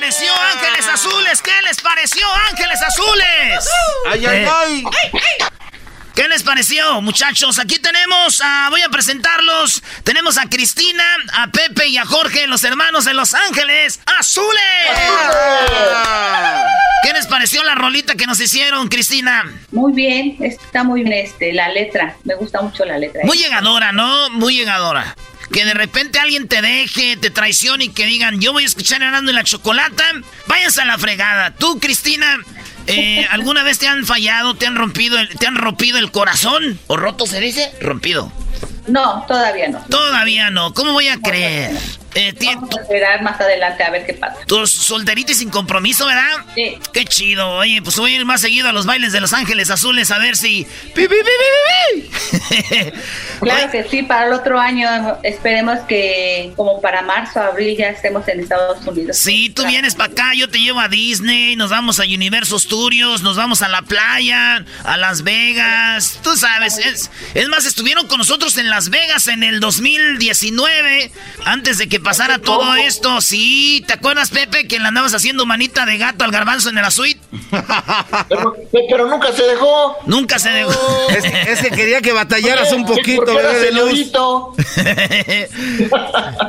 ¿Qué les pareció, Ángeles Azules? ¿Qué les pareció, Ángeles Azules? ¡Ay, ay, ay! ¿Qué les pareció, muchachos? Aquí tenemos, a, voy a presentarlos. Tenemos a Cristina, a Pepe y a Jorge, los hermanos de Los Ángeles Azules. ¿Qué les pareció la rolita que nos hicieron, Cristina? Muy bien, está muy bien este, la letra. Me gusta mucho la letra. Muy llegadora, ¿no? Muy llegadora. Que de repente alguien te deje, te traicione y que digan, yo voy a escuchar Herando y la Chocolata. Váyanse a la fregada. Tú, Cristina, eh, ¿alguna vez te han fallado, te han rompido, el, te han rompido el corazón? ¿O roto se dice? Rompido. No, todavía no. Todavía no. ¿Cómo voy a creer? Eh, Vamos a esperar más adelante a ver qué pasa. Tus solteritos sin compromiso, ¿verdad? Sí. Qué chido. Oye, pues voy a ir más seguido a los bailes de Los Ángeles Azules a ver si... ¡Pi, claro que sí, para el otro año esperemos que como para marzo, abril ya estemos en Estados Unidos. Sí, tú vienes para acá, yo te llevo a Disney, nos vamos a Universal Studios, nos vamos a la playa, a Las Vegas. Tú sabes, es, es más, estuvieron con nosotros en Las Vegas en el 2019, antes de que pasara todo esto. Sí, ¿te acuerdas, Pepe, que le andabas haciendo manita de gato al garbanzo en la suite? pero, pero, nunca se dejó. Nunca se dejó. es, que quería que batallaras un poquito, bebé de luz.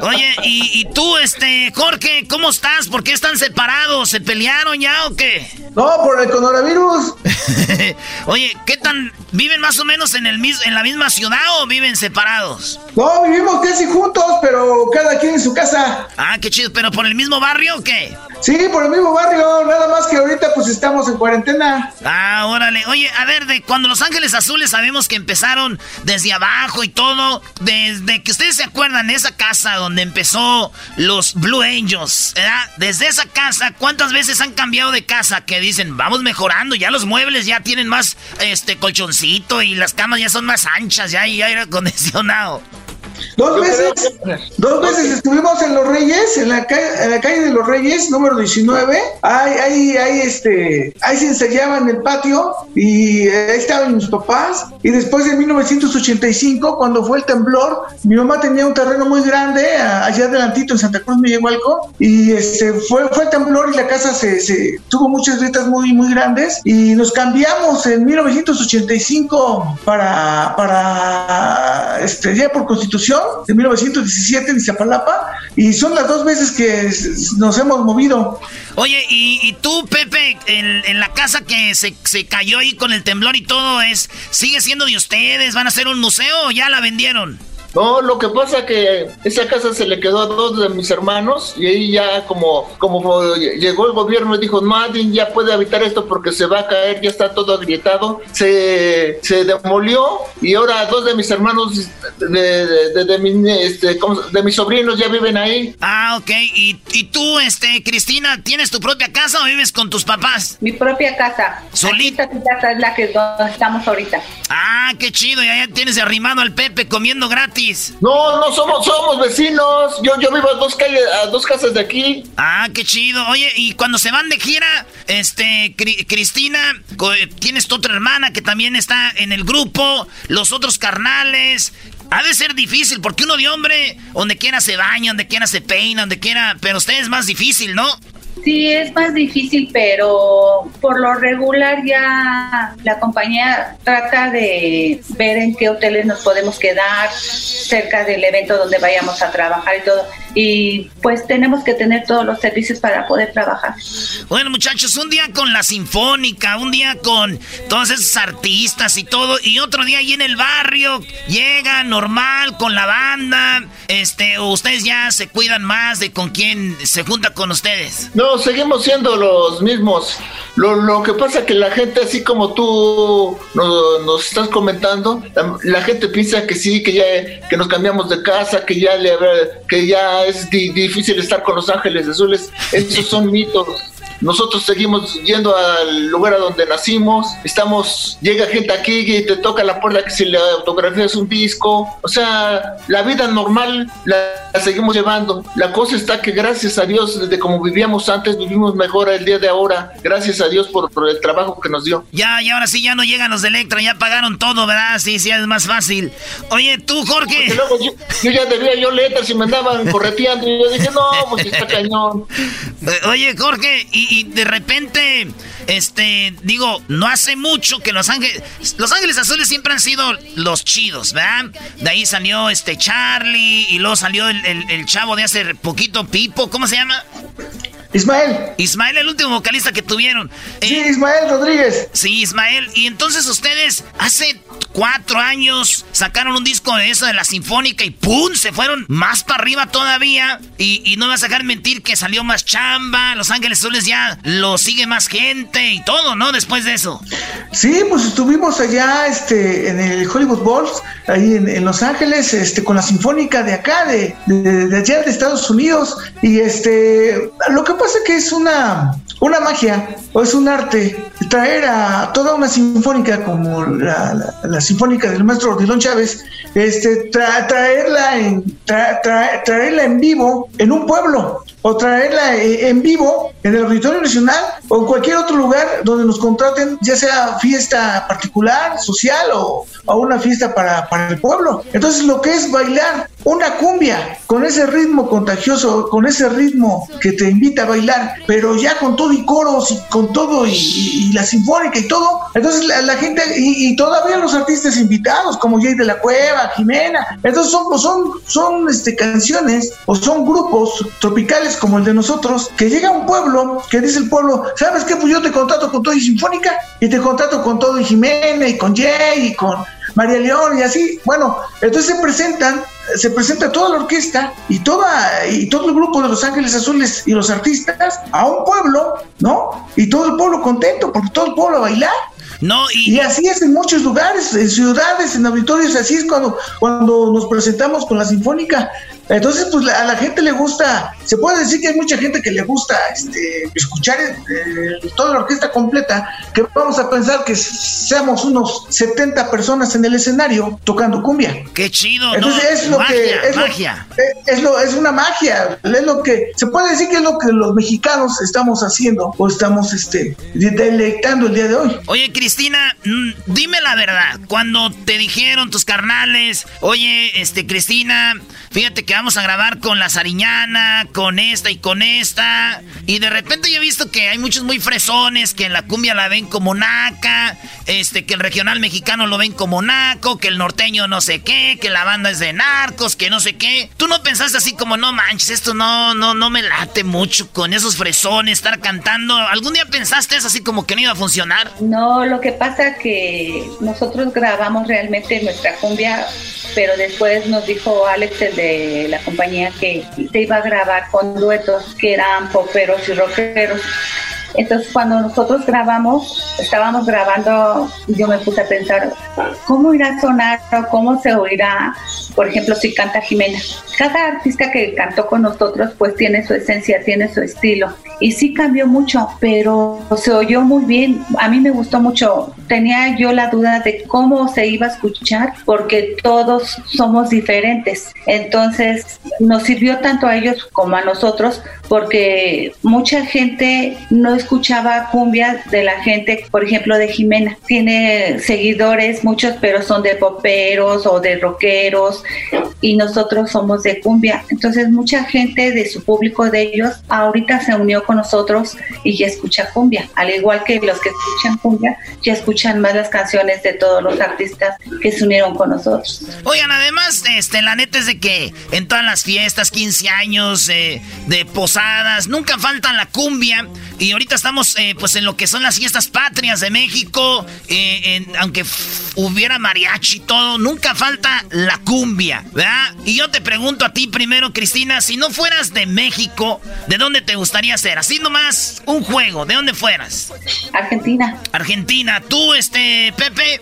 Oye, y, y, tú, este, Jorge, ¿cómo estás? ¿Por qué están separados? ¿Se pelearon ya o qué? No, por el coronavirus. Oye, ¿qué tan viven más o menos en el en la misma ciudad o viven separados? No, vivimos casi juntos, pero cada quien en su casa. Ah, qué chido, pero por el mismo barrio o qué? Sí, por el mismo barrio, nada más que ahorita pues estamos en cuarentena. Ah, órale. Oye, a ver, de cuando Los Ángeles Azules sabemos que empezaron desde abajo y todo, desde que ustedes se acuerdan de esa casa donde empezó los Blue Angels, ¿verdad? Desde esa casa, ¿cuántas veces han cambiado de casa que dicen, vamos mejorando, ya los muebles ya tienen más este colchoncito y las camas ya son más anchas, ya hay aire acondicionado? Dos veces, dos veces estuvimos en Los Reyes, en la, calle, en la calle de Los Reyes, número 19. Ahí, ahí, ahí, este, ahí se ensayaba en el patio y ahí estaban mis papás. Y después de 1985, cuando fue el temblor, mi mamá tenía un terreno muy grande allá adelantito en Santa Cruz, Miguelhualco, y este, fue, fue el temblor y la casa se, se tuvo muchas grietas muy, muy grandes y nos cambiamos en 1985 para, para, este, ya por constitución de 1917 en Iztapalapa y son las dos veces que nos hemos movido. Oye, y, tú, Pepe, en, la casa que se, se, cayó ahí con el temblor y todo, es ¿sigue siendo de ustedes? ¿Van a hacer un museo o ya la vendieron? No, lo que pasa que esa casa se le quedó a dos de mis hermanos y ahí ya como, como llegó el gobierno y dijo, nadie ya puede habitar esto porque se va a caer, ya está todo agrietado, se, se demolió y ahora dos de mis hermanos de, de, de, mi, este, de mis sobrinos ya viven ahí. Ah, ok. ¿Y, ¿Y, tú, este, Cristina, tienes tu propia casa o vives con tus papás? Mi propia casa. ¿Solita? Mi casa es la que estamos ahorita. Ah, qué chido, ya, ya tienes arrimado al Pepe comiendo gratis. No, no somos, somos vecinos. Yo, yo vivo a dos calles, a dos casas de aquí. Ah, qué chido. Oye, y cuando se van de gira, este, Cristina, tienes tu otra hermana que también está en el grupo, los otros carnales. Ha de ser difícil, porque uno de hombre, donde quiera se baña, donde quiera se peina, donde quiera, pero usted es más difícil, ¿no? Sí, es más difícil, pero por lo regular ya la compañía trata de ver en qué hoteles nos podemos quedar cerca del evento donde vayamos a trabajar y todo. Y pues tenemos que tener todos los servicios para poder trabajar. Bueno muchachos, un día con la Sinfónica, un día con todos esos artistas y todo, y otro día ahí en el barrio, llega normal con la banda, este, o ustedes ya se cuidan más de con quién se junta con ustedes. No, seguimos siendo los mismos. Lo, lo que pasa que la gente, así como tú nos, estás comentando, la, gente piensa que sí, que ya que nos cambiamos de casa, que ya le que ya es difícil estar con los ángeles azules. Esos son mitos. Nosotros seguimos yendo al lugar a donde nacimos. Estamos, llega gente aquí y te toca la puerta que si le autografías un disco. O sea, la vida normal la, seguimos llevando. La cosa está que gracias a Dios, desde como vivíamos antes, vivimos mejor el día de ahora. Gracias a Dios por, el trabajo que nos dio. Ya, y ahora sí ya no llegan los de Electra, ya pagaron todo, ¿verdad? Sí, sí, es más fácil. Oye, tú, Jorge. yo, ya debía yo letras y me andaban correteando. Y yo dije, no, pues está cañón. Oye, Jorge, y, y de repente, este, digo, no hace mucho que Los Ángeles, Los Ángeles Azules siempre han sido los chidos, ¿verdad? De ahí salió este Charlie y luego salió el, chavo de hace poquito, Pipo, ¿cómo se llama? Ismael. Ismael, el último vocalista que tuvieron. Sí, Ismael Rodríguez. Sí, Ismael. Y entonces ustedes hace cuatro años sacaron un disco de eso de la Sinfónica y ¡pum! Se fueron más para arriba todavía. Y, no me vas a dejar mentir que salió más chamba. Los Ángeles Azules ya lo sigue más gente y todo, ¿no? Después de eso. Sí, pues estuvimos allá este, en el Hollywood Bowls, ahí en, Los Ángeles, este, con la Sinfónica de acá, de, de, allá de Estados Unidos. Y este, lo que pasa que es una, una magia o es un arte traer a toda una sinfónica como la sinfónica del maestro Odilon Chávez, este, traerla, en, traerla en vivo en un pueblo o traerla eh, en vivo en el Auditorio Nacional o en cualquier otro lugar donde nos contraten, ya sea fiesta particular, social o, una fiesta para, para, el pueblo. Entonces lo que es bailar una cumbia con ese ritmo contagioso, con ese ritmo que te invita a bailar, pero ya con todo y coros y con todo y, la sinfónica y todo, entonces la, gente y, todavía los artistas invitados como Jay de la Cueva, Jimena, entonces son, son, son este, canciones o son grupos tropicales como el de nosotros, que llega a un pueblo, que dice el pueblo, ¿sabes qué? Pues yo te contrato con todo y Sinfónica, y te contrato con todo y Jimena, y con Jay, y con María León, y así. Bueno, entonces se presentan, se presenta toda la orquesta y, toda, y todo el grupo de Los Ángeles Azules y los artistas a un pueblo, ¿no? Y todo el pueblo contento, porque todo el pueblo a bailar. No, y... así es en muchos lugares, en ciudades, en auditorios, así es cuando, cuando nos presentamos con la Sinfónica. Entonces, pues a la gente le gusta, se puede decir que hay mucha gente que le gusta este, escuchar eh, toda la orquesta completa, que vamos a pensar que seamos unos 70 personas en el escenario tocando cumbia. Qué chido, Entonces es lo que es magia. es, lo, es una magia, es lo que se puede decir que es lo que los mexicanos estamos haciendo o estamos este deleitando el día de hoy. Oye, Cristina, mm, dime la verdad, cuando te dijeron tus carnales, oye, este Cristina, fíjate que vamos a grabar con la Sariñana, con esta y con esta. Y de repente yo he visto que hay muchos muy fresones que en la cumbia la ven como naca, este, que el regional mexicano lo ven como naco, que el norteño no sé qué, que la banda es de narcos, que no sé qué. ¿Tú no pensaste así como, no manches, esto no, no, no me late mucho con esos fresones, estar cantando? ¿Algún día pensaste eso así como que no iba a funcionar? No, lo que pasa que nosotros grabamos realmente nuestra cumbia pero después nos dijo Alex, el de la compañía, que se iba a grabar con duetos que eran poperos y rockeros. Entonces cuando nosotros grabamos, estábamos grabando, yo me puse a pensar, ¿cómo irá a sonar cómo se oirá, por ejemplo, si canta Jimena? Cada artista que cantó con nosotros pues tiene su esencia, tiene su estilo. Y sí cambió mucho, pero se oyó muy bien. A mí me gustó mucho. Tenía yo la duda de cómo se iba a escuchar porque todos somos diferentes. Entonces nos sirvió tanto a ellos como a nosotros porque mucha gente no escuchaba cumbia de la gente, por ejemplo, de Jimena. Tiene seguidores, muchos, pero son de poperos o de rockeros y nosotros somos de cumbia. Entonces mucha gente de su público de ellos ahorita se unió con nosotros y ya escucha cumbia, al igual que los que escuchan cumbia ya escuchan más las canciones de todos los artistas que se unieron con nosotros. Oigan, además, este, la neta es de que en todas las fiestas, 15 años, eh, de posadas, nunca falta la cumbia. Y ahorita estamos eh, pues en lo que son las fiestas patrias de México, eh, aunque hubiera mariachi y todo, nunca falta la cumbia, ¿verdad? Y yo te pregunto a ti primero, Cristina, si no fueras de México, ¿de dónde te gustaría ser? Así nomás, un juego, ¿de dónde fueras? Argentina. Argentina, tú, este, Pepe.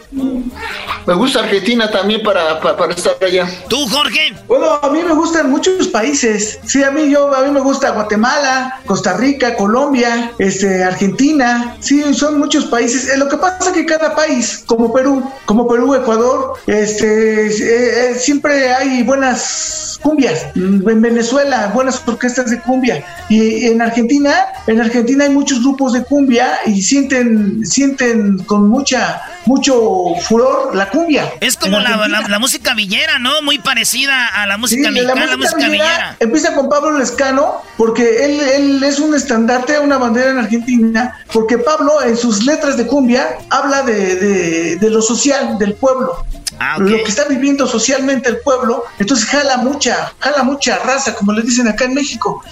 Me gusta Argentina también para, para, estar allá. ¿Tú, Jorge? Bueno, a mí me gustan muchos países. Sí, a mí yo, a mí me gusta Guatemala, Costa Rica, Colombia, este, Argentina. Sí, son muchos países. Eh, lo que pasa es que cada país, como Perú, como Perú, Ecuador, este, eh, eh, siempre hay buenas cumbias. En Venezuela, buenas orquestas de cumbia. Y en Argentina, en Argentina hay muchos grupos de cumbia y sienten, sienten con mucha, mucho furor la cumbia. Es como la, la, música villera, ¿no? Muy parecida a la música mexicana, la, música, villera, Empieza con Pablo Lescano, porque él, él es un estandarte, una bandera en Argentina, porque Pablo en sus letras de cumbia habla de, de, de lo social del pueblo. Ah, lo que está viviendo socialmente el pueblo, entonces jala mucha, jala mucha raza, como le dicen acá en México.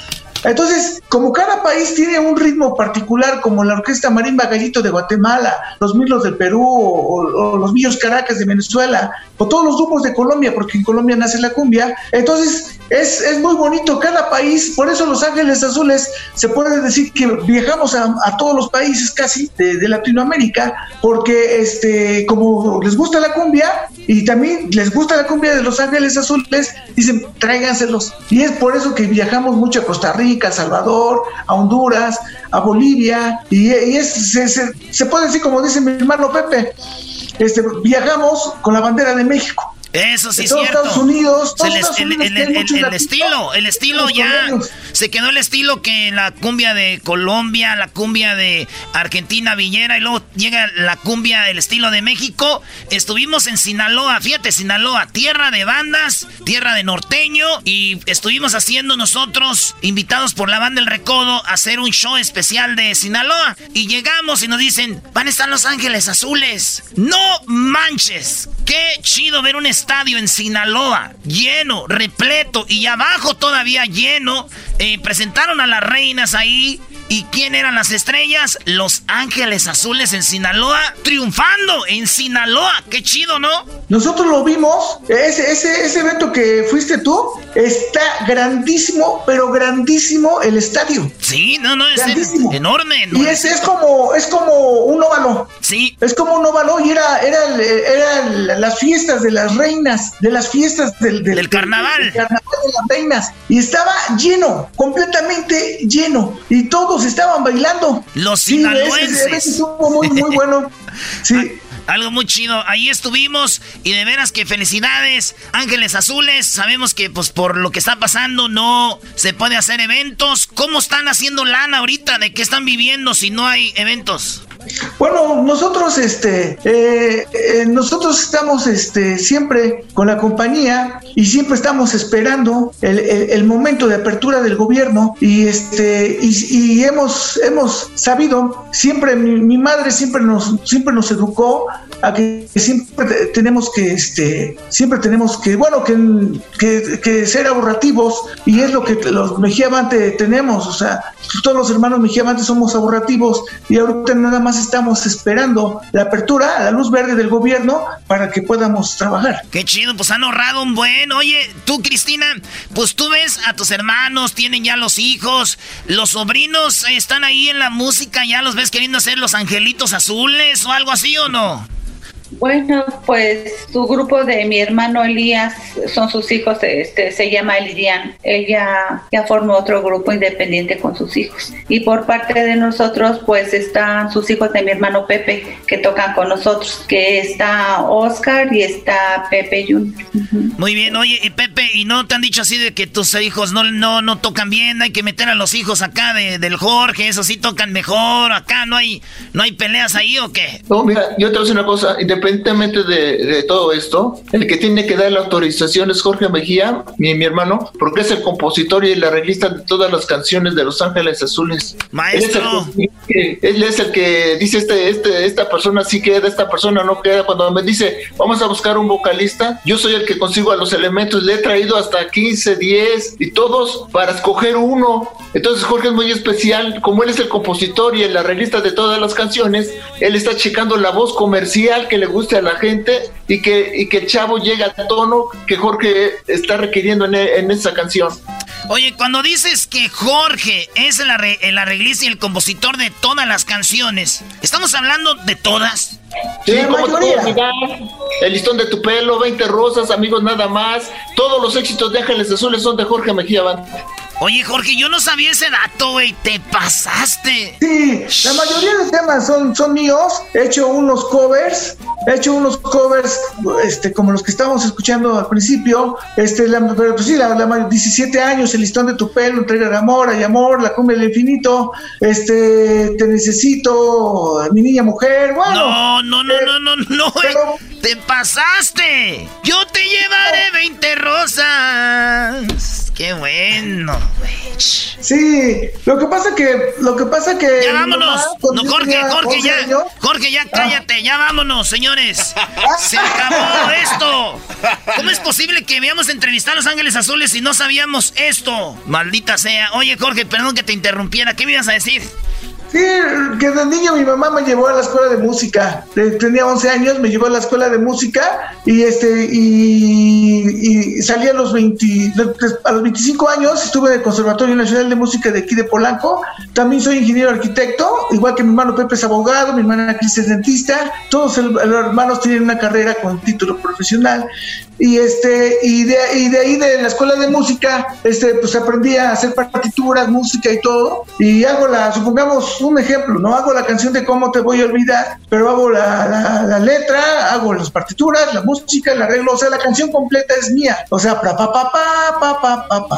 Entonces, como cada país tiene un ritmo particular, como la Orquesta Marimba Gallito de Guatemala, los Milos del Perú, o, los Millos Caracas de Venezuela, o todos los grupos de Colombia, porque en Colombia nace la cumbia, entonces es, es muy bonito cada país, por eso Los Ángeles Azules se puede decir que viajamos a, todos los países casi de, Latinoamérica, porque este, como les gusta la cumbia y también les gusta la cumbia de Los Ángeles Azules, dicen tráiganselos. Y es por eso que viajamos mucho a Costa Rica, a Salvador, a Honduras, a Bolivia, y, es, se, se, puede decir, como dice mi hermano Pepe, este, viajamos con la bandera de México. Eso sí es cierto. Estados Unidos, el, estilo, el estilo ya se quedó el estilo que la cumbia de Colombia, la cumbia de Argentina Villera y luego llega la cumbia el estilo de México. Estuvimos en Sinaloa, fíjate, Sinaloa, tierra de bandas, tierra de norteño y estuvimos haciendo nosotros invitados por la banda El Recodo a hacer un show especial de Sinaloa y llegamos y nos dicen, "Van a estar Los Ángeles Azules." No manches. Qué chido ver un estadio en Sinaloa, lleno, repleto, y abajo todavía lleno. Eh, presentaron a las reinas ahí ¿Y quién eran las estrellas? Los Ángeles Azules en Sinaloa, triunfando en Sinaloa. Qué chido, ¿no? Nosotros lo vimos, ese, ese, ese evento que fuiste tú, está grandísimo, pero grandísimo el estadio. Sí, no, no, es enorme, Y es, es, como, es como un óvalo. Sí. Es como un óvalo y era, era, era las fiestas de las reinas, de las fiestas del, del, carnaval. Del carnaval de las reinas. Y estaba lleno, completamente lleno. Y todo estaban bailando. Los sinaloenses. estuvo muy, muy bueno. Sí. Algo muy chido. Ahí estuvimos y de veras que felicidades, Ángeles Azules. Sabemos que pues por lo que está pasando no se puede hacer eventos. ¿Cómo están haciendo lana ahorita? ¿De qué están viviendo si no hay eventos? Bueno, nosotros, este, eh, eh, nosotros estamos, este, siempre con la compañía y siempre estamos esperando el, momento de apertura del gobierno y, este, y, hemos, hemos sabido, siempre mi, madre siempre nos, siempre nos educó a que siempre tenemos que, este, siempre tenemos que, bueno, que, que, ser ahorrativos y es lo que los mejiamantes tenemos, o sea, todos los hermanos mejiamantes somos ahorrativos y ahorita nada más estamos esperando la apertura, la luz verde del gobierno para que podamos trabajar. Qué chido, pues han ahorrado un buen. Oye, tú, Cristina, pues tú ves a tus hermanos, tienen ya los hijos, los sobrinos están ahí en la música, ya los ves queriendo hacer los angelitos azules o algo así o no? Bueno, pues su grupo de mi hermano Elías son sus hijos, este se llama Elidian. Ella ya formó otro grupo independiente con sus hijos. Y por parte de nosotros, pues están sus hijos de mi hermano Pepe que tocan con nosotros, que está Oscar y está Pepe Jun. Muy bien, oye, y Pepe, ¿y no te han dicho así de que tus hijos no, no, no tocan bien? Hay que meter a los hijos acá de, del Jorge, esos sí tocan mejor, acá no hay, no hay peleas ahí o qué? No, mira, yo te voy a decir una cosa, independientemente independientemente de, todo esto, el que tiene que dar la autorización es Jorge Mejía, mi, mi hermano, porque es el compositor y el arreglista de todas las canciones de Los Ángeles Azules. Maestro. Él es el que, dice este, este, esta persona sí queda, esta persona no queda. Cuando me dice, vamos a buscar un vocalista, yo soy el que consigo a los elementos, le he traído hasta 15, 10 y todos para escoger uno. Entonces Jorge es muy especial, como él es el compositor y el arreglista de todas las canciones, él está checando la voz comercial que le guste a la gente y que, y que el chavo llegue al tono que Jorge está requiriendo en, en esa canción. Oye, cuando dices que Jorge es el, el arreglista y el compositor de todas las canciones, ¿estamos hablando de todas? Sí, como El listón de tu pelo, 20 rosas, amigos nada más. Todos los éxitos de Ángeles Azules son de Jorge Mejía Band. Oye, Jorge, yo no sabía ese dato, güey. Te pasaste. Sí, la mayoría de temas son, son míos. He hecho unos covers. He hecho unos covers, este, como los que estábamos escuchando al principio. Este, la, pero pues sí, la, 17 años, el listón de tu pelo, entrega de amor, hay amor, la cumbia del infinito. Este, te necesito, mi niña mujer. Bueno. No, no, no, no, no, no. te pasaste. Yo te llevaré 20 rosas. Qué bueno, güey. Sí, lo que pasa que, lo que pasa que. Ya vámonos. no, Jorge, Jorge, ya. Jorge, ya cállate. Ya vámonos, señores. Se acabó esto. ¿Cómo es posible que veamos entrevistar a Los Ángeles Azules si no sabíamos esto? Maldita sea. Oye, Jorge, perdón que te interrumpiera. ¿Qué me ibas a decir? Sí, que de niño mi mamá me llevó a la escuela de música. Tenía 11 años, me llevó a la escuela de música y este y, salí a los 20, a los 25 años, estuve en el Conservatorio Nacional de Música de aquí de Polanco. También soy ingeniero arquitecto, igual que mi hermano Pepe es abogado, mi hermana Cris es dentista. Todos los hermanos tienen una carrera con título profesional y este y de, y de ahí de la escuela de música este pues aprendí a hacer partituras música y todo y hago la supongamos un ejemplo no hago la canción de cómo te voy a olvidar pero hago la, la, la letra hago las partituras la música el arreglo o sea la canción completa es mía o sea pa pa pa pa pa pa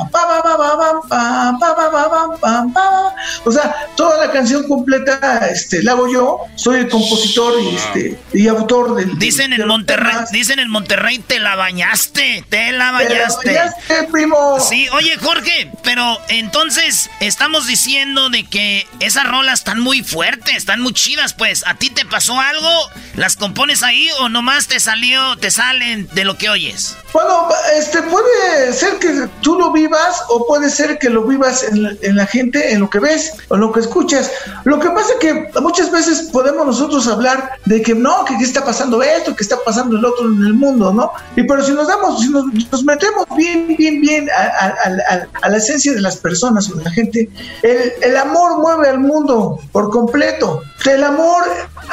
pa o sea toda la canción completa este la hago yo soy el compositor y este y autor del dicen en Monterrey dicen en Monterrey te la bañaste, te la bañaste. Te primo. Sí, oye, Jorge, pero entonces estamos diciendo de que esas rolas están muy fuertes, están muy chidas, pues. ¿A ti te pasó algo? ¿Las compones ahí o nomás te salió, te salen de lo que oyes? Bueno, este puede ser que tú lo vivas o puede ser que lo vivas en la, gente, en lo que ves o lo que escuchas. Lo que pasa es que muchas veces podemos nosotros hablar de que no, que está pasando esto, que está pasando el otro en el mundo, ¿no? Y pero si nos damos, si nos, metemos bien, bien, bien a, la esencia de las personas o de la gente, el, el amor mueve al mundo por completo. El amor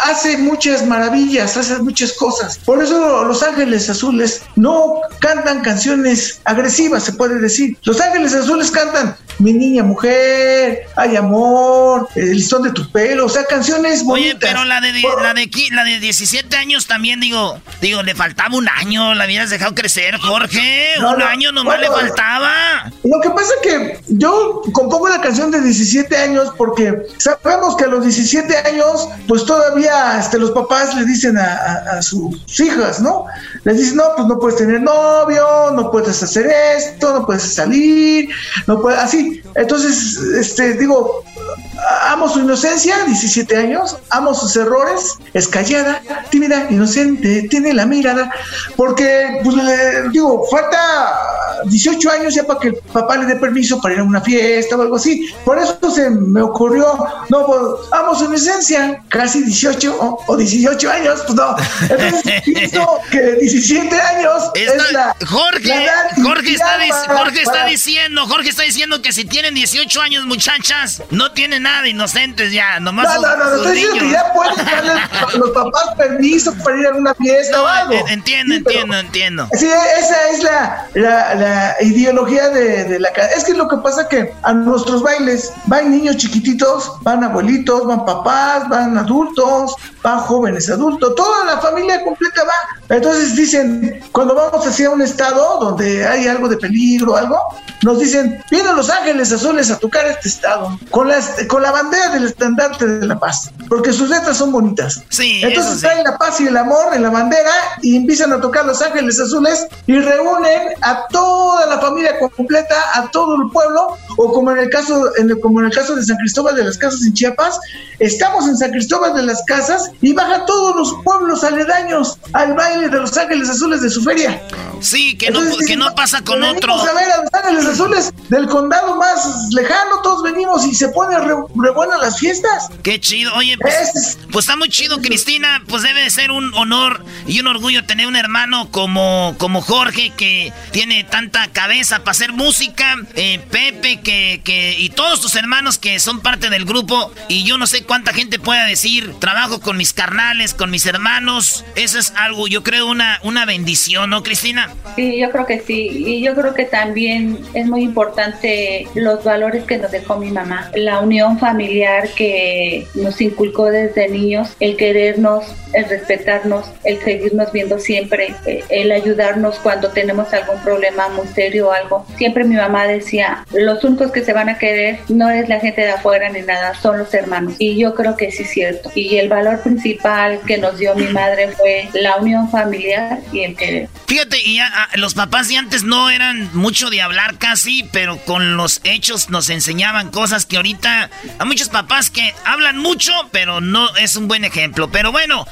hace muchas maravillas, hace muchas cosas. Por eso los ángeles azules no cantan canciones agresivas, se puede decir. Los ángeles azules cantan Mi niña mujer, Hay amor, El listón de tu pelo, o sea, canciones bonitas. Oye, pero la de, la de, la de 17 años también, digo, digo, le faltaba un año, la habías dejado crecer, Jorge. un año nomás le faltaba. Lo que pasa es que yo compongo la canción de 17 años porque sabemos que a los 17 años, pues todavía este, los papás le dicen a, sus hijas, ¿no? Les dicen, no, pues no puedes tener novio, no puedes hacer esto, no puedes salir, no puedes, así. Entonces, este, digo, amo su inocencia, 17 años, amo sus errores, es callada, tímida, inocente, tiene la mirada, porque, pues, le, digo, falta 18 años ya para que el papá le dé permiso para ir a una fiesta o algo así. Por eso se me ocurrió, no, pues, amo su inocencia, casi 18 o, 18 años, pues no. Entonces, pienso que 17 años es la. Jorge, Jorge, está, Jorge está diciendo, Jorge está diciendo que si tienen 18 años, muchachas, no tienen nada de inocentes ya, nomás. No, no, no, no estoy diciendo que ya pueden darle a los papás permiso para ir a una fiesta o algo. Entiendo, entiendo, entiendo. Sí, esa es la, la, la ideología de, de, la Es que lo que pasa que a nuestros bailes van niños chiquititos, van abuelitos, van papás, van adultos, van jóvenes adultos, toda la familia completa va. Entonces dicen, cuando vamos hacia un estado donde hay algo de peligro, algo, nos dicen, vienen los ángeles azules a tocar este estado, con la, con la bandera del estandarte de la paz, porque sus letras son bonitas. Sí, Entonces traen la paz y el amor en la bandera y empiezan a tocar los ángeles azules y reúnen a toda la familia completa, a todo el pueblo, o como en el caso, en como en el caso de San Cristóbal de las Casas en Chiapas, estamos en San Cristóbal de las Casas y bajan todos los pueblos aledaños al baile de los ángeles azules de su feria. Sí, que, no, que no pasa con otro. a ver a los ángeles azules del condado más lejano, todos venimos y se ponen re, buenas las fiestas. Qué chido, oye, pues, pues, está muy chido, Cristina, pues debe de ser un honor y un orgullo tener un hermano como, como Jorge que tiene tanta cabeza para hacer música, eh, Pepe que, que, y todos tus hermanos que son parte del grupo y yo no sé cuánta gente pueda decir, trabajo con mis carnales, con mis hermanos, eso es algo, yo creo, una, una bendición, ¿no, Cristina? Sí, yo creo que sí, y yo creo que también es muy importante los valores que nos dejó mi mamá, la unión familiar que nos inculcó desde niños, el querernos, el respetarnos, el seguirnos viendo siempre, eh, el ayudarnos cuando tenemos algún problema muy serio o algo. Siempre mi mamá decía, los únicos que se van a querer no es la gente de afuera ni nada, son los hermanos. Y yo creo que sí es cierto. Y el valor principal que nos dio mi madre fue la unión familiar y el querer. Fíjate, y ah, los papás de antes no eran mucho de hablar casi, pero con los hechos nos enseñaban cosas que ahorita hay muchos papás que hablan mucho, pero no es un buen ejemplo. Pero bueno,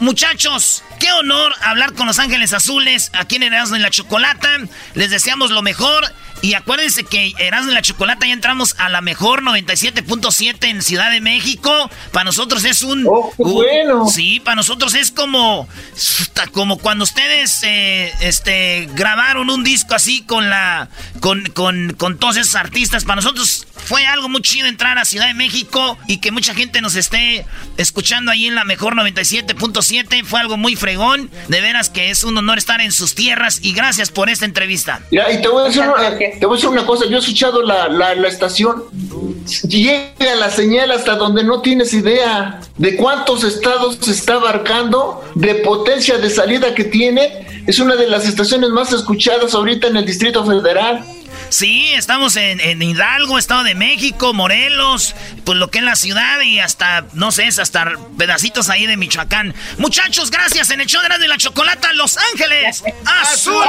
muchachos, qué honor hablar con los Ángeles Azules aquí en Erasmo en la Chocolata. Les deseamos lo mejor. Y acuérdense que Erasmo en la Chocolata ya entramos a la mejor 97.7 en Ciudad de México. Para nosotros es un... Oh, bueno. Sí, para nosotros es como... Como cuando ustedes eh, este, grabaron un disco así con la... Con, con, con todos esos artistas. Para nosotros fue algo muy chido entrar a Ciudad de México y que mucha gente nos esté escuchando ahí en la mejor 97.7. Fue algo muy fregón. De veras que es un honor estar en sus tierras y gracias por esta entrevista. y te voy a decir una, te voy a decir una cosa. Yo he escuchado la, la, la estación. Llega la señal hasta donde no tienes idea de cuántos estados se está abarcando, de potencia de salida que tiene. Es una de las estaciones más escuchadas ahorita en el Distrito Federal. Sí, estamos en, Hidalgo, Estado de México, Morelos, pues lo que es la ciudad y hasta, no sé, hasta pedacitos ahí de Michoacán. Muchachos, gracias en el show de la chocolata, Los Ángeles Azules.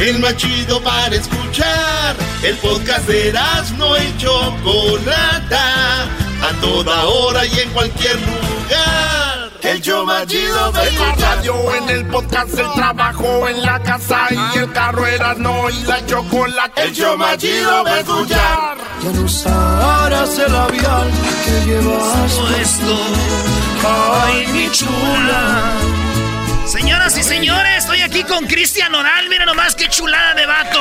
el más chido para escuchar. El podcast de no y Chocolata, a toda hora y en cualquier lugar. El show más chido de la radio, en el podcast, el trabajo, en la casa y el carro no y la chocolate. El show más chido de escuchar. Ya no sabrás el labial que llevas puesto. Ay, mi chula. Señoras y señores, estoy aquí con Cristian Oral. Mira nomás qué chulada de vato.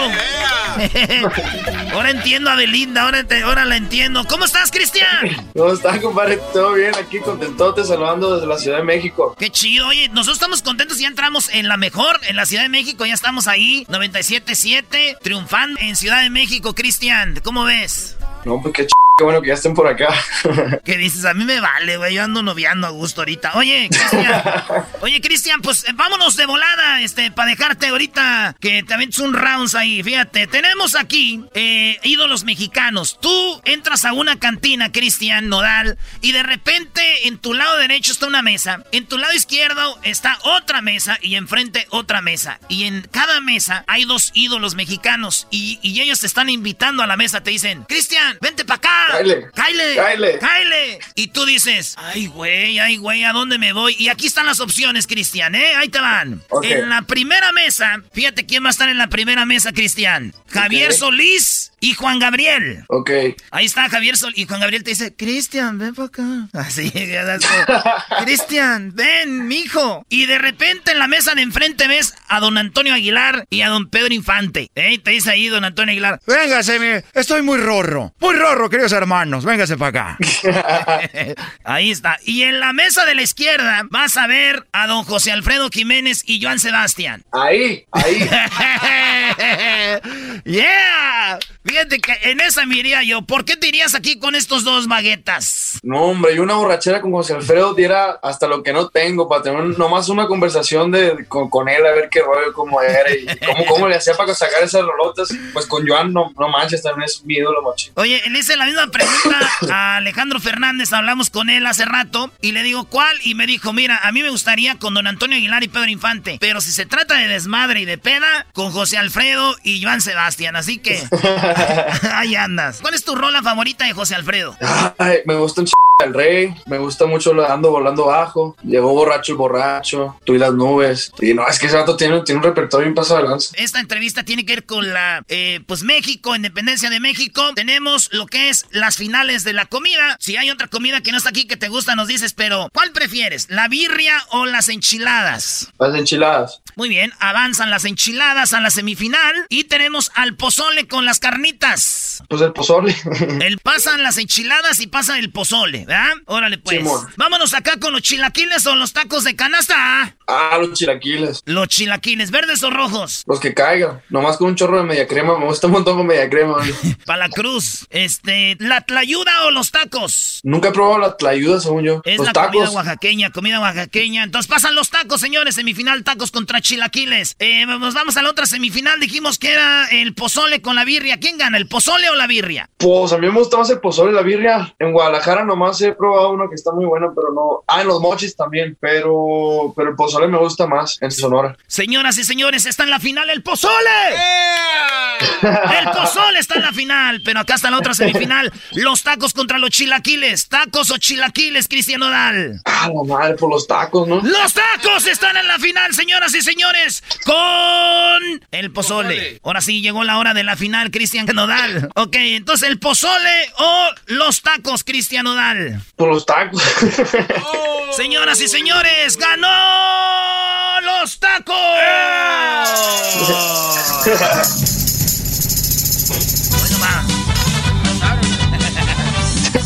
ahora entiendo a Belinda, ahora, ahora la entiendo. ¿Cómo estás, Cristian? ¿Cómo estás, compadre? Todo bien, aquí contentote, saludando desde la Ciudad de México. Qué chido. Oye, nosotros estamos contentos, ya entramos en la mejor, en la Ciudad de México, ya estamos ahí, 97.7, triunfando en Ciudad de México, Cristian. ¿Cómo ves? No, pues qué ch... Qué bueno que ya estén por acá. ¿Qué dices? A mí me vale, güey. Yo ando noviando a gusto ahorita. Oye, Cristian. Oye, Cristian, pues eh, vámonos de volada, este, para dejarte ahorita que también es un rounds ahí. Fíjate, tenemos aquí eh, ídolos mexicanos. Tú entras a una cantina, Cristian Nodal, y de repente en tu lado derecho está una mesa. En tu lado izquierdo está otra mesa y enfrente otra mesa. Y en cada mesa hay dos ídolos mexicanos. Y, y ellos te están invitando a la mesa. Te dicen, Cristian, vente para acá Kyle. Kyle. Kyle. Y tú dices, ay, güey, ay, güey, ¿a dónde me voy? Y aquí están las opciones, Cristian, ¿eh? Ahí te van. En la primera mesa, fíjate quién va a estar en la primera mesa, Cristian. Javier Solís y Juan Gabriel. Ok. Ahí está Javier Solís. Y Juan Gabriel te dice, Cristian, ven para acá. Así, Cristian, ven, mijo. Y de repente en la mesa de enfrente ves a don Antonio Aguilar y a don Pedro Infante. ¿Eh? Te dice ahí don Antonio Aguilar. Véngase, estoy muy rorro. Muy rorro, queridos hermanos. Véngase para acá. ahí está. Y en la mesa de la izquierda vas a ver a don José Alfredo Jiménez y Joan Sebastián. Ahí, ahí. ¡Yeah! Fíjate que en esa me iría yo. ¿Por qué te irías aquí con estos dos maguetas? No, hombre, y una borrachera con José Alfredo diera hasta lo que no tengo para tener nomás una conversación de, con, él a ver qué rollo, cómo era y cómo, cómo le hacía para sacar esas rolotas. Pues con Joan no, no manches, también es mi ídolo, mochi. Oye, le hice la misma pregunta a Alejandro Fernández, hablamos con él hace rato y le digo, ¿cuál? Y me dijo, mira, a mí me gustaría con don Antonio Aguilar y Pedro Infante, pero si se trata de desmadre y de peda, con José Alfredo y Joan Sebastián, así que ahí andas. ¿Cuál es tu rola favorita de José Alfredo? Ay, me gusta un ch... El rey, me gusta mucho lo ando volando bajo. Llegó borracho el borracho, tú y las nubes. Y no, es que ese rato tiene, tiene un repertorio bien pasado de Esta entrevista tiene que ver con la, eh, pues México, independencia de México. Tenemos lo que es las finales de la comida. Si hay otra comida que no está aquí que te gusta, nos dices, pero ¿cuál prefieres? ¿La birria o las enchiladas? Las enchiladas. Muy bien, avanzan las enchiladas a la semifinal y tenemos al pozole con las carnitas. Pues el pozole. el pasan las enchiladas y pasan el pozole. ¿Verdad? Órale, pues. Vámonos acá con los chilaquiles o los tacos de canasta. Ah, los chilaquiles. Los chilaquiles, ¿verdes o rojos? Los que caigan. Nomás con un chorro de media crema. Me gusta un montón con media crema. Para la cruz. Este, ¿la tlayuda o los tacos? Nunca he probado la tlayuda, según yo. Es la comida oaxaqueña, comida oaxaqueña. Entonces pasan los tacos, señores. Semifinal, tacos contra chilaquiles. Eh, nos vamos a la otra semifinal. Dijimos que era el pozole con la birria. ¿Quién gana, el pozole o la birria? Pues a mí me gusta más el pozole y la birria. En Guadalajara nomás he probado uno que está muy bueno, pero no. Ah, en los mochis también, pero, pero el pozole me gusta más en Sonora. Señoras y señores, está en la final el pozole. El pozole está en la final, pero acá está la otra semifinal. Los tacos contra los chilaquiles. ¿Tacos o chilaquiles, Cristian Odal? Ah, la madre, por los tacos, ¿no? Los tacos están en la final, señoras y señores, con el pozole. Ahora sí, llegó la hora de la final, Cristian Nodal. Ok, entonces el pozole o los tacos, Cristian Por los tacos. Señoras y señores, ganó los tacos.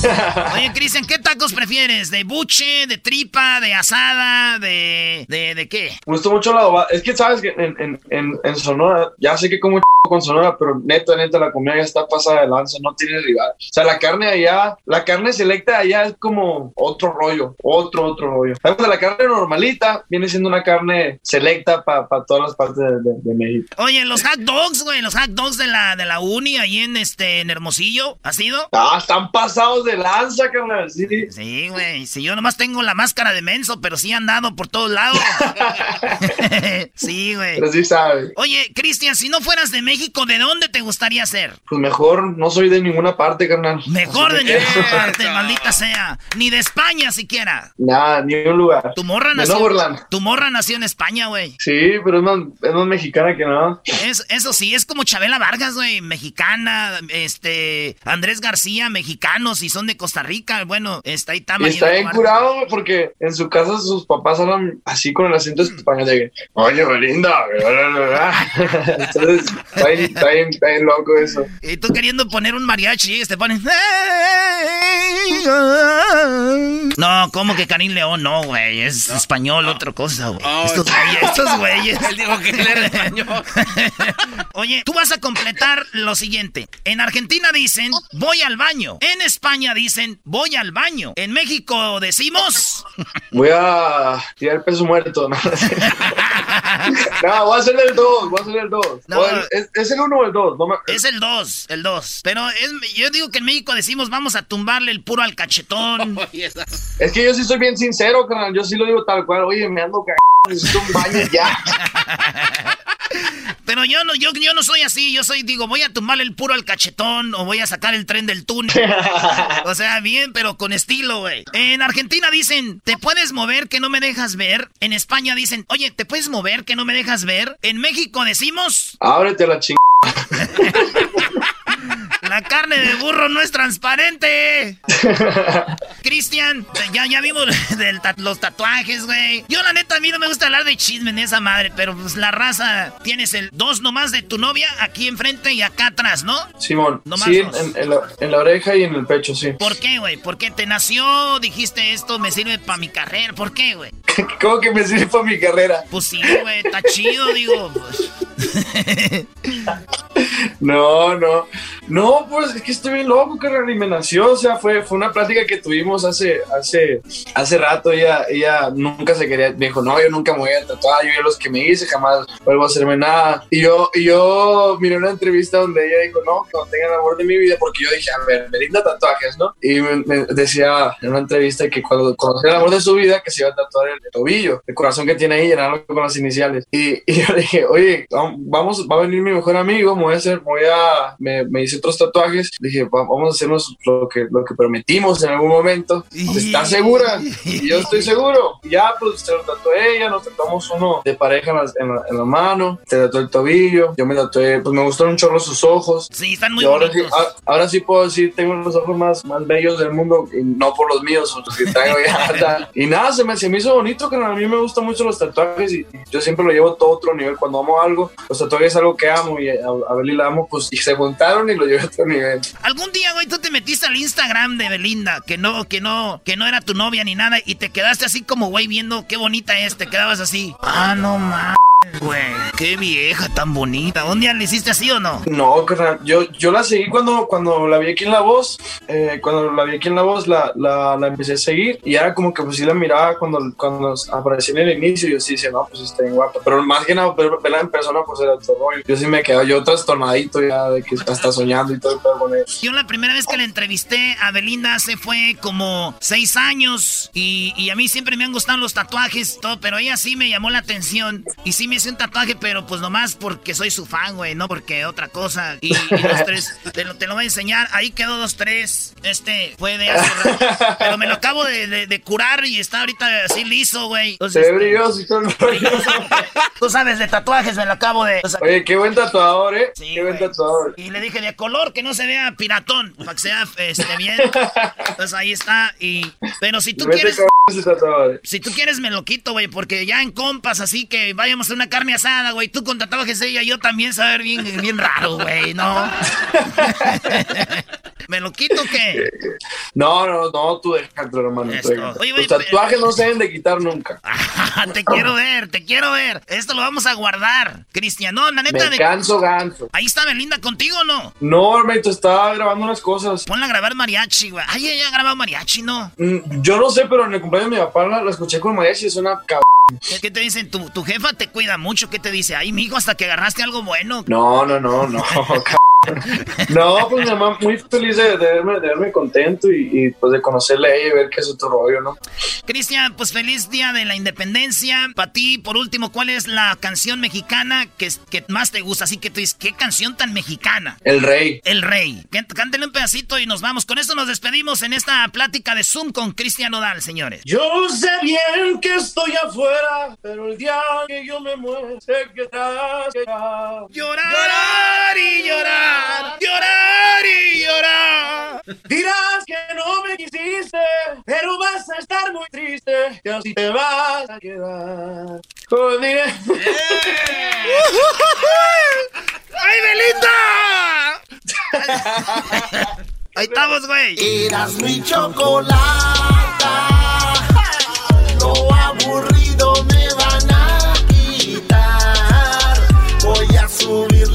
Oye, Cristian, ¿qué tacos prefieres? ¿De buche, de tripa, de asada, de, de, de qué? Me gustó mucho la Es que sabes que en, en, en, en Sonora, ya sé que como con Sonora, pero neta, neta, la comida ya está pasada de lanza, no tiene rival. O sea, la carne allá, la carne selecta allá es como otro rollo, otro, otro rollo. La carne normalita viene siendo una carne selecta para todas las partes de, México. Oye, los hot dogs, güey, los hot dogs de la, de la uni ahí en, este, en Hermosillo, ¿ha sido? Ah, están pasados de lanza, carnal, sí. Sí, güey, si yo nomás tengo la máscara de menso, pero sí han dado por todos lados. sí, güey. Pero sí sabe. Oye, Cristian, si no fueras de México, México, ¿de dónde te gustaría ser? Pues mejor, no soy de ninguna parte, carnal. Mejor de ninguna parte, maldita sea. Ni de España siquiera. Nada, ni un lugar. Tu morra nació. Tu morra nació en España, güey. Sí, pero es más, es más mexicana que nada. Es, eso sí, es como Chabela Vargas, güey. Mexicana, este. Andrés García, mexicanos, y son de Costa Rica. Bueno, está ahí también. Está bien curado porque en su casa sus papás hablan así con el acento español de que, oye, Belinda. Entonces, Está bien, está, bien, loco eso. Y tú queriendo poner un mariachi y te ponen. No, ¿cómo que Karim León? No, güey. Es español, otra cosa, güey. Oh, estos güeyes, estos güeyes. Él dijo que él era español. Oye, tú vas a completar lo siguiente. En Argentina dicen, voy al baño. En España dicen, voy al baño. En México decimos. Voy a tirar el peso muerto. No, no voy a hacer el 2, voy a hacer el 2. No, ¿Es, el 1 o el 2? Es el 2, el 2. Pero yo digo que en México decimos, vamos a tumbarle el puro al cachetón. es que yo sí soy bien sincero, carnal. Yo sí lo digo tal cual. Oye, me ando cagando, necesito un baño ya. Pero yo no, yo, yo no soy así, yo soy, digo, voy a tomarle el puro al cachetón o voy a sacar el tren del túnel. o sea, bien, pero con estilo, güey. En Argentina dicen, ¿te puedes mover que no me dejas ver? En España dicen, oye, ¿te puedes mover que no me dejas ver? En México decimos... Ábrete la chingada. La carne de burro no es transparente. Cristian, ya, ya vimos los tatuajes, güey. Yo, la neta, a mí no me gusta hablar de chisme en esa madre, pero pues la raza, tienes el dos nomás de tu novia aquí enfrente y acá atrás, ¿no? Simón, sí, en, la, oreja y en el pecho, sí. ¿Por qué, güey? ¿Por qué te nació? Dijiste esto me sirve para mi carrera. ¿Por qué, güey? ¿Cómo que me sirve para mi carrera? Pues sí, güey, está chido, digo. Pues. no, no. No, pues es que estoy bien loco, que y me nació. O sea, fue, fue una plática que tuvimos hace, hace, hace rato. Ella, ella nunca se quería, me dijo, no, yo nunca me voy a tatuar. Yo ya los que me hice, jamás vuelvo a hacerme nada. Y yo, y yo miré una entrevista donde ella dijo, no, que no tenga el amor de mi vida, porque yo dije, a ver, me linda tatuajes, ¿no? Y me, decía en una entrevista que cuando conocía el amor de su vida, que se iba a tatuar el, tobillo, el corazón que tiene ahí, llenarlo con las iniciales. Y, y yo dije, oye, vamos, va a venir mi mejor amigo, me voy a hacer, voy a, me, me hice otros tatuajes, dije, vamos a hacernos lo que, lo que prometimos en algún momento. ¿Estás segura? Y yo estoy seguro. ya, pues se lo tatué ella, nos tatuamos uno de pareja en la, en la, mano, te tatué el tobillo, yo me tatué, pues me gustaron un chorro sus ojos. Sí, están muy ahora sí, ahora sí puedo decir, tengo los ojos más, más bellos del mundo, y no por los míos, los que traigo ya. y nada, se me, se me hizo bonito, que a mí me gustan mucho los tatuajes y, yo siempre lo llevo todo otro nivel. Cuando amo algo, los tatuajes es algo que amo y a, a Beli la amo, pues y se juntaron y lo llevé a otro nivel. Algún día, güey, tú te metiste al Instagram de Belinda, que no, que no, que no era tu novia ni nada, y te quedaste así como, güey, viendo qué bonita es, te quedabas así. Ah, no mames. Güey, qué vieja tan bonita. ¿Un día le hiciste así o no? No, yo, yo la seguí cuando, cuando la vi aquí en La Voz. Eh, cuando la vi aquí en La Voz, la, la, la, empecé a seguir. Y era como que pues sí la miraba cuando, cuando apareció en el inicio. Yo sí decía, no, pues está bien guapa. Pero más que nada, verla en persona, pues era otro rollo. Yo sí me quedo yo trastornadito ya de que está soñando y todo el. Yo la primera vez que la entrevisté a Belinda hace fue como seis años. Y, y a mí siempre me han gustado los tatuajes, todo. Pero ella sí me llamó la atención. Y sí me hice un tatuaje, pero pues nomás porque soy su fan, güey, no porque otra cosa. Y, los tres, te lo, te lo, voy a enseñar. Ahí quedó dos, tres. Este fue de hace Pero me lo acabo de, de, curar y está ahorita así liso, güey. Se brilloso y todo Tú sabes de tatuajes, me lo acabo de. Oye, qué buen tatuador, eh. qué buen tatuador. Y le dije de color que no se vea piratón, para que sea este, bien. Entonces ahí está. Y. Pero si tú quieres. Si tú quieres me lo quito, güey, porque ya en compas, así que vayamos a una carne asada, güey. Tú con tatuajes ella, yo también saber bien, bien raro, güey, ¿no? ¿Me lo quito o qué? No, no, no, tú déjalo, hermano. Los tatuajes no se deben de quitar nunca. te quiero ver, te quiero ver. Esto lo vamos a guardar, Cristian. No, la neta. Me canso ganso. Ahí está Belinda contigo o no? No, hermanito, estaba grabando unas cosas. Ponla a grabar mariachi, güey. Ay, ella ha grabado mariachi, ¿no? Mm, yo no sé, pero en el cumpleaños de mi papá la, escuché con mariachi. Es una cabrón. ¿Qué, te dicen? ¿Tu, ¿Tu, jefa te cuida mucho? ¿Qué te dice? Ay, mijo, hasta que agarraste algo bueno. No, no, no, no. no, pues mi mamá muy feliz de, verme, contento y, pues de conocerle a ella y ver que es otro rollo, ¿no? Cristian, pues feliz día de la independencia. Para ti, por último, ¿cuál es la canción mexicana que, que más te gusta? Así que tú dices, ¿qué canción tan mexicana? El Rey. El Rey. Cántale un pedacito y nos vamos. Con esto nos despedimos en esta plática de Zoom con Cristian Odal, señores. Yo sé bien que estoy afuera, pero el día que yo me muero, sé que. Llorar, llorar y llorar llorar, y llorar. Dirás que no me quisiste, pero vas a estar muy triste, y así te vas a quedar. Oh, diré. ¡Ay, Belinda! Ahí estamos, güey. Eras mi chocolate. Lo aburrido me van a quitar. Voy a subirle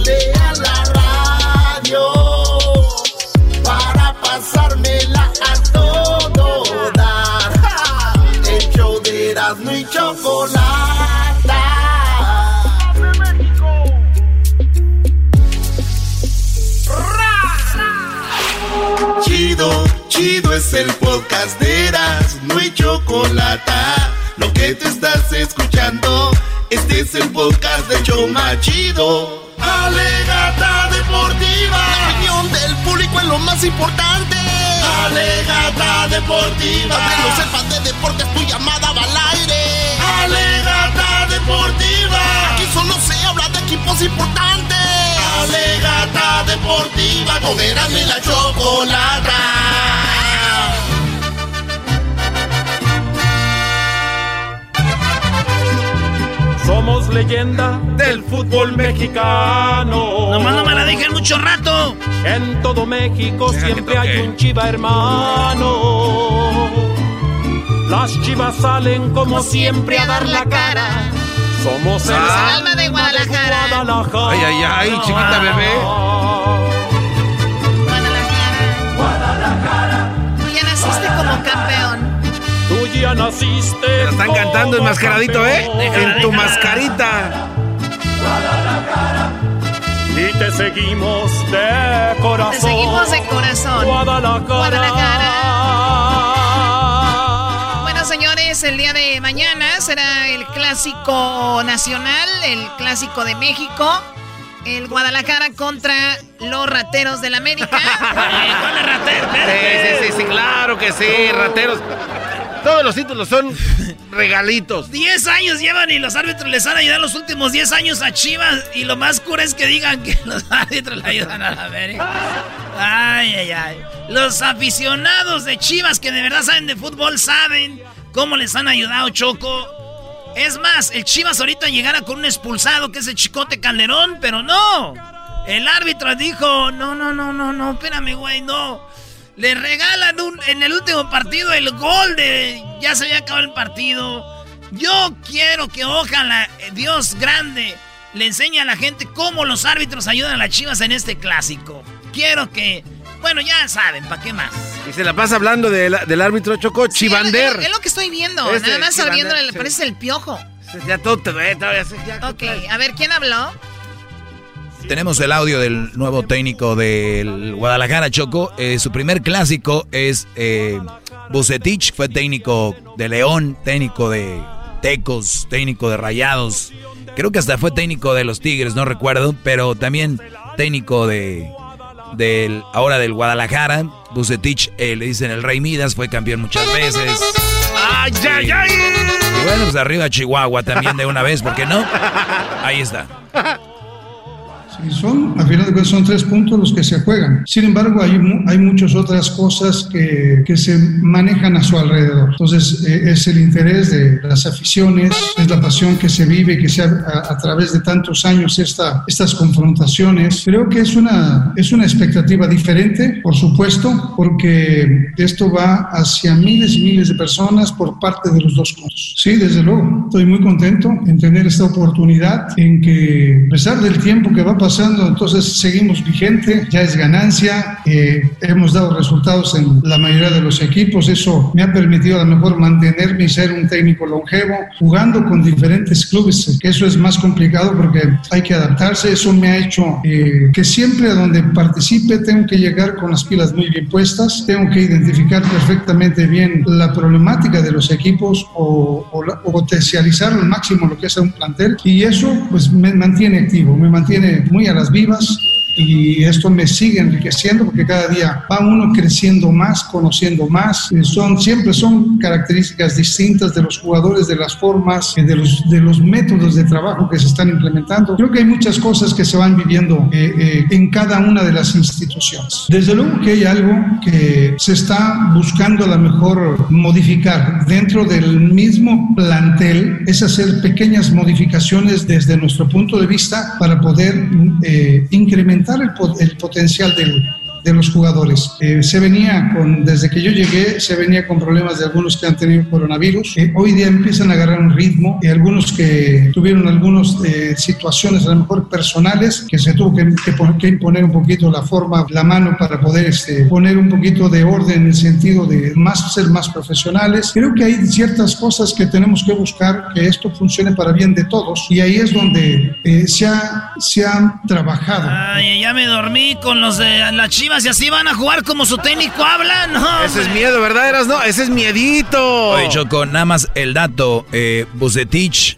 Chido, chido es el podcast de Erasmo y Chocolata. Lo que te estás escuchando, este es el podcast de Choma Chido. Alegata deportiva. La opinión del público es lo más importante. Alegata deportiva. Aunque no sepas de deportes, tu llamada va al aire. Alegata deportiva. Aquí solo se habla de equipos importantes. Alegata deportiva. Con Erasmo y la chocolata. Somos leyenda del fútbol mexicano. Nomás no me la dejen mucho rato. En todo México siempre hay un chiva hermano. Las chivas salen como siempre a dar la cara. Somos el Ah. alma de Guadalajara. Guadalajara. Ay, ay, ay, chiquita bebé. Tú ya naciste como campeón. Tú ya naciste. Te están cantando enmascaradito, ¿eh? En tu mascarita. Y te seguimos de corazón. Te seguimos de corazón. Guadalajara. Guadalajara. Bueno, señores, el día de mañana será el clásico nacional, el clásico de México. El Guadalajara contra los rateros del América. ¿Cuál es ratero? Sí, sí, sí, sí, claro que sí, rateros. Todos los títulos son regalitos. 10 años llevan y los árbitros les han ayudado los últimos 10 años a Chivas. Y lo más cura es que digan que los árbitros le ayudan a la América. Ay, ay, ay. Los aficionados de Chivas que de verdad saben de fútbol saben cómo les han ayudado, Choco. Es más, el Chivas ahorita llegara con un expulsado que es el Chicote Calderón, pero no. El árbitro dijo, no, no, no, no, no, espérame, güey, no. Le regalan en el último partido el gol de... Ya se había acabado el partido. Yo quiero que ojalá eh, Dios grande le enseñe a la gente cómo los árbitros ayudan a las chivas en este clásico. Quiero que... Bueno, ya saben, ¿para qué más? Y se la pasa hablando de la- del árbitro Choco Chivander. Es lo, es lo que estoy viendo. Ese, Nada más abriendo, sí. parece el piojo. Ya todo te ve, todavía se- ya- Ok, a ver, ¿quién habló? Tenemos el audio del nuevo técnico del Guadalajara, Choco. Eh, su primer clásico es eh, Bucetich, fue técnico de León, técnico de Tecos, técnico de Rayados. Creo que hasta fue técnico de los Tigres, no recuerdo, pero también técnico de del ahora del Guadalajara. Bucetich, eh, le dicen el Rey Midas, fue campeón muchas veces. ¡Ay, ay, ay! Y bueno, pues arriba Chihuahua también de una vez, ¿por qué no? Ahí está. Son, a final de cuentas, son tres puntos los que se juegan. Sin embargo, hay, hay muchas otras cosas que, que se manejan a su alrededor. Entonces, eh, es el interés de las aficiones, es la pasión que se vive, que se a, a través de tantos años esta, estas confrontaciones. Creo que es una, es una expectativa diferente, por supuesto, porque esto va hacia miles y miles de personas por parte de los dos puntos. Sí, desde luego, estoy muy contento en tener esta oportunidad, en que a pesar del tiempo que va pasando, entonces seguimos vigente, ya es ganancia, eh, hemos dado resultados en la mayoría de los equipos, eso me ha permitido a lo mejor mantenerme y ser un técnico longevo, jugando con diferentes clubes, que eso es más complicado porque hay que adaptarse, eso me ha hecho eh, que siempre a donde participe tengo que llegar con las pilas muy bien puestas, tengo que identificar perfectamente bien la problemática de los equipos o, o o potencializar al máximo lo que es un plantel y eso pues me mantiene activo, me mantiene muy a las vivas y esto me sigue enriqueciendo porque cada día va uno creciendo más, conociendo más. Eh, Son, siempre son características distintas de los jugadores, de las formas, eh, de los, de los métodos de trabajo que se están implementando. Creo que hay muchas cosas que se van viviendo eh, eh, en cada una de las instituciones. Desde luego que hay algo que se está buscando a lo mejor modificar dentro del mismo plantel, es hacer pequeñas modificaciones desde nuestro punto de vista para poder eh, incrementar el, el potencial del, de los jugadores. Eh, se venía con, desde que yo llegué, se venía con problemas de algunos que han tenido coronavirus. Eh, hoy día empiezan a agarrar un ritmo y algunos que tuvieron algunas situaciones a lo mejor personales que se tuvo que, que que imponer un poquito la forma, la mano para poder este, poner un poquito de orden en el sentido de más, ser más profesionales. Creo que hay ciertas cosas que tenemos que buscar que esto funcione para bien de todos y ahí es donde eh, se, ha, se ha trabajado. Ay, ya me dormí con los de las chivas y así van a jugar como su técnico habla. No, Ese es miedo, ¿verdad, Eras? No, ese es miedito. Oye, Choco, nada más el dato. Eh, Bucetich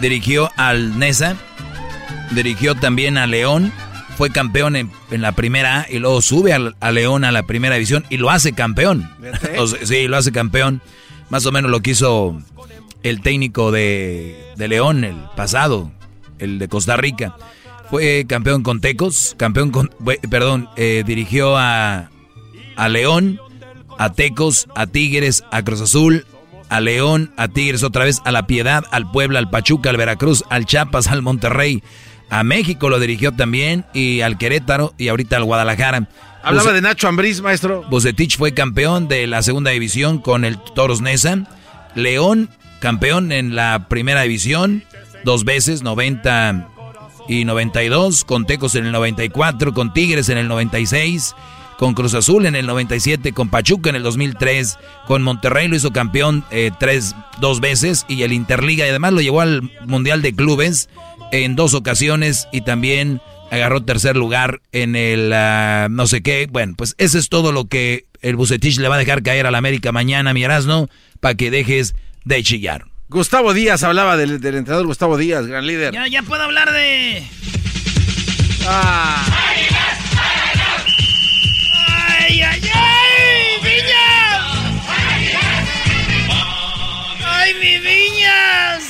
dirigió al Nesa Dirigió también a León. Fue campeón en, la primera A y luego sube a, León a la primera división y lo hace campeón. sí, lo hace campeón. Más o menos lo que hizo el técnico de, León, el pasado, el de Costa Rica. Fue campeón con Tecos, campeón con, perdón, eh, dirigió a, a León, a Tecos, a Tigres, a Cruz Azul, a León, a Tigres otra vez, a La Piedad, al Puebla, al Pachuca, al Veracruz, al Chiapas, al Monterrey, a México lo dirigió también y al Querétaro y ahorita al Guadalajara. Hablaba de Nacho Ambriz, maestro. Bucetich fue campeón de la segunda división con el Toros Nesa. León, campeón en la primera división, dos veces, 90 y 92, con Tecos en el 94, con Tigres en el 96 con Cruz Azul en el 97, con Pachuca en el 2003, con Monterrey lo hizo campeón eh, tres, dos veces y el Interliga y además lo llevó al Mundial de Clubes en dos ocasiones y también agarró tercer lugar en el ah, no sé qué. Bueno, pues eso es todo lo que el Bucetich le va a dejar caer a la América mañana, mi Erasno, para que dejes de chillar. Gustavo Díaz hablaba del, entrenador Gustavo Díaz, gran líder. Ya, ya puedo hablar de... Ah. ¡Ay, ay, ay! ¡Viñas! ¡Ay, mi Viñas!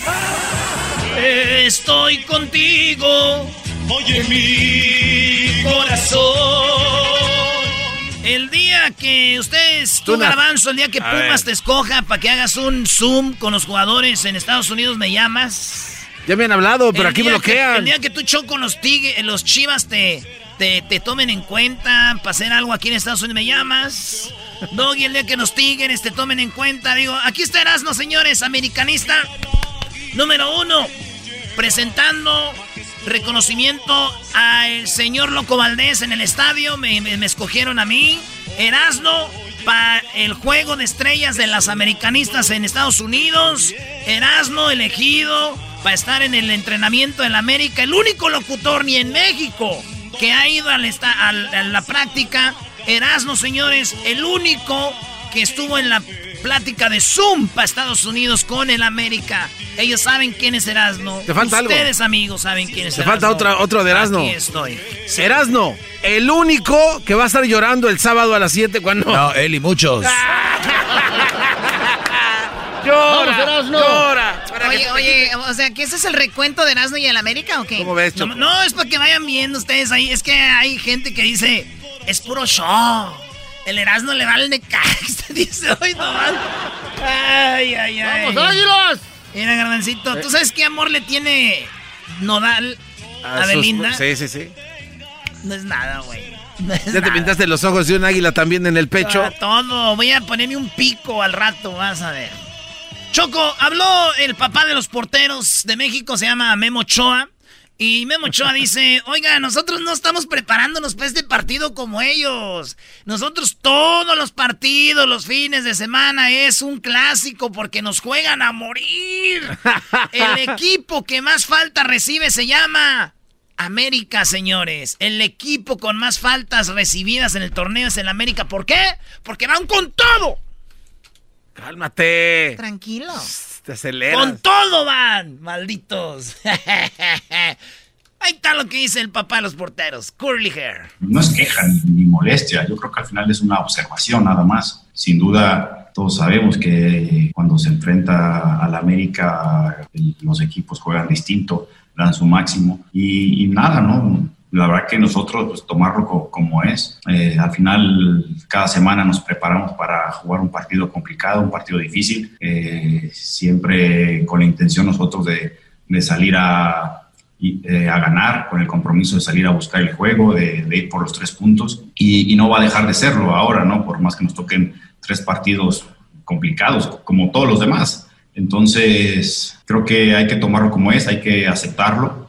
Estoy contigo, oye mi corazón. El día que ustedes, tú Garbanzo, el día que Pumas te escoja para que hagas un Zoom con los jugadores en Estados Unidos, me llamas. Ya me han hablado, pero aquí bloquean. el día que tú choco los tigres, los chivas te te, tomen en cuenta para hacer algo aquí en Estados Unidos, me llamas. Doggy, el día que nos tigres te tomen en cuenta. Digo, aquí está Erasmo, señores, americanista número uno, presentando reconocimiento al señor Loco Valdés en el estadio. Me, escogieron a mí, Erasmo, para el juego de estrellas de las americanistas en Estados Unidos. Erasmo elegido para estar en el entrenamiento en América, el único locutor ni en México que ha ido a la, práctica. Erasmo, señores, el único que estuvo en la plática de Zoom para Estados Unidos con el América. Ellos saben quién es Erasmo. Te falta algo. Ustedes, amigos, saben quién es Te falta otra, otro de Erasmo. Aquí estoy. Erasmo, el único que va a estar llorando el sábado a las 7 cuando... No, él y muchos. llora, llora. Oye, oye, o sea, ¿que ese es el recuento de Erasmo y el América o qué? ¿Cómo ves, no, es para que vayan viendo ustedes ahí. Es que hay gente que dice, es puro show. El Erasmo le va al Necaxa. Dice, hoy no Ay, ay, ay. ¡Vamos, águilas! Mira, Garbancito, ¿tú sabes qué amor le tiene Nodal a, Belinda? Sí, sí, sí. No es nada, güey. ¿Ya te pintaste los ojos de un águila también en el pecho? Ah, todo. Voy a ponerme un pico al rato, vas a ver. Choco, habló el papá de los porteros de México, se llama Memo Choa. Y Memo Choa dice, oiga, nosotros no estamos preparándonos para este partido como ellos. Nosotros todos los partidos, los fines de semana, es un clásico porque nos juegan a morir. El equipo que más falta recibe se llama América, señores. El equipo con más faltas recibidas en el torneo es el América. ¿Por qué? Porque van con todo. Cálmate. Tranquilo. Te aceleras. Con todo van, malditos. Ahí está lo que dice el papá de los porteros, Curly Hair. No es queja ni, molestia, yo creo que al final es una observación nada más. Sin duda, todos sabemos que cuando se enfrenta a la América, los equipos juegan distinto, dan su máximo y, y nada, ¿no? La verdad que nosotros pues, tomarlo como es. Eh, al final, cada semana nos preparamos para jugar un partido complicado, un partido difícil, eh, siempre con la intención nosotros de, de salir a, eh, a ganar, con el compromiso de salir a buscar el juego, de, ir por los tres puntos, y, y, no va a dejar de serlo ahora, ¿no? Por más que nos toquen tres partidos complicados, como todos los demás. Entonces, creo que hay que tomarlo como es, hay que aceptarlo.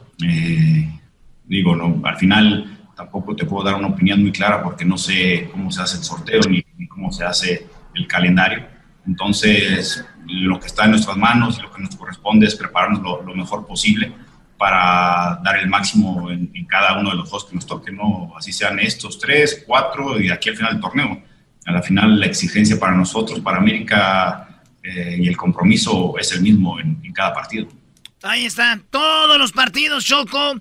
Digo, no, al final tampoco te puedo dar una opinión muy clara porque no sé cómo se hace el sorteo ni, cómo se hace el calendario. Entonces, lo que está en nuestras manos y lo que nos corresponde es prepararnos lo, mejor posible para dar el máximo en, cada uno de los juegos que nos toquen, ¿no? así sean estos tres, cuatro y aquí al final del torneo. A la final la exigencia para nosotros, para América eh, y el compromiso es el mismo en, en cada partido. Ahí están todos los partidos, Choco.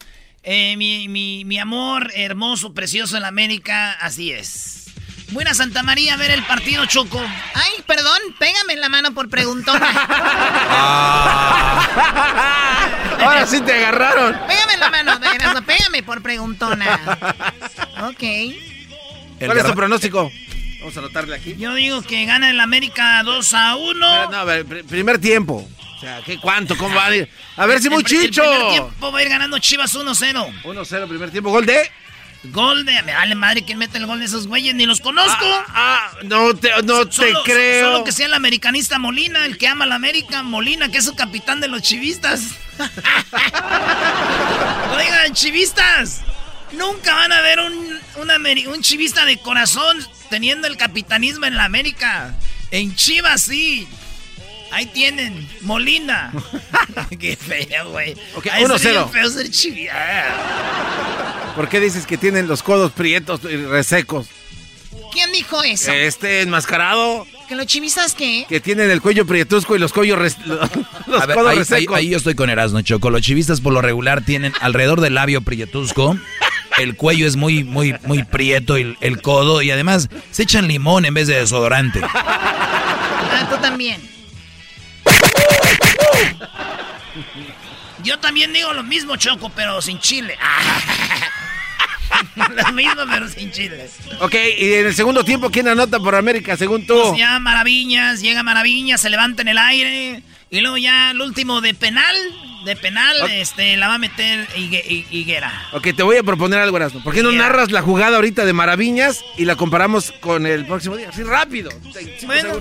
Eh, mi, mi, mi amor hermoso, precioso en la América, así es. Buena Santa María a ver el partido Choco. Ay, perdón, pégame en la mano por preguntona. Ahora sí te agarraron. Pégame en la mano, pégame por preguntona. Ok. ¿Cuál es tu pronóstico? Vamos a anotarle aquí. Yo digo que gana el América 2 a 1. No, a ver, primer tiempo. O sea, ¿qué cuánto? ¿Cómo va a ir? A ver si muchicho. El primer tiempo va a ir ganando Chivas 1-0. 1-0, primer tiempo. Gol de. Gol de. Me vale madre quién mete el gol de esos güeyes, ni los conozco. Ah, ah no te, no te creo. Solo que sea el americanista Molina, el que ama a la América, Molina, que es el capitán de los chivistas. Oigan, chivistas. Nunca van a ver un, un chivista de corazón teniendo el capitanismo en la América. En Chivas sí. Ahí tienen, Molina. Qué feo, güey. Ok, 1-0. feo ser chivia. ¿Por qué dices que tienen los codos prietos y resecos? ¿Quién dijo eso? Este enmascarado. ¿Que los chivistas qué? Que tienen el cuello prietusco y los, cuellos los, codos ahí, resecos. Ahí, yo estoy con Erasmo, Choco. Los chivistas por lo regular tienen alrededor del labio prietusco. El cuello es muy, muy, muy prieto, y el codo. Y además se echan limón en vez de desodorante. Ah, tú también. Yo también digo lo mismo, Choco, pero sin chile. lo mismo, pero sin chile. Ok, y en el segundo tiempo, ¿quién anota por América, según tú? Pues ya Maravillas, llega Maravillas, se levanta en el aire. Y luego ya el último de penal, de penal, este, la va a meter Higuera. Ok, te voy a proponer algo, Erasmo. ¿Por qué no narras la jugada ahorita de Maravillas y la comparamos con el próximo día? Así rápido. Bueno,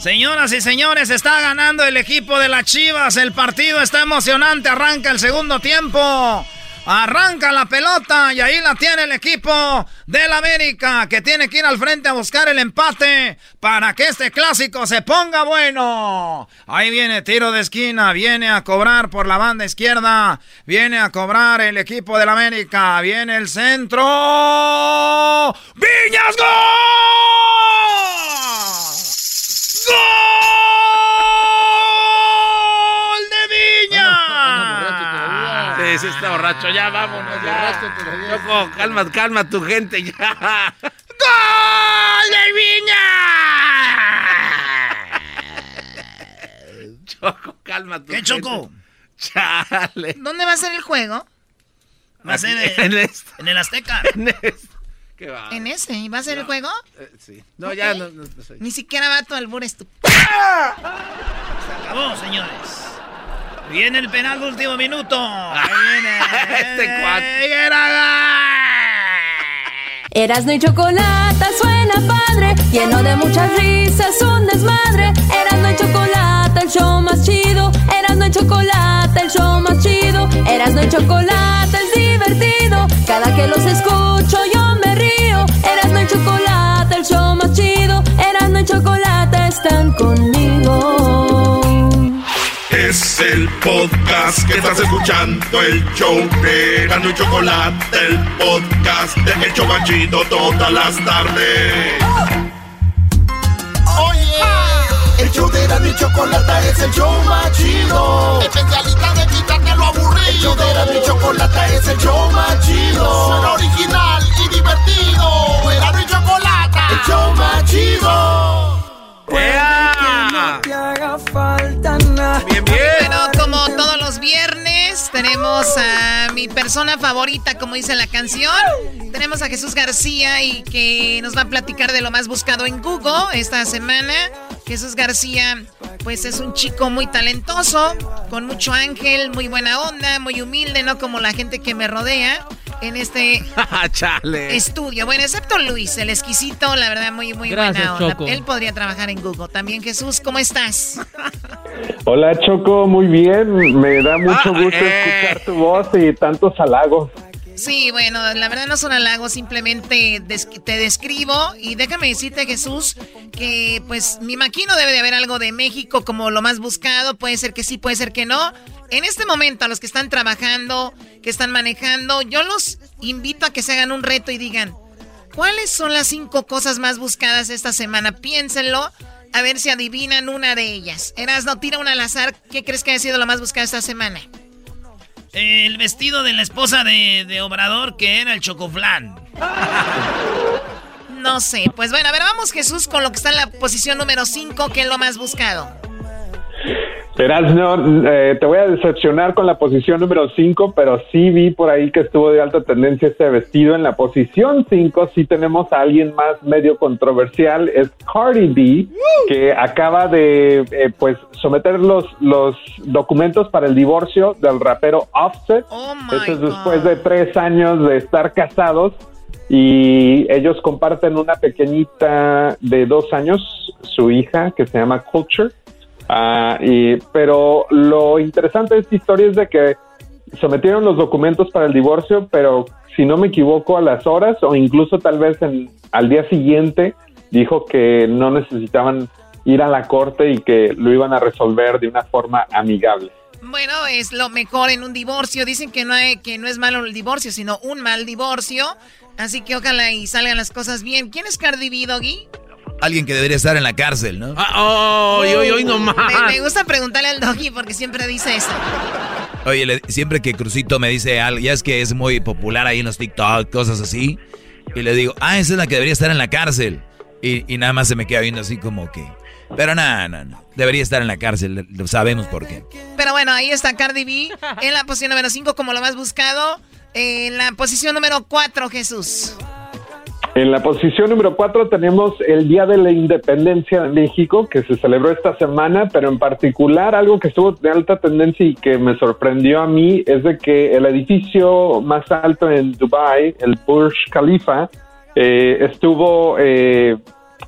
Señoras y señores, está ganando el equipo de las Chivas. El partido está emocionante. Arranca el segundo tiempo. Arranca la pelota y ahí la tiene el equipo del América que tiene que ir al frente a buscar el empate para que este clásico se ponga bueno. Ahí viene tiro de esquina, viene a cobrar por la banda izquierda, viene a cobrar el equipo del América, viene el centro. ¡Viñas gol! ¡Gol está borracho. Ya, vámonos. Ya. Choco, calma, calma tu gente ya. ¡Gol de Viña! Choco, calma tu ¿Qué, Choco? Chale. ¿Dónde va a ser el juego? Va a ser en, en, en el Azteca. En este. ¿En ese? ¿Va a ser el juego? Eh, sí. No, ya no, no, Ni siquiera va tu albur Se acabó, señores. Viene el penal de último minuto. Ahí viene. este cuate. Erasno y chocolate suena padre, lleno de muchas risas, un desmadre. Erasno y chocolate, el show más chido. Erasno y chocolate, el show más chido. Erasno y chocolate es divertido. Cada que los escucho yo me río. Erasno y chocolate, el show más chido. Erasno y chocolate están conmigo. Es el podcast que estás escuchando, el show de y Chocolate, el podcast de El Chobachito todas las tardes. Oye, el show de Erasmo y Chocolate es el show más chido. Especialista de quitarte lo aburrido. El show de Erasmo y Chocolate es el show más chido. Suena original y divertido. Y Chocolate, el show más chido. Bien, bien. Bueno, como todos los viernes, tenemos a mi persona favorita, como dice la canción. Tenemos a Jesús García y que nos va a platicar de lo más buscado en Google esta semana. Jesús García, pues es un chico muy talentoso, con mucho ángel, muy buena onda, muy humilde, no como la gente que me rodea en este estudio. Bueno, excepto Luis, el exquisito, la verdad, muy, muy buena onda. Él podría trabajar en Google. También Jesús, ¿cómo estás? Hola Choco, muy bien. Me da mucho gusto escuchar tu voz y tantos halagos. Sí, bueno, la verdad no son halagos, simplemente te describo y déjame decirte Jesús que pues mi maquino debe de haber algo de México como lo más buscado, puede ser que sí, puede ser que no. En este momento a los que están trabajando, que están manejando, yo los invito a que se hagan un reto y digan, ¿cuáles son las cinco cosas más buscadas esta semana? Piénsenlo, a ver si adivinan una de ellas. Eras, no tira una al azar, ¿qué crees que ha sido lo más buscado esta semana? El vestido de la esposa de, de Obrador, que era el chocoflán. No sé. Pues bueno, a ver, vamos Jesús con lo que está en la posición número 5, que es lo más buscado. Erasno, eh, te voy a decepcionar con la posición número 5, pero sí vi por ahí que estuvo de alta tendencia este vestido. En la posición 5 sí tenemos a alguien más medio controversial, es Cardi B, que acaba de eh, pues someter los, los documentos para el divorcio del rapero Offset. Oh Eso es después de tres años de estar casados y ellos comparten una pequeñita de dos años, su hija, que se llama Culture. Ah, y, pero lo interesante de esta historia es de que sometieron los documentos para el divorcio, pero si no me equivoco, a las horas o incluso tal vez en, al día siguiente dijo que no necesitaban ir a la corte y que lo iban a resolver de una forma amigable. Bueno, es lo mejor en un divorcio. Dicen que no, hay, que no es malo el divorcio, sino un mal divorcio. Así que ojalá y salgan las cosas bien. ¿Quién es Cardi B, Doggy? Alguien que debería estar en la cárcel, ¿no? Ah, ¡Ay, ay, ay, no más! Me, me gusta preguntarle al Doggy porque siempre dice eso. Oye, le- siempre que Crucito me dice algo, ya es que es muy popular ahí en los TikTok, cosas así, y le digo, ah, esa es la que debería estar en la cárcel. Y, y nada más se me queda viendo así como que, pero nada, no, no, debería estar en la cárcel, lo sabemos por qué. Pero bueno, ahí está Cardi B en la posición número 5 como lo más buscado. En la posición número 4, Jesús. En la posición número 4 tenemos el Día de la Independencia de México, que se celebró esta semana, pero en particular algo que estuvo de alta tendencia y que me sorprendió a mí es de que el edificio más alto en Dubai, el Burj Khalifa, eh, estuvo eh,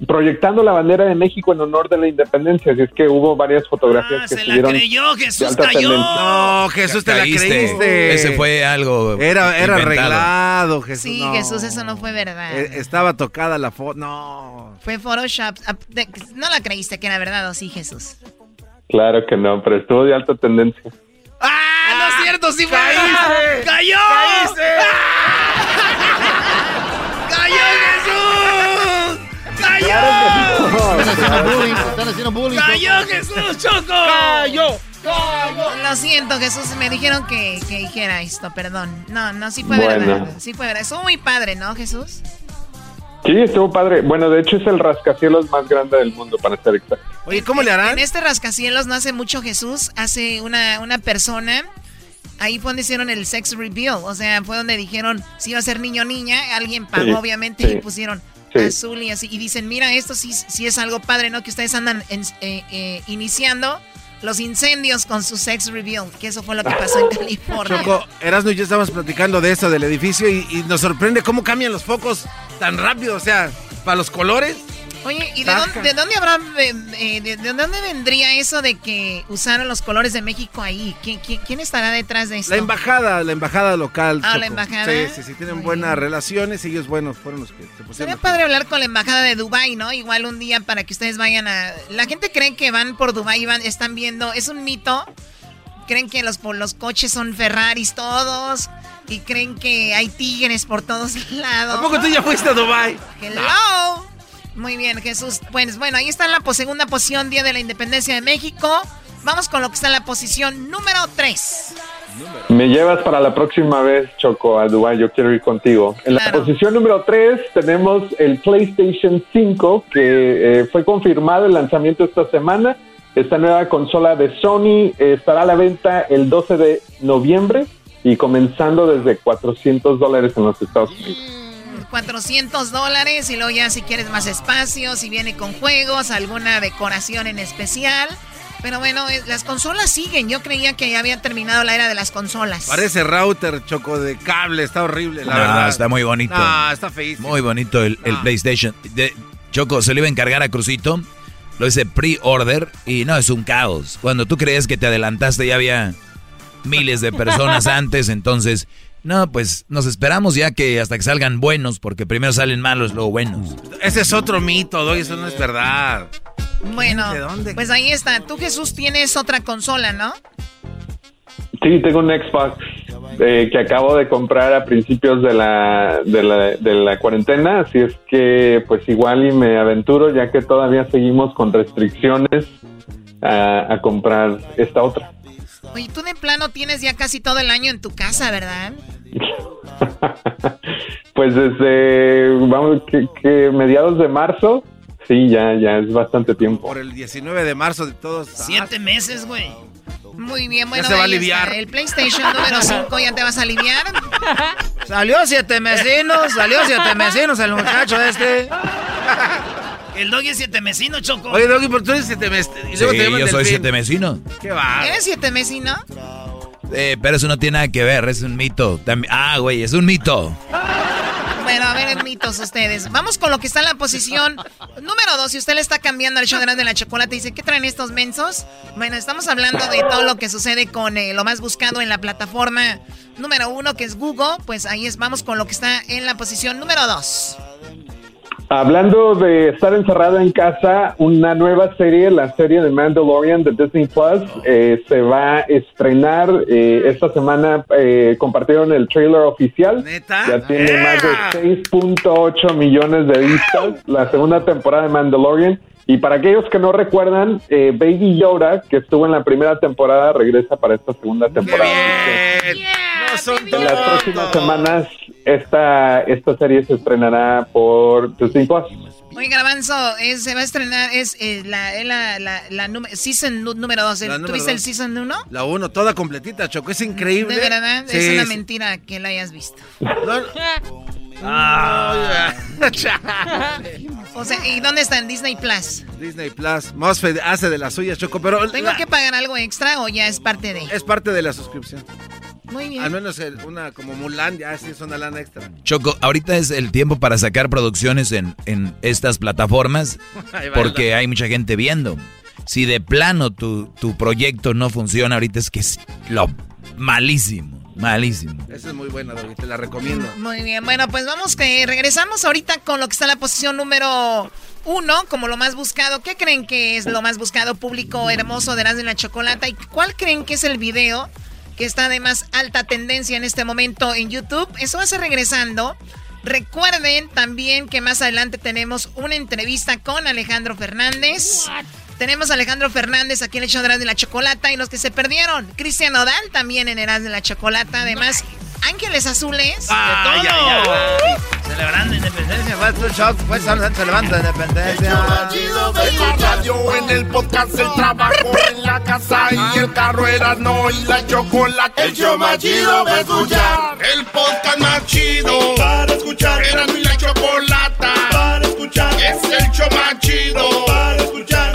proyectando la bandera de México en honor de la independencia, así es que hubo varias fotografías que se la estuvieron creyó, de Jesús alta cayó. tendencia. No, Jesús, te la creíste. Ese fue algo Era, era inventado. arreglado, Jesús. Sí, no. Jesús, eso no fue verdad. Eh, Estaba tocada la foto. No. Fue Photoshop. Ah, No la creíste que era verdad, ¿o sí, Jesús? Claro que no, pero estuvo de alta tendencia. ¡Ah, no es cierto! ¡Sí fue! ¡Cayó! ¡Cayó haciendo bullying, están haciendo bullying. ¡Cayó Jesús, Choco! ¡Cayó! Lo siento, Jesús. Me dijeron que, que dijera esto, perdón. No, no, sí fue Bueno. verdad. Sí fue verdad. Estuvo muy padre, ¿no, Jesús? Sí, estuvo padre. Bueno, de hecho es el rascacielos más grande del mundo, para ser exacto. Oye, ¿cómo le harán? En este rascacielos no hace mucho Jesús, hace una, una persona. Ahí fue donde hicieron el sex reveal. O sea, fue donde dijeron si iba a ser niño o niña. Alguien pagó, Sí, obviamente, sí. y pusieron Sí. azul y así. Y dicen, mira, esto sí, sí es algo padre, ¿no? Que ustedes andan en- eh, eh, iniciando los incendios con su sex reveal. Que eso fue lo que pasó en California. Choco, Erasmo y yo estábamos platicando de eso, del edificio, y, y nos sorprende cómo cambian los focos tan rápido. O sea, para los colores. Oye, ¿y de dónde, de dónde habrá, eh, de, de dónde vendría eso de que usaron los colores de México ahí? ¿Quién, quién, quién estará detrás de esto? La embajada, la embajada local. Ah, Choco. la embajada. Sí, sí, sí, tienen buenas relaciones. Ellos, bueno, fueron los que se Sería pusieron. padre hablar con la embajada de Dubai, ¿no? Igual un día para que ustedes vayan a... La gente cree que van por Dubai y van, están viendo... Es un mito. Creen que los, los coches son Ferraris todos. Y creen que hay tigres por todos lados. ¿A poco tú ya fuiste a Dubai? Hello. Muy bien, Jesús. Pues bueno, ahí está la segunda posición, Día de la Independencia de México. Vamos con lo que está en la posición número 3. Me llevas para la próxima vez, Choco, a Dubái. Yo quiero ir contigo. En la posición número 3 tenemos el PlayStation 5, que eh, fue confirmado el lanzamiento esta semana. Esta nueva consola de Sony eh, estará a la venta el 12 de noviembre y comenzando desde 400 dólares en los Estados Unidos. 400 dólares y luego ya si quieres más espacio, si viene con juegos, alguna decoración en especial. Pero bueno, eh, las consolas siguen. Yo creía que ya había terminado la era de las consolas. Parece router, Choco, de cable. Está horrible, la No, verdad. está muy bonito. No, está feísimo. Muy bonito el, el PlayStation. De- Choco, se le iba a encargar a Crucito. Lo hice pre-order y no, es un caos. Cuando tú crees que te adelantaste ya había miles de personas antes, entonces, no, pues nos esperamos ya que hasta que salgan buenos, porque primero salen malos, luego buenos. Ese es otro mito, Doy, eso no es verdad. Bueno, ¿De dónde? pues ahí está. Tú, Jesús, tienes otra consola, ¿no? Sí, tengo un Xbox eh, que acabo de comprar a principios de la, de, la, de la cuarentena, así es que pues igual y me aventuro ya que todavía seguimos con restricciones a, a comprar esta otra. Oye, tú de plano tienes ya casi todo el año en tu casa, ¿verdad? pues desde, vamos, que, mediados de marzo, sí, ya, ya es bastante tiempo. Por el 19 de marzo de todos. Siete meses, güey. Muy bien, bueno. Ya se va a aliviar. El PlayStation número 5 ya te vas a aliviar. Salió siete mesinos, salió siete mesinos el muchacho este. El doggy es siete mesino, Choco. Oye, doggy, ¿por tú eres siete mesino? Sí, yo soy siete mesino. ¿Qué va? ¿Eres siete mesino? Eh, pero eso no tiene nada que ver, es un mito. ah, güey, es un mito. Bueno, a ver, mitos ustedes. Vamos con lo que está en la posición número dos. Si usted le está cambiando al show de la chocolate y dice, ¿qué traen estos mensos? Bueno, estamos hablando de todo lo que sucede con eh, lo más buscado en la plataforma número uno, que es Google. Pues ahí es, vamos con lo que está en la posición número dos. Hablando de estar encerrado en casa, una nueva serie, la serie de Mandalorian de Disney Plus, eh, se va a estrenar eh, esta semana. Eh, compartieron el trailer oficial. Ya tiene más de 6.8 millones de vistas. La segunda temporada de Mandalorian. Y para aquellos que no recuerdan, Baby Yoda, que estuvo en la primera temporada, regresa para esta segunda temporada. en las próximas semanas esta, esta serie se estrenará por Disney Plus. Oye, Garbanzo, se va a estrenar, es eh, la, la, la, la season número 2. ¿Tuviste el season 1? La 1, toda completita, Choco, es increíble. De verdad, es una mentira que la hayas visto. Ah. o sea, ¿y dónde está en Disney Plus? Disney Plus. Mosfet hace de las suyas, Choco, pero... ¿Tengo que pagar algo extra o ya es parte de...? Es parte de la suscripción. Muy bien. Al menos una como Mulan, ya sí es una lana extra. Choco, ahorita es el tiempo para sacar producciones en, en estas plataformas porque hay mucha gente viendo. Si de plano tu, tu proyecto no funciona, ahorita es que es lo malísimo. Malísimo. Esa es muy buena, David, te la recomiendo. Muy bien, bueno, pues vamos que regresamos ahorita con lo que está en la posición número uno, como lo más buscado. ¿Qué creen que es lo más buscado público hermoso de las de la Chocolata? ¿Y cuál creen que es el video que está de más alta tendencia en este momento en YouTube. Eso va a ser regresando. Recuerden también que más adelante tenemos una entrevista con Alejandro Fernández. Tenemos a Alejandro Fernández aquí en el show de la Chocolata y los que se perdieron. Cristian Odal también en Eras de la Chocolata. Además, Ángeles Azules. Ah, de todo. Celebrando independencia. Fue tu shock. Fue se levanta independencia. El radio, en el podcast, el trabajo, en la casa y el carro era no y la chocolate. El show más chido para escuchar. El podcast más chido para escuchar. Era mi la chocolata para escuchar. Es el show más chido para escuchar.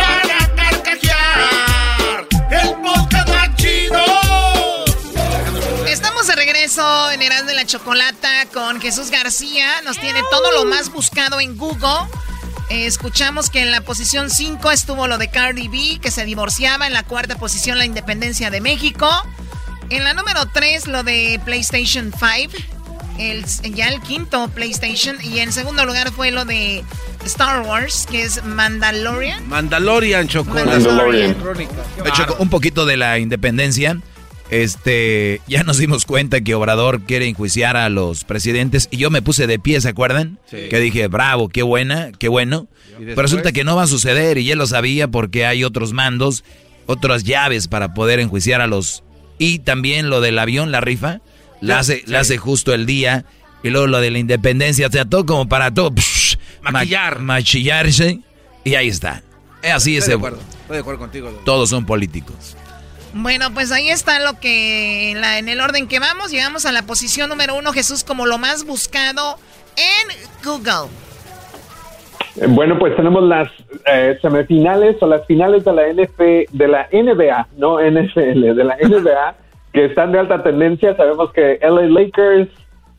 En Erasmo de la Chocolata con Jesús García. Nos tiene todo lo más buscado en Google. escuchamos que en la posición 5 estuvo lo de Cardi B, que se divorciaba. En la cuarta posición, la independencia de México. En la número 3, lo de PlayStation 5. El, ya el quinto PlayStation. Y en segundo lugar fue lo de Star Wars, que es Mandalorian. Mandalorian, Chocolate. Mandalorian. un poquito de la independencia. Este, ya nos dimos cuenta que Obrador quiere enjuiciar a los presidentes y yo me puse de pie, ¿se acuerdan? Que dije, bravo, qué buena, qué bueno. Pero resulta que no va a suceder y él lo sabía porque hay otros mandos, otras llaves para poder enjuiciar a los... Y también lo del avión, la rifa, la hace, la hace justo el día. Y luego lo de la independencia, o sea, todo como para todo. Maquillar. machillarse. Y ahí está. Así es. Estoy de acuerdo contigo. Todos son políticos. Bueno, pues ahí está lo que en, el orden que vamos. Llegamos a la posición número uno, Jesús, como lo más buscado en Google. Eh, bueno, pues tenemos las eh, semifinales o las finales de la NF, de la NBA, no NFL, de la NBA, que están de alta tendencia. Sabemos que LA Lakers,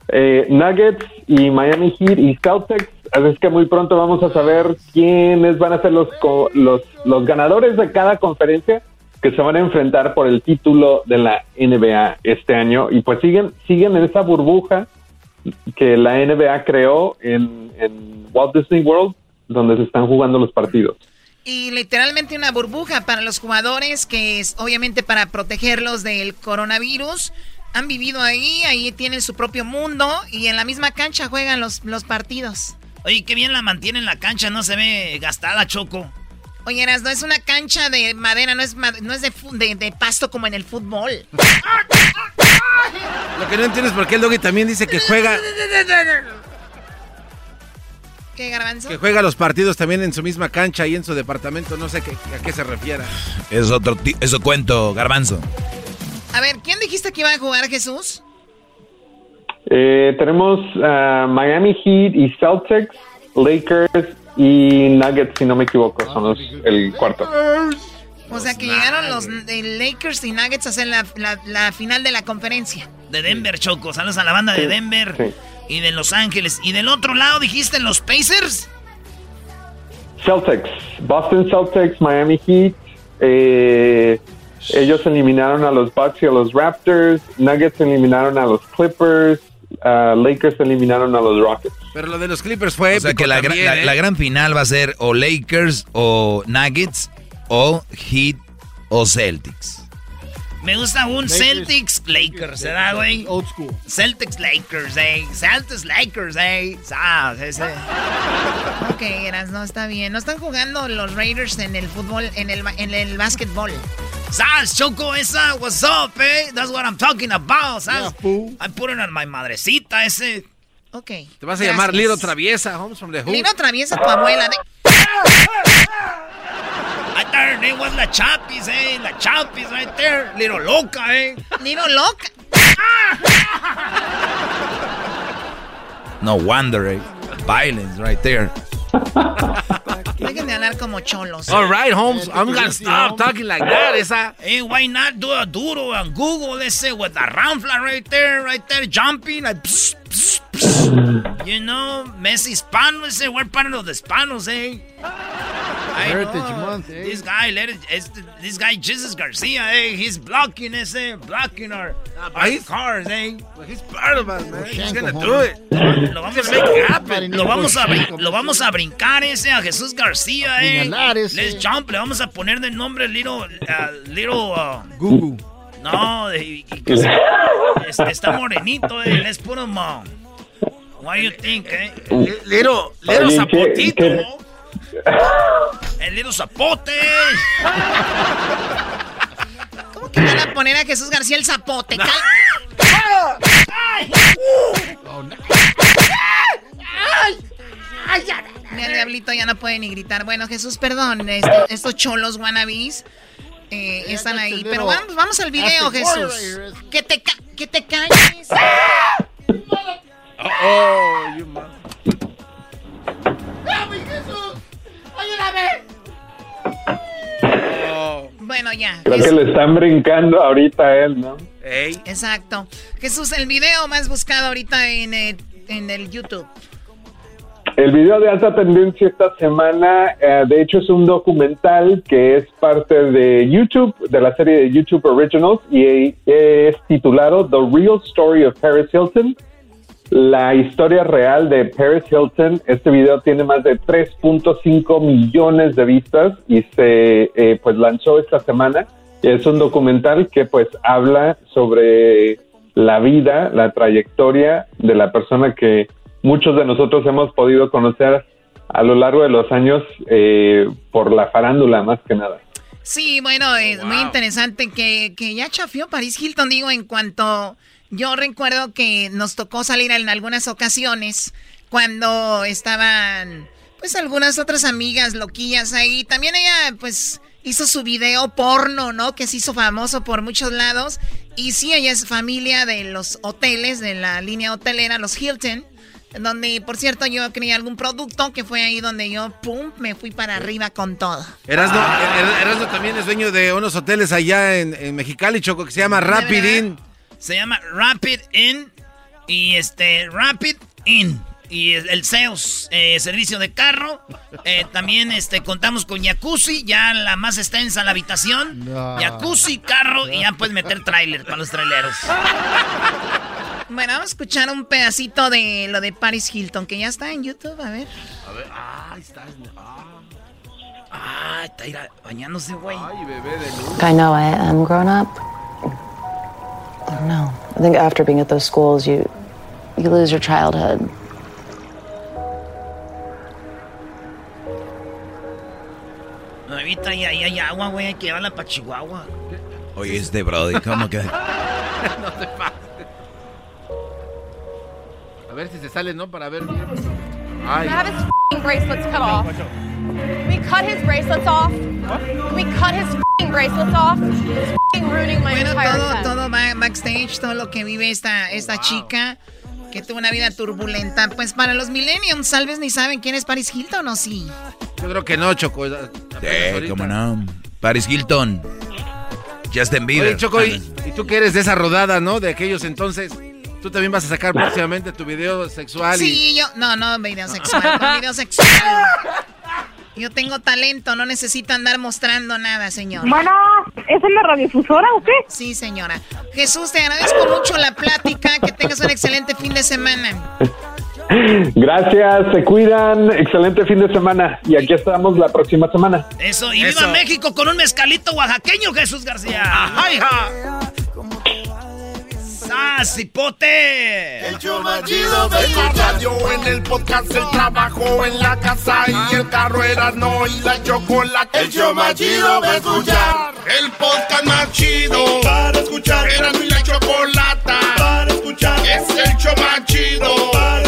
eh, Nuggets y Miami Heat y Celtics. Así es que muy pronto vamos a saber quiénes van a ser los, los, los ganadores de cada conferencia que se van a enfrentar por el título de la NBA este año y pues siguen siguen en esa burbuja que la NBA creó en, Walt Disney World donde se están jugando los partidos. Y literalmente una burbuja para los jugadores que es obviamente para protegerlos del coronavirus. Han vivido ahí, ahí tienen su propio mundo y en la misma cancha juegan los, los partidos. Oye, qué bien la mantienen la cancha, no se ve gastada, Choco. Oye, Eras, no es una cancha de madera, no es, no es de, de, pasto como en el fútbol. Lo que no entiendes es por qué el Doggy también dice que juega. ¿Qué, Garbanzo? Que juega los partidos también en su misma cancha y en su departamento. No sé a qué se refiera. Es otro eso cuento, Garbanzo. A ver, ¿quién dijiste que iba a jugar Jesús? Eh, tenemos Miami Heat y Celtics, Lakers y Nuggets, si no me equivoco, son los, el cuarto. O sea que llegaron los Lakers y Nuggets a hacer la, la, final de la conferencia. De Denver, Choco. Saludos a la banda de Denver y de Los Ángeles. ¿Y del otro lado dijiste los Pacers? Celtics. Boston Celtics, Miami Heat. Eh, ellos eliminaron a los Bucks y a los Raptors. Nuggets eliminaron a los Clippers. Lakers eliminaron a los Rockets. Pero lo de los Clippers fue. O sea que la, ¿eh? la, gran final va a ser o Lakers o Nuggets o Heat o Celtics. Me gusta un Celtics Lakers, ¿verdad, güey? Old school. Celtics Lakers, eh. Celtics Lakers, eh. Ah, ese. ok, Eras, no está bien. No están jugando los Raiders en el fútbol, en el, en el básquetbol. ¿Sabes, Choco, esa? What's up, eh? That's what I'm talking about, ¿sabes? Yeah, I'm putting on my madrecita, ese. Ok. Te vas a llamar Liro Traviesa, Homes from the Hood. Liro Traviesa, tu abuela. De... I thought her name was La Chapis, eh? La Chapis right there. Little Loca, eh? Little Loca. no wonder, eh? Violence right there. Dejen de hablar como cholos. All right, Holmes. I'm gonna stop talking like that. Esa. Hey, why not do a duro on Google? Let's say with a ramfla right there, right there, jumping. Like, pss, pss, pss. You know, Messi hispano. Ese, we're part of the Hispanos, eh? Heritage Month, eh? This guy, let it, this guy, Jesus Garcia, eh? He's blocking us, eh? Blocking our, our cars, eh? Well, he's part of us, man. He's gonna do it. Lo vamos a make it happen. Lo vamos a, lo vamos a brincar ese a Jesús García, eh. Let's jump. Le vamos a poner de nombre Little, uh, Little, uh, Gugu. No, de, que se, está morenito, eh. Let's put him on. What do you think, eh? Little, little zapotito. El little zapote. ¿Cómo que van a poner a Jesús García el zapote? El diablito ya no puede ni gritar. Bueno, Jesús, perdón. Este, estos cholos wannabis eh, están ahí. Pero vamos, vamos al video, Jesús. Que te, que te calles. Oh, oh, you Jesús! ¡Ayúdame! Oh. Bueno, ya. Creo que le están brincando ahorita a él, ¿no? Exacto. Jesús, el video más buscado ahorita en el, en el YouTube. El video de alta tendencia esta semana, eh, de hecho, es un documental que es parte de YouTube, de la serie de YouTube Originals, y es titulado The Real Story of Paris Hilton la historia real de Paris Hilton. Este video tiene más de 3.5 millones de vistas y se eh, pues lanzó esta semana. Es un documental que pues habla sobre la vida, la trayectoria de la persona que muchos de nosotros hemos podido conocer a lo largo de los años eh, por la farándula más que nada. Sí, bueno, es muy interesante que, que ya chafió Paris Hilton, digo, en cuanto yo recuerdo que nos tocó salir en algunas ocasiones cuando estaban, pues, algunas otras amigas loquillas ahí. También ella, pues, hizo su video porno, ¿no? Que se hizo famoso por muchos lados. Y sí, ella es familia de los hoteles, de la línea hotelera, los Hilton. Donde, por cierto, yo quería algún producto que fue ahí donde yo, pum, me fui para arriba con todo. Erasno, Erasno también es dueño de unos hoteles allá en, en Mexicali, Choco, que se llama Rapid Inn. Se llama Rapid In y este Rapid In y el SEOS, eh, servicio de carro. Eh, también este, contamos con jacuzzi, ya la más extensa la habitación. Jacuzzi, carro y ya puedes meter tráiler para los traileros. Bueno, vamos a escuchar un pedacito de lo de Paris Hilton, que ya está en YouTube, a ver. A ver, ah, está. Ah, ah está bañándose, güey. Ay, bebé de luz. I know I am grown up. I don't know. I think after being at those schools, you you lose your childhood. chavita y ahí hay agua, güey, hay que llevarla para Chihuahua. Oye, este Brody, ¿cómo que? no te pases. A ver si se sale, ¿no? Para ver bien. Ay. have his bracelets cut off. Can we cut his bracelets off? Can we cut his bracelets off? He's ruining my bueno, todo, todo backstage, todo lo que vive esta, esta chica que tuvo una vida turbulenta. Pues para los millennials, tal vez ni saben quién es Paris Hilton o sí. Yo creo que no, Choco. Sí, cómo no. Paris Hilton. Justin Bieber. Oye, Choco, y, tú que eres de esa rodada, ¿no? De aquellos entonces. Tú también vas a sacar próximamente tu video sexual. Sí, yo. No, no, video sexual. con video sexual. Yo tengo talento, no necesito andar mostrando nada, señor. Bueno, ¿es en la radiofusora o qué? Sí, señora. Jesús, te agradezco mucho la plática. Que tengas un excelente fin de semana. Gracias, se cuidan. Excelente fin de semana. Y aquí estamos la próxima semana. Eso, y viva México con un mezcalito oaxaqueño, Jesús García. ¡Ajá, hija! ¡Cipote! El show más chido de la radio, en el podcast, el trabajo, en la casa y el carro era no y la chocolate. El show más chido escuchar. El podcast más chido para escuchar. Era y la chocolata para escuchar. Es el show más chido para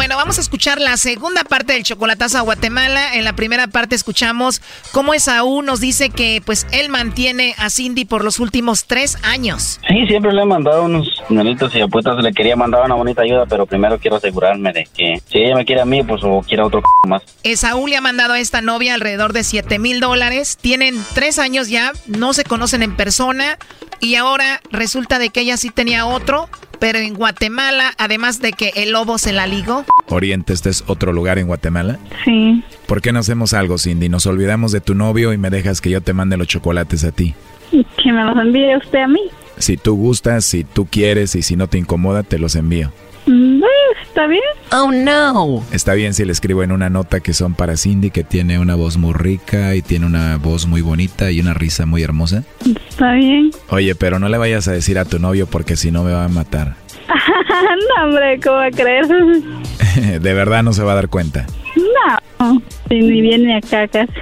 Bueno, vamos a escuchar la segunda parte del chocolatazo a Guatemala. En la primera parte escuchamos cómo Esaú nos dice que pues él mantiene a Cindy por los últimos tres años. Sí, siempre le he mandado unos dineritos y apuestas. Le quería mandar una bonita ayuda, pero primero quiero asegurarme de que si ella me quiere a mí, pues o quiere a otro más. Esaú le ha mandado a esta novia alrededor de 7 mil dólares. Tienen tres años ya, no se conocen en persona y ahora resulta de que ella sí tenía otro pero en Guatemala, además de que el lobo se la ligó. Oriente, ¿este es otro lugar en Guatemala? Sí. ¿Por qué no hacemos algo, Cindy? Nos olvidamos de tu novio y me dejas que yo te mande los chocolates a ti. Que me los envíe usted a mí. Si tú gustas, si tú quieres y si no te incomoda, te los envío. Mm, ¿Está bien? Oh, no. Está bien si le escribo en una nota que son para Cindy, que tiene una voz muy rica y tiene una voz muy bonita y una risa muy hermosa. Está bien. Oye, pero no le vayas a decir a tu novio porque si no me va a matar. no, hombre, ¿cómo va a creer? ¿De verdad no se va a dar cuenta? No, ni viene acá casi.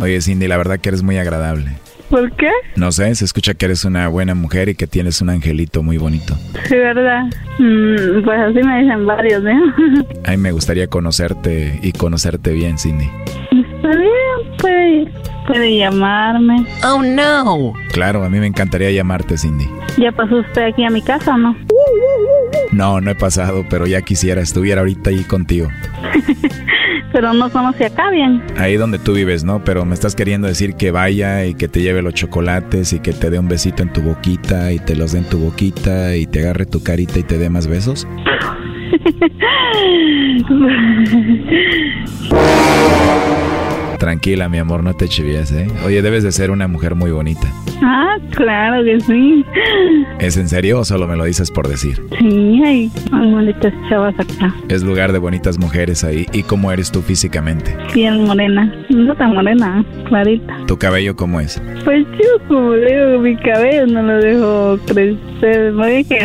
Oye, Cindy, la verdad que eres muy agradable. ¿Por qué? No sé, se escucha que eres una buena mujer y que tienes un angelito muy bonito. Sí, ¿verdad? Mm, pues así me dicen varios, ¿eh? Ay, me gustaría conocerte y conocerte bien, Cindy. Está bien, puede, puede llamarme. Oh, no. Claro, a mí me encantaría llamarte, Cindy. ¿Ya pasó usted aquí a mi casa o no? No, no he pasado, pero ya quisiera, estuviera ahorita ahí contigo. pero no conoce acá bien. Ahí donde tú vives, ¿no? Pero me estás queriendo decir que vaya y que te lleve los chocolates y que te dé un besito en tu boquita y te los dé en tu boquita y te agarre tu carita y te dé más besos. Tranquila, mi amor, no te chivías, ¿eh? Oye, debes de ser una mujer muy bonita. Ah, claro que sí. ¿Es en serio o solo me lo dices por decir? Sí, hay muy bonitas chavas acá. Es lugar de bonitas mujeres ahí. ¿Y cómo eres tú físicamente? Bien morena. No tan morena, clarita. ¿Tu cabello cómo es? Pues yo, como digo, mi cabello no lo dejo crecer. Me dije,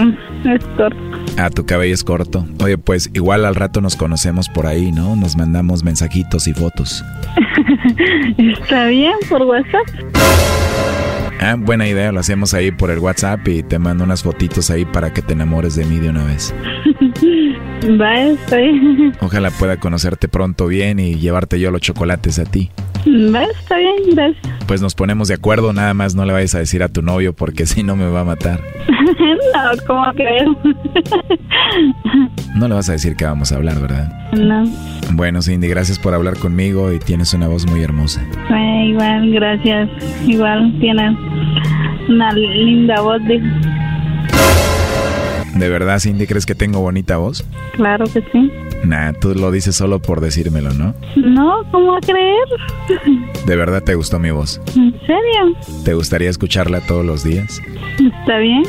es corto. Ah, tu cabello es corto. Oye, pues igual al rato nos conocemos por ahí, ¿no? Nos mandamos mensajitos y fotos. Está bien, por WhatsApp. Ah, buena idea, lo hacemos ahí por el WhatsApp y te mando unas fotitos ahí para que te enamores de mí de una vez. Va, estoy. Ojalá pueda conocerte pronto bien y llevarte yo los chocolates a ti. Va, está bien, gracias. Pues nos ponemos de acuerdo, nada más no le vayas a decir a tu novio porque si no me va a matar. no, ¿cómo crees? no le vas a decir que vamos a hablar, ¿verdad? No. Bueno, Cindy, gracias por hablar conmigo y tienes una voz muy hermosa. Eh, igual, gracias. Igual tienes una linda voz. ¿De verdad, Cindy, crees que tengo bonita voz? Claro que sí. Nah, tú lo dices solo por decírmelo, ¿no? No, ¿cómo a creer? ¿De verdad te gustó mi voz? ¿En serio? ¿Te gustaría escucharla todos los días? Está bien.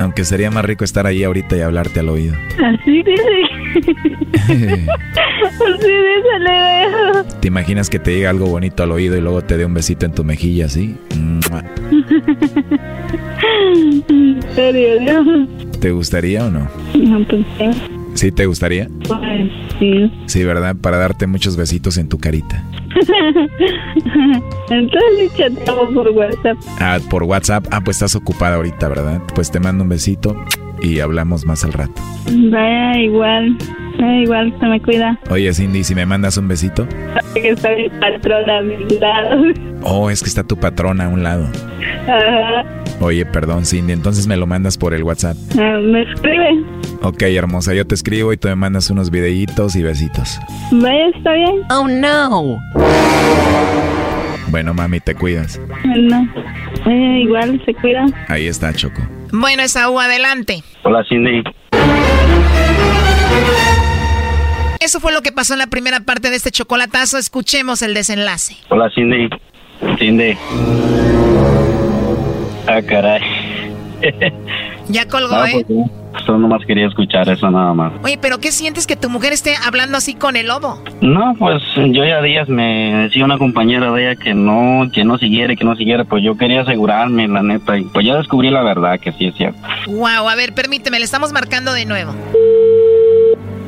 Aunque sería más rico estar ahí ahorita y hablarte al oído. Así le veo. ¿Te imaginas que te diga algo bonito al oído y luego te dé un besito en tu mejilla así? ¿Te gustaría o no? No, pues sí. ¿Sí te gustaría? Pues sí. Sí, ¿verdad? Para darte muchos besitos en tu carita. Entonces chateamos por WhatsApp. Ah, por WhatsApp. Ah, pues estás ocupada ahorita, ¿verdad? Pues te mando un besito y hablamos más al rato. Vaya, igual. Vaya, igual, se me cuida. Oye, Cindy, si me mandas un besito. Que está mi patrona a mi lado. Oh, es que está tu patrona a un lado. Ajá. Oye, perdón, Cindy, entonces me lo mandas por el WhatsApp. Ah, me escribe. Ok, hermosa, yo te escribo y tú me mandas unos videitos y besitos. Vaya, está bien. Oh, no. Bueno, mami, te cuidas. Bueno, eh, igual se cuida. Ahí está, Choco. Bueno, Esaú, adelante. Hola, Cindy. Eso fue lo que pasó en la primera parte de este chocolatazo. Escuchemos el desenlace. Hola, Cindy. Cindy. Ah, caray. Ya colgó, No, ¿eh? pues. Solo nomás quería escuchar eso nada más. Oye, pero ¿qué sientes que tu mujer esté hablando así con el lobo? No, pues yo ya días me decía una compañera de ella que no, que no siguiera, que no siguiera, pues yo quería asegurarme, la neta, y pues ya descubrí la verdad, que sí es cierto. Wow, a ver, permíteme, le estamos marcando de nuevo.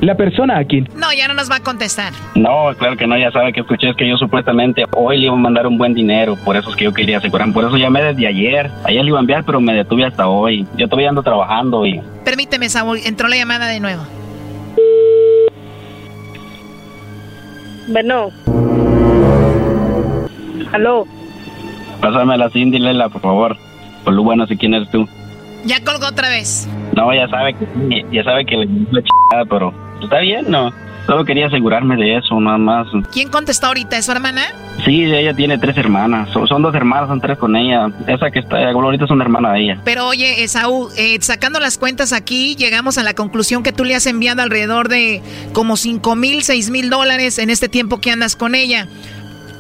La persona aquí. No, ya no nos va a contestar. No, claro que no, ya sabe que escuché es que yo supuestamente hoy le iba a mandar un buen dinero, por eso es que yo quería asegurar, por eso llamé desde ayer. Ayer le iba a enviar, pero me detuve hasta hoy. Yo todavía ando trabajando y... Permíteme, Saúl, entró la llamada de nuevo. Bueno. Aló. Pásame la Cindy, Lela, por favor. Por lo bueno, si quién eres tú. Ya colgó otra vez. No, ya sabe que ya sabe que le la chingada, pero está bien, ¿no? Solo quería asegurarme de eso, nada más. ¿Quién contestó ahorita? ¿Es su hermana? Sí, ella tiene tres hermanas. Son, son dos hermanas, son tres con ella. Esa que está ahorita es una hermana de ella. Pero oye, Esaú, eh, sacando las cuentas aquí, llegamos a la conclusión que tú le has enviado alrededor de como 5 mil, 6 mil dólares en este tiempo que andas con ella.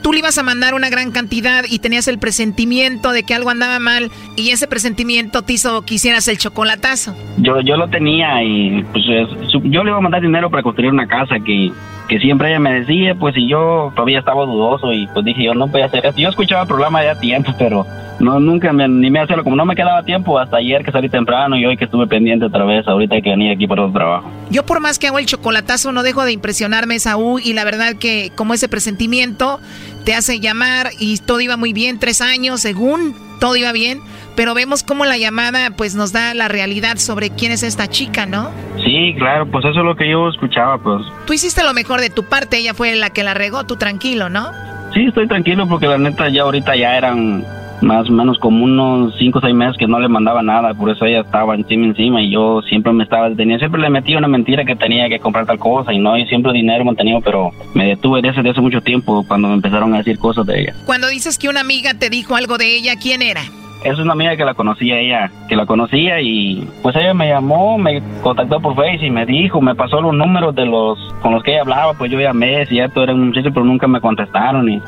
Tú le ibas a mandar una gran cantidad y tenías el presentimiento de que algo andaba mal y ese presentimiento te hizo que hicieras el chocolatazo. Yo, yo lo tenía y pues yo le iba a mandar dinero para construir una casa que, que siempre ella me decía, pues y yo todavía estaba dudoso y pues dije yo no voy a hacer esto. Yo escuchaba el programa ya tiempo, pero no nunca me animé a hacerlo. Como no me quedaba tiempo hasta ayer que salí temprano y hoy que estuve pendiente otra vez, ahorita que venía aquí para otro trabajo. Yo por más que hago el chocolatazo no dejo de impresionarme, Saúl, y la verdad que como ese presentimiento te hace llamar y todo iba muy bien, tres años, según todo iba bien, pero vemos cómo la llamada pues nos da la realidad sobre quién es esta chica, ¿no? Sí, claro, pues eso es lo que yo escuchaba, pues Tú hiciste lo mejor de tu parte, ella fue la que la regó, tú tranquilo, ¿no? Sí, estoy tranquilo porque la neta ya ahorita ya eran más o menos como unos 5 o 6 meses que no le mandaba nada, por eso ella estaba encima encima y yo siempre me estaba deteniendo, siempre le metía una mentira que tenía que comprar tal cosa y no, y siempre dinero mantenido, pero me detuve desde hace, hace mucho tiempo cuando me empezaron a decir cosas de ella. Cuando dices que una amiga te dijo algo de ella, ¿quién era? Es una amiga que la conocía ella, que la conocía y pues ella me llamó, me contactó por Face y me dijo, me pasó los números de los con los que ella hablaba, pues yo llamé, cierto, era un muchacho, pero nunca me contestaron y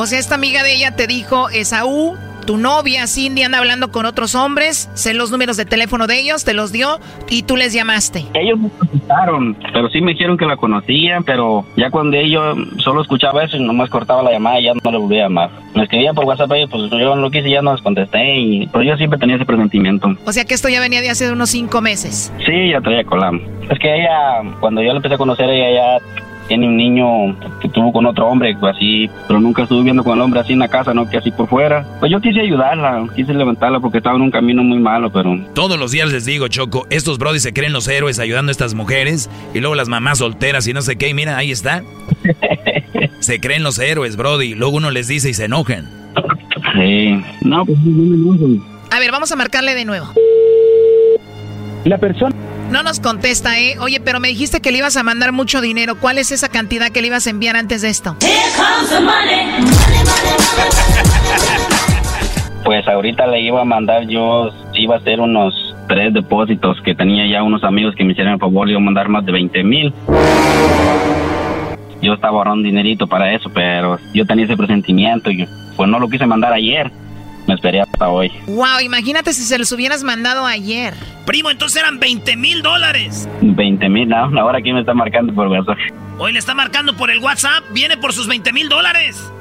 O sea, esta amiga de ella te dijo, Esaú, tu novia Cindy anda hablando con otros hombres, sé los números de teléfono de ellos, te los dio y tú les llamaste. Ellos me contestaron, pero sí me dijeron que la conocían, pero ya cuando ellos solo escuchaba eso y nomás cortaba la llamada y ya no le volví a llamar. Me escribían por WhatsApp ellos, pues yo lo quise y ya no les contesté, y, pero yo siempre tenía ese presentimiento. O sea que esto ya venía de hace unos cinco meses. Sí, ya traía colam. Es que ella, cuando yo la empecé a conocer, ella ya tiene un niño que tuvo con otro hombre, pues así, pero nunca estuve viendo con el hombre así en la casa, ¿no? Que así por fuera. Pues yo quise ayudarla, quise levantarla porque estaba en un camino muy malo, pero Todos los días les digo, Choco, estos brodis se creen los héroes ayudando a estas mujeres y luego las mamás solteras y no sé qué, y mira, ahí está. se creen los héroes, brody, luego uno les dice y se enojan. sí. No, pues no me enojo. A ver, vamos a marcarle de nuevo. La persona. No nos contesta, ¿eh? Oye, pero me dijiste que le ibas a mandar mucho dinero. ¿Cuál es esa cantidad que le ibas a enviar antes de esto? Pues ahorita le iba a mandar yo, iba a hacer unos tres depósitos que tenía ya unos amigos que me hicieron el favor, le iba a mandar más de 20 mil. Yo estaba ahorrando dinerito para eso, pero yo tenía ese presentimiento y pues no lo quise mandar ayer. Me esperé hasta hoy. Wow, imagínate si se los hubieras mandado ayer. Primo, entonces eran 20 mil dólares. 20 mil, no, ahora aquí me está marcando por WhatsApp. Hoy le está marcando por el WhatsApp, viene por sus 20 mil dólares.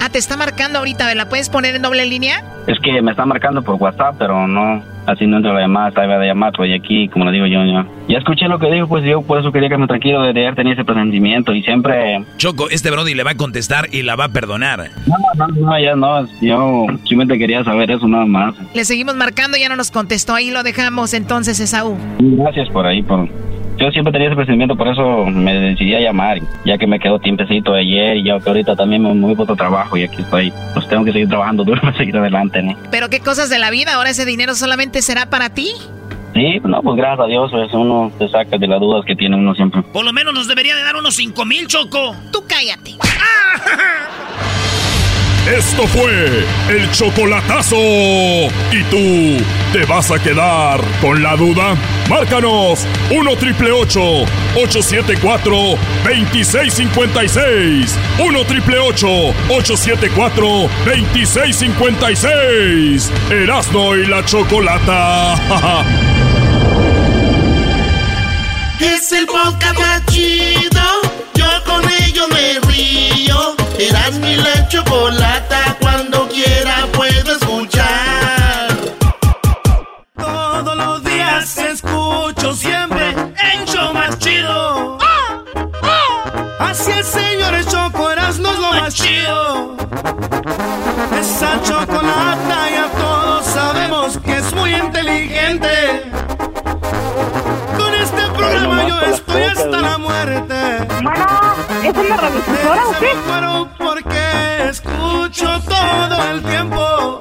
ah, te está marcando ahorita, ¿me la puedes poner en doble línea? Es que me está marcando por WhatsApp, pero no, así no entra la llamada, estaba de llamar, pues aquí, como le digo yo, ya, ya escuché lo que dijo, pues yo por eso quería que me tranquilo de ayer tenía ese presentimiento y siempre... Choco, este Brody le va a contestar y la va a perdonar. No, no, no, ya no, yo simplemente quería saber eso nada más. Le seguimos marcando, ya no nos contestó, ahí lo dejamos entonces, Esaú. Gracias por ahí, por yo siempre tenía ese presentimiento, por eso me decidí a llamar, ya que me quedó tiempecito ayer y ya que ahorita también me muy poco trabajo y aquí estoy, pues tengo que seguir trabajando duro para seguir adelante, ¿no? Pero qué cosas de la vida, ahora ese dinero solamente será para ti. Sí, no, pues gracias a Dios, pues uno se saca de las dudas que tiene uno siempre. Por lo menos nos debería de dar unos cinco mil, Choco. Tú cállate. Esto fue el chocolatazo. ¿Y tú te vas a quedar con la duda? Márcanos 1 triple 874 2656. 1 triple 874 2656. Erasno y la chocolata. es el podcast más chido. Yo con ello me río. Eras mi la chocolata, cuando quiera puedo escuchar. Todos los días escucho siempre el show más chido. Así es, señores, Choco, eras no es lo más chido. Esa chocolata ya todos sabemos que es muy inteligente. Con este programa yo estoy hasta la muerte. Bueno, ¿es una radiodifusora o qué? Escucho todo el tiempo.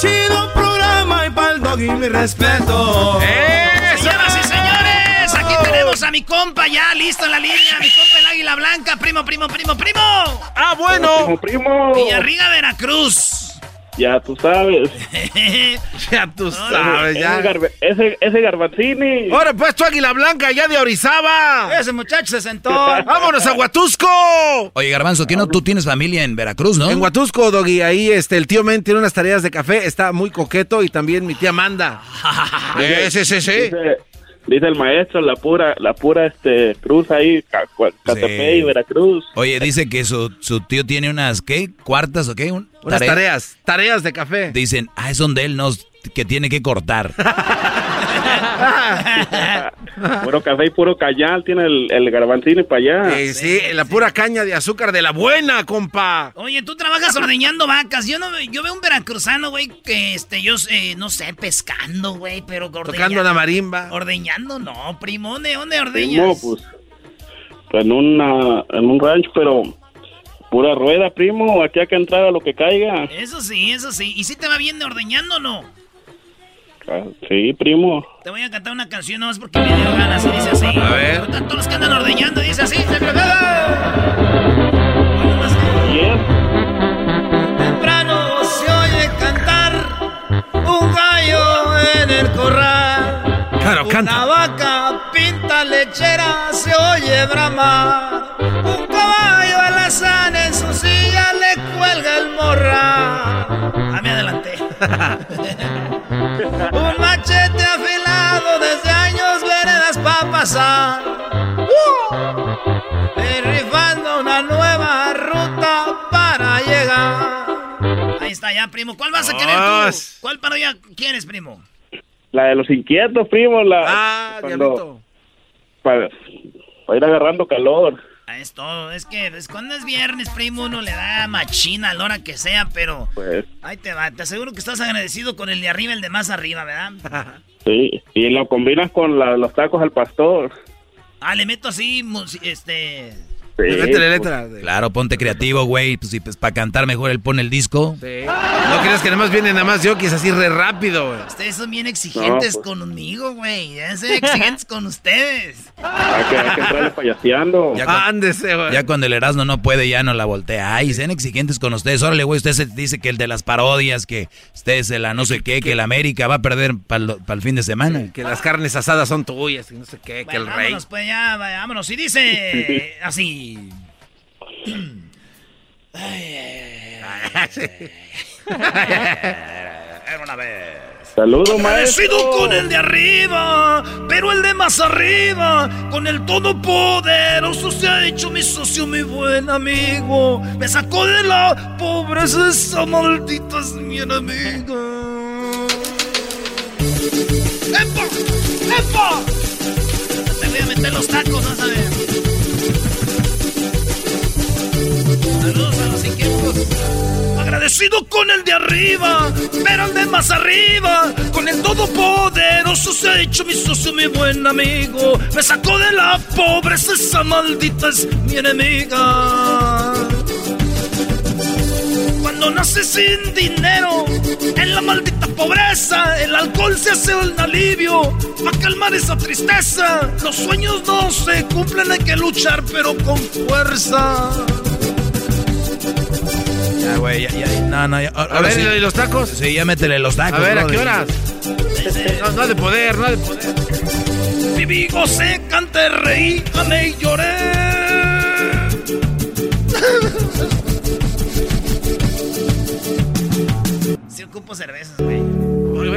Chido programa y pa'l doggy mi respeto. Señoras y señores, aquí tenemos a mi compa ya listo en la línea, mi compa el Águila Blanca, primo, primo, primo, primo. Ah, bueno. Primo, primo. Villarriga, Veracruz. Ya tú sabes. ya tú sabes, ya. Ese, ese. Ahora pues tu águila blanca ya de Orizaba. Ese muchacho se sentó. Vámonos a Huatusco. Oye, Garbanzo, ¿qué no tú tienes familia en Veracruz, no? En Huatusco, Doggy, ahí este, el tío Men tiene unas tareas de café, está muy coqueto y también mi tía Amanda. Eh, sí, sí, sí. Dice, dice el maestro, la pura, la pura este, cruz ahí, Catepec y Veracruz. Oye, dice que su, su tío tiene unas, ¿qué? ¿Cuartas o qué? Un- Unas tarea- tareas, tareas de café. Dicen, ah, es donde él nos, que tiene que cortar. puro café y puro cañal tiene el, el Garbanzini para allá. Eh, sí, la pura caña de azúcar de la buena, compa. Oye, tú trabajas ordeñando vacas. Yo no yo veo un veracruzano, güey, que este, yo eh, no sé, pescando, güey, pero ordeñando. Tocando la marimba. Ordeñando, no, primo, ¿dónde, dónde Primo, ordeñas? pues, pues, en, una, en un rancho, pero pura rueda, primo. Aquí hay que entrar a lo que caiga. Eso sí, eso sí. ¿Y si te va bien de ordeñando o no? Sí, primo. Te voy a cantar una canción nomás porque me dio ganas y dice así. A ver. Todos los que andan ordeñando dice así. Temprano se oye cantar un gallo en el corral. Claro, Una vaca pinta lechera se oye bramar. Un caballo alazán en su silla le cuelga el morral. Ah, me adelanté. Un machete afilado desde años veredas pa' pasar. Y rifando una nueva ruta para llegar. Ahí está ya, primo. ¿Cuál vas a querer tú? ¿Cuál parodia quieres, primo? La de los inquietos, primo. La, ah, cuando, para, para ir agarrando calor. Ah, Es todo. Es que pues, cuando es viernes, primo, uno le da machina a la hora que sea, pero Pues ahí te va. Te aseguro que estás agradecido con el de arriba, el de más arriba, ¿verdad? sí. Y lo combinas con la- los tacos al pastor. Ah, le meto así, este, Métele letra. Claro, ponte creativo, güey. Pues, pues para cantar mejor él pone el disco. Sí. No creas que nada más vienen nada más yo, que es así re rápido, güey. Ustedes son bien exigentes No, pues. conmigo, güey. Ya exigentes con ustedes. Hay que, hay que entrarle payaseando. Ya, cuando- Ándese, güey. ya cuando el Erasmo no puede, ya no la voltea. Ay, sean exigentes con ustedes. Órale, güey, usted se dice que el de las parodias, que usted se la no sé qué, que el América va a perder para el fin de semana. Que las carnes asadas son tuyas y no sé qué, que el rey. Vámonos, pues ya, vámonos. Y dice así. Era una vez. Saludos, maestro. con el de arriba, pero el de más arriba, con el todopoderoso se ha hecho mi socio, mi buen amigo. Me sacó de la pobreza, esa maldita es mi enemiga. ¡Epa! ¡Epa! Te voy a meter los tacos, vas a. Saludos a los inquietos. Agradecido con el de arriba, pero el de más arriba, con el todopoderoso se ha hecho mi socio, mi buen amigo. Me sacó de la pobreza, esa maldita es mi enemiga. Cuando naces sin dinero, en la maldita pobreza, el alcohol se hace un alivio para calmar esa tristeza. Los sueños no se cumplen, hay que luchar, pero con fuerza. Ya, güey, ya, ya, no, no, ya. A ver, ¿y los tacos? Sí, ya métele los tacos. A ver, ¿a qué horas? No, no de poder, no de poder. Viví, gocé, canté, reí, amé y lloré. Si ocupo cervezas, güey.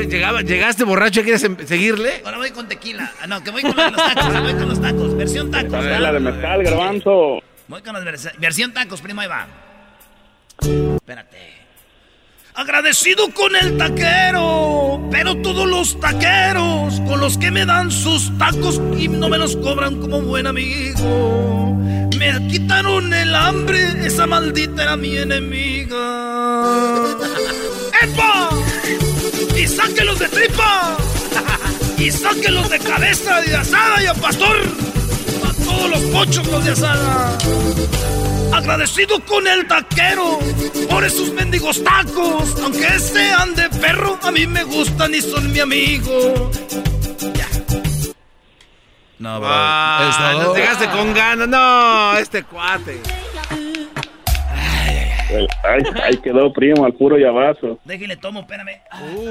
Llegaba- llegaste borracho, ¿quieres em- seguirle? Ahora voy con tequila. Ah, no, que voy con los tacos, voy con los tacos. Versión tacos. A ver, ¿verdad? la de mezcal, garbanzo. Voy con las vers- versión tacos, primo, ahí va. Espérate. Agradecido con el taquero, pero todos los taqueros con los que me dan sus tacos y no me los cobran como buen amigo. Me quitaron el hambre, esa maldita era mi enemiga. ¡Epa! ¡Y sáquenlos de tripa! ¡Y sáquenlos de cabeza de asada y a pastor! ¡A todos los pochos los de asada! Agradecido con el taquero por esos mendigos tacos. Aunque sean de perro, a mí me gustan y son mi amigo. No, bro. Ah, ¿Es todo? nos llegaste con ganas. No, este cuate. Ay, ahí quedó, primo, al puro llavazo. Déjale, tomo, espérame.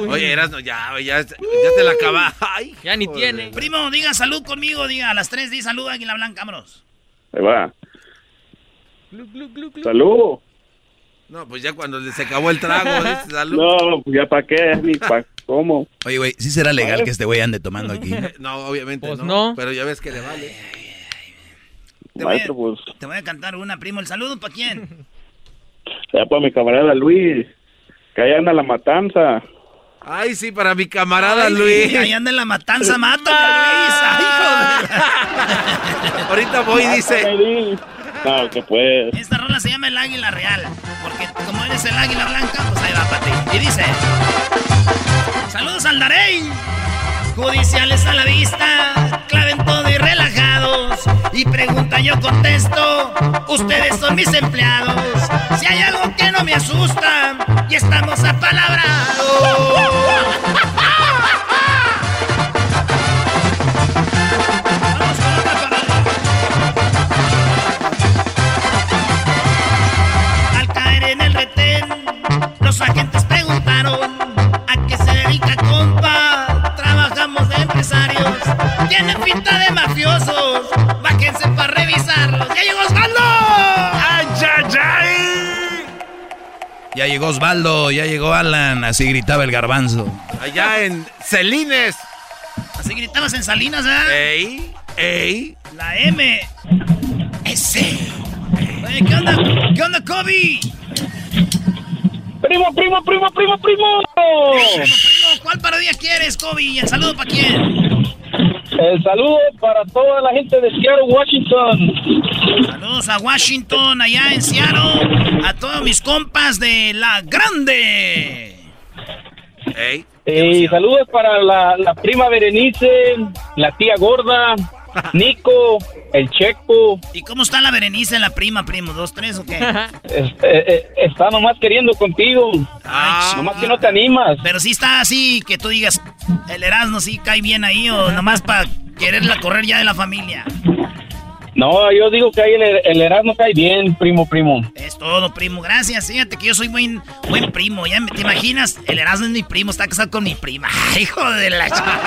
Oye, Erasno, ya, ya, ya te la acaba. Ay, Ya ni tiene. Primo, diga salud conmigo, diga a las tres, di salud, Águila Blanca, vámonos. Ahí va. Salud. No, pues ya cuando se acabó el trago, dice salud. No, pues ya para qué, ni para cómo. Oye, güey, ¿sí será legal que este güey ande tomando aquí? No, obviamente Pues no, no. Pero ya ves que le vale. Te voy, a, Maestro, pues, te voy a cantar una, primo. ¿El saludo para quién? ya para mi camarada Luis, que allá anda la matanza. Ay, sí, para mi camarada Ay, Luis. Ahí anda en la matanza, mátame, Luis. Ay, Ahorita voy, dice. No, que. Esta rola se llama El Águila Real. Porque como eres el Águila Blanca, pues ahí va para ti. Y dice: Saludos al Darey. Judiciales a la vista, claven todo y relajados. Y pregunta, yo contesto: Ustedes son mis empleados. Si hay algo que no me asusta, y estamos apalabrados. los agentes preguntaron a qué se dedica, compa. Trabajamos de empresarios, tienen pinta de mafiosos. Bájense para revisarlos. ¡Ya llegó Osvaldo! ¡Ay, ay, ay! Ya llegó Osvaldo, ya llegó Alan, así gritaba el garbanzo. Allá en Celines. Así gritabas en Salinas, ¿verdad? Ey, ey. La M. S. Oye, ¿qué onda? ¿Qué onda, Kobe? Primo, primo, primo, primo, primo. Primo, primo, ¿cuál parodia quieres, Kobe? ¿Y el saludo para quién? El saludo para toda la gente de Seattle, Washington. Saludos a Washington, allá en Seattle. A todos mis compas de La Grande. Ey. Y saludos para la, la prima Berenice, la tía gorda, Nico, el Checo. ¿Y cómo está la Berenice, la prima, primo? ¿Dos, tres o qué? Es- eh, eh, está nomás queriendo contigo. nomás que no te animas. Pero sí está así, que tú digas, el Erasmo sí cae bien ahí o nomás para quererla correr ya de la familia. No, yo digo que ahí el, el Erasmo cae bien, primo, primo. Es todo, primo. Gracias. Fíjate que yo soy buen, buen primo. ¿Ya me- te imaginas? El Erasmo es mi primo, está casado con mi prima. Hijo de la chica.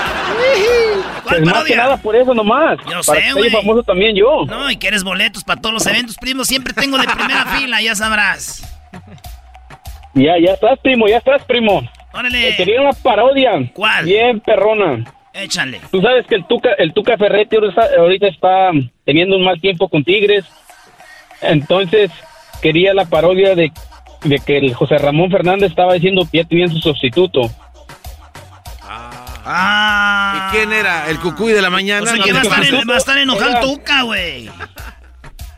Pues más que nada por eso nomás. Yo para sé, güey. famoso también yo. No, y quieres boletos para todos los eventos, primo. Siempre tengo de primera fila, ya sabrás. Ya, ya estás, primo, ya estás, primo. Órale. Eh, quería una parodia. ¿Cuál? Bien perrona. Échale. Tú sabes que el Tuca, el Tuca Ferretti ahorita está, teniendo un mal tiempo con Tigres. Entonces, quería la parodia de, de que el José Ramón Fernández estaba diciendo que ya tenían su sustituto. Ah. ¿Y quién era? ¿El cucuy de la mañana? O sea, que va a estar, en- va a estar enojado el Tuca, güey.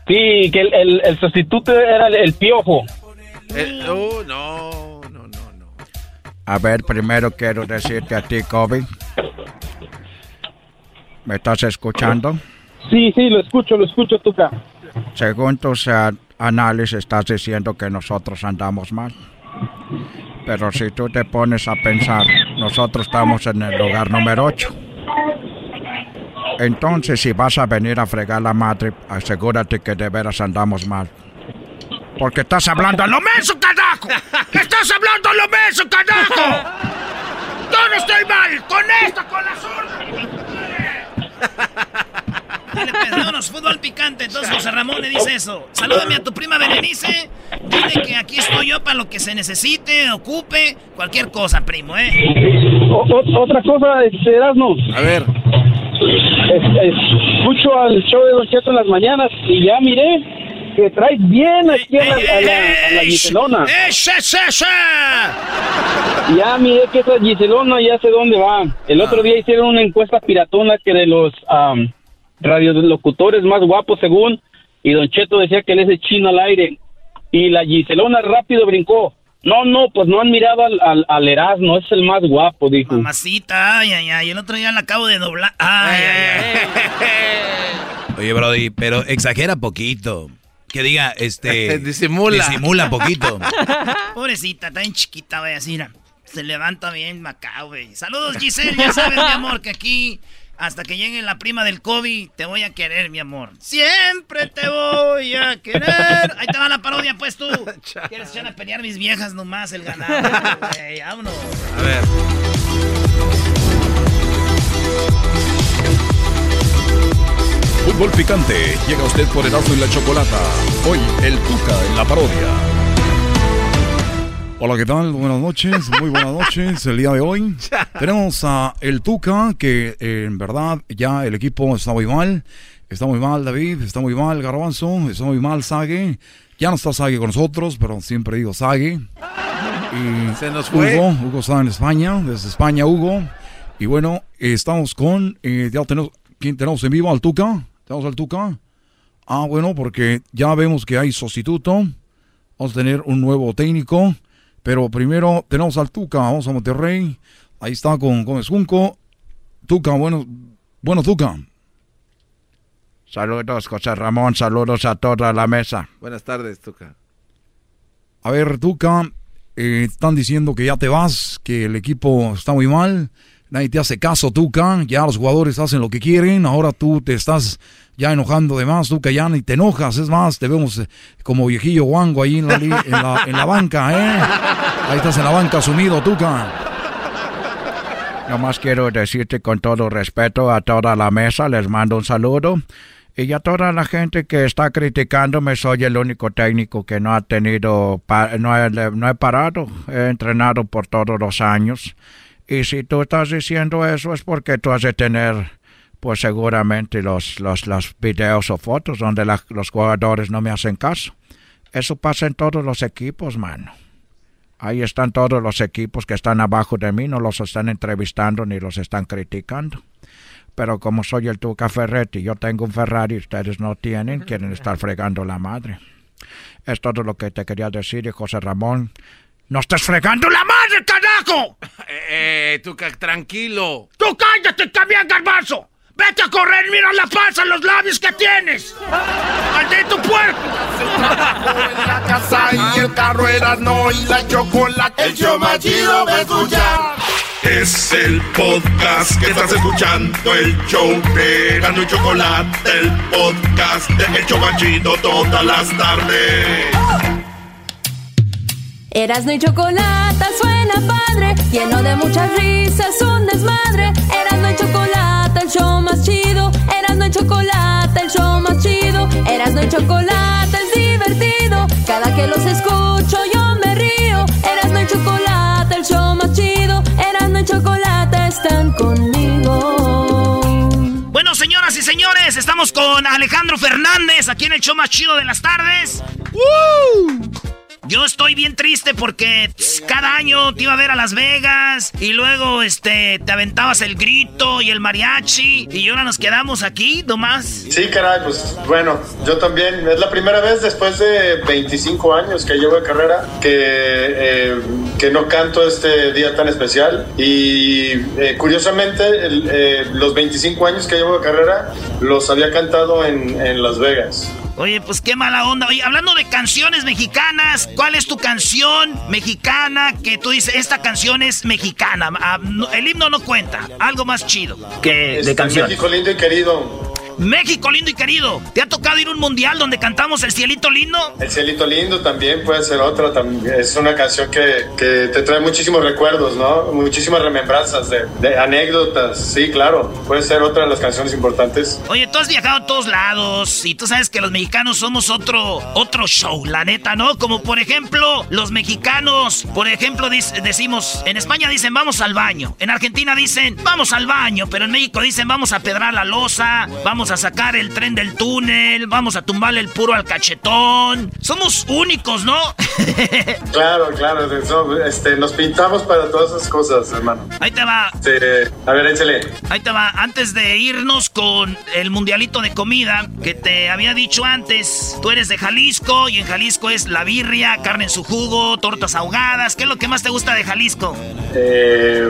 Sí, que el, el- el sustituto era el, el Piojo. Oh, no. A ver, primero quiero decirte a ti, Kobe. ¿Me estás escuchando? Sí, sí, lo escucho, lo escucho, Tuca. Según tus eh, análisis, estás diciendo que nosotros andamos mal. Pero si tú te pones a pensar, nosotros estamos en el lugar número 8. Entonces, si vas a venir a fregar la madre, asegúrate que de veras andamos mal. Porque estás hablando a lo menso, carajo. ¡Estás hablando a lo menso, carajo! ¡Yo no estoy mal! ¡Con esto, con la zurda! Dile, pues, vámonos, fútbol picante. Entonces José Ramón le dice eso. Salúdame a tu prima Berenice. Dile que aquí estoy yo para lo que se necesite, ocupe, cualquier cosa, primo, ¿eh? O- o- otra cosa, este, Erasmo. A ver. Es- es- escucho al show de Don Cheto en las mañanas y ya miré que traes bien aquí a la, a la, a la Giselona. ¡Eh, she, she, she! Ya miré que esa Giselona ya sé dónde va. El otro día hicieron una encuesta piratona que de los am, radiolocutores más guapos según, y Don Cheto decía que él es el chino al aire. Y la Giselona rápido brincó. No, no, pues no han mirado al, al, al Erasmo, es el más guapo, dijo. Mamacita, ay, ay, ay. El otro día la acabo de doblar. Ay, ay, ay. Oye, Brody, pero exagera poquito. Que diga, este... Disimula. Disimula poquito. Pobrecita, está bien chiquita, güey, así, mira. Se levanta bien acá, güey. Saludos, Giselle. Ya sabes, mi amor, que aquí, hasta que llegue la prima del COVID, te voy a querer, mi amor. Siempre te voy a querer. Ahí te va la parodia, pues tú. ¿Quieres echar a pelear mis viejas nomás el ganado? güey? Vámonos. A ver. Fútbol picante llega usted por Erasmo y la Chocolata. Hoy el Tuca en la parodia. Hola, ¿qué tal? Buenas noches, muy buenas noches. El día de hoy tenemos a el Tuca, que eh, en verdad ya el equipo está muy mal. Está muy mal David, está muy mal Garbanzo, está muy mal Sague. Ya no está Sague con nosotros, pero siempre digo Sague. Y Se nos fue. Hugo, Hugo está en España, desde España Hugo. Y bueno, eh, estamos con, eh, ya tenemos, ¿quién tenemos en vivo? ¿Al Tuca? ¿Tenemos al Tuca? Ah, bueno, porque ya vemos que hay sustituto. Vamos a tener un nuevo técnico. Pero primero tenemos al Tuca, vamos a Monterrey. Ahí está con Gómez Junco. Tuca, bueno, bueno Tuca. Saludos, José Ramón. Saludos a toda la mesa. Buenas tardes, Tuca. A ver, Tuca, eh, están diciendo que ya te vas, que el equipo está muy mal. Nadie te hace caso, Tuca. Ya los jugadores hacen lo que quieren. Ahora tú te estás ya enojando de más, Tuca. Ya ni te enojas. Es más, te vemos eh, como viejillo guango ahí en la, en la, en la banca, ¿eh? Ahí estás en la banca sumido, Tuca. Nomás quiero decirte con todo respeto a toda la mesa, les mando un saludo. Y a toda la gente que está criticándome, soy el único técnico que no ha tenido, no he, no he parado, he entrenado por todos los años. Y si tú estás diciendo eso es porque tú has de tener, pues seguramente los, los, los videos o fotos donde la- los jugadores no me hacen caso. Eso pasa en todos los equipos, mano. Ahí están todos los equipos que están abajo de mí, no los están entrevistando ni los están criticando. Pero como soy el Tuca Ferretti, yo tengo un Ferrari, ustedes no tienen, quieren estar fregando la madre. Es todo lo que te quería decir, José Ramón. ¡No estés fregando la madre, carajo! Eh, Tuca, tranquilo. ¡Tú cállate también, garbanzo! Vete a correr, mira la panza, los labios que tienes. ¡Maldito puerco! en la casa y el carro era no y la chocolate. El show más chido va a escuchar. Es el podcast que estás escuchando, el show de Gano y Chocolate, el podcast de El Chocachito todas las tardes. Erasno y chocolate suena padre, lleno de muchas risas, un desmadre. Erasno y chocolate, el show más chido. Erasno y chocolate, el show más chido. Erasno y chocolate es divertido. Cada que los escucho yo me río. Erasno y chocolate, el show más chido. Erasno y chocolate están conmigo. Bueno, señoras y señores, estamos con Alejandro Fernández aquí en el show más chido de las tardes. Yo estoy bien triste porque tss, cada año te iba a ver a Las Vegas y luego este te aventabas el grito y el mariachi y ahora nos quedamos aquí nomás. Sí, caray, pues bueno, yo también. Es la primera vez después de 25 años que llevo de carrera que, eh, que no canto este día tan especial. Y eh, curiosamente, eh, los 25 años que llevo de carrera los había cantado en, en Las Vegas. Oye, pues qué mala onda. Oye, hablando de canciones mexicanas, ¿cuál es tu canción mexicana que tú dices, esta canción es mexicana? Ah, no, el himno no cuenta. Algo más chido que de Este, canción. México lindo y querido. México lindo y querido. ¿Te ha tocado ir a un mundial donde cantamos El Cielito Lindo? El cielito lindo también puede ser otra. Es una canción que, que te trae muchísimos recuerdos, ¿no? Muchísimas remembranzas de, de anécdotas. Sí, claro. Puede ser otra de las canciones importantes. Oye, tú has viajado a todos lados y tú sabes que los mexicanos somos otro, otro show, la neta, ¿no? Como por ejemplo, los mexicanos, por ejemplo, decimos, en España dicen vamos al baño, en Argentina dicen vamos al baño, pero en México dicen vamos a pedrar la losa, vamos a sacar el tren del túnel, vamos a tumbarle el puro al cachetón. Somos únicos, ¿no? Claro, claro. este, nos pintamos para todas esas cosas, hermano. Ahí te va. Este, a ver, échale. Ahí te va, antes de irnos con el mundialito de comida que te había dicho antes, tú eres de Jalisco y en Jalisco es la birria, carne en su jugo, tortas ahogadas. ¿Qué es lo que más te gusta de Jalisco? Eh,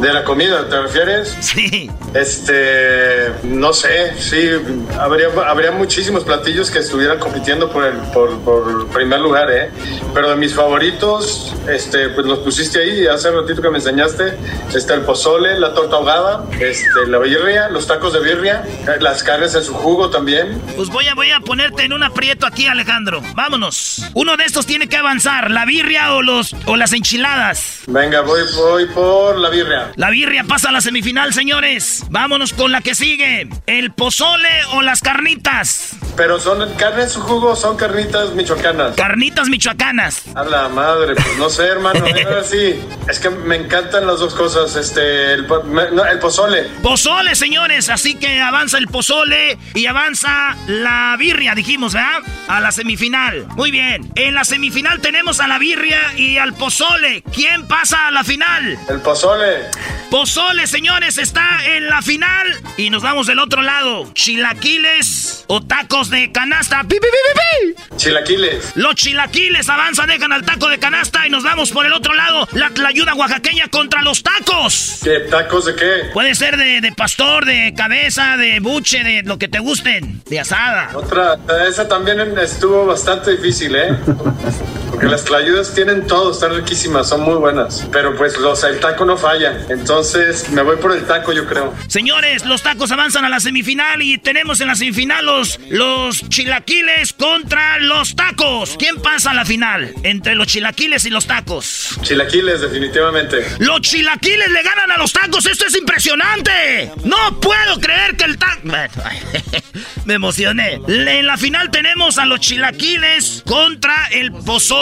de la comida, ¿te refieres? Sí. Este, no sé, sí, habría, habría muchísimos platillos que estuvieran compitiendo por el por, por primer lugar, ¿eh? Pero de mis favoritos, este, pues los pusiste ahí, hace ratito que me enseñaste, está el pozole, la torta ahogada, este, la birria, los tacos de birria, eh, las carnes en su jugo también. Pues voy a, voy a ponerte en un aprieto aquí, Alejandro. Vámonos. Uno de estos tiene que avanzar, la birria o, los, o las enchiladas. Venga, voy, voy por la birria. La birria pasa a la semifinal, señores. Vámonos con la que sigue. ¿El pozole o las carnitas? Pero son carne en su jugo, son carnitas michoacanas. Carnitas michoacanas. A la madre, pues no sé, hermano. Ahora sí, es que me encantan las dos cosas. Este, el, me- no, el pozole. Pozole, señores. Así que avanza el pozole y avanza la birria, dijimos, ¿verdad? A la semifinal. Muy bien. En la semifinal tenemos a la birria y al pozole. ¿Quién pasa a la final? El pozole. Pozole, señores, está en la final. Y nos vamos del otro lado. Chilaquiles o tacos de canasta. ¡Pi, pi, pi, pi, pi! Chilaquiles. Los chilaquiles avanzan, dejan al taco de canasta y nos vamos por el otro lado. La ayuda oaxaqueña contra los tacos. ¿Qué tacos de qué? Puede ser de, de pastor, de cabeza, de buche, de lo que te gusten. De asada. Otra, esa también estuvo bastante difícil, ¿eh? Porque las tlayudas tienen todo, están riquísimas, son muy buenas. Pero pues los, el taco no falla. Entonces me voy por el taco, yo creo. Señores, los tacos avanzan a la semifinal y tenemos en la semifinal los, los chilaquiles contra los tacos. ¿Quién pasa a la final? Entre los chilaquiles y los tacos. Chilaquiles, definitivamente. Los chilaquiles le ganan a los tacos. Esto es impresionante. No puedo creer que el taco... Me emocioné. En la final tenemos a los chilaquiles contra el pozole.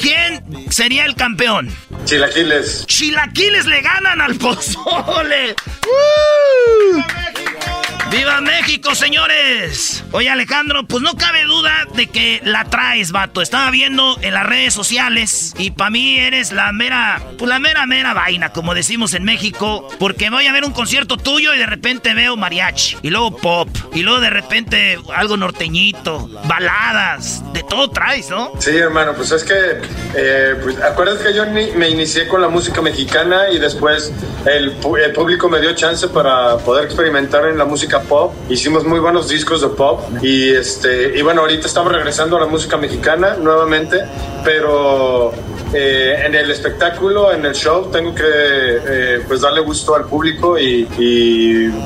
¿Quién sería el campeón? Chilaquiles. Chilaquiles le ganan al pozole. ¡Uh! ¡Viva México, señores! Oye, Alejandro, pues no cabe duda de que la traes, vato. Estaba viendo en las redes sociales y para mí eres la mera, pues la mera, mera vaina, como decimos en México. Porque voy a ver un concierto tuyo y de repente veo mariachi, y luego pop, y luego de repente algo norteñito, baladas, de todo traes, ¿no? Sí, hermano, pues es que, eh, pues, acuérdate que yo me inicié con la música mexicana y después el, el público me dio chance para poder experimentar en la música pop. Hicimos muy buenos discos de pop y este y bueno, ahorita estamos regresando a la música mexicana nuevamente, pero eh, en el espectáculo, en el show, tengo que eh, pues darle gusto al público y,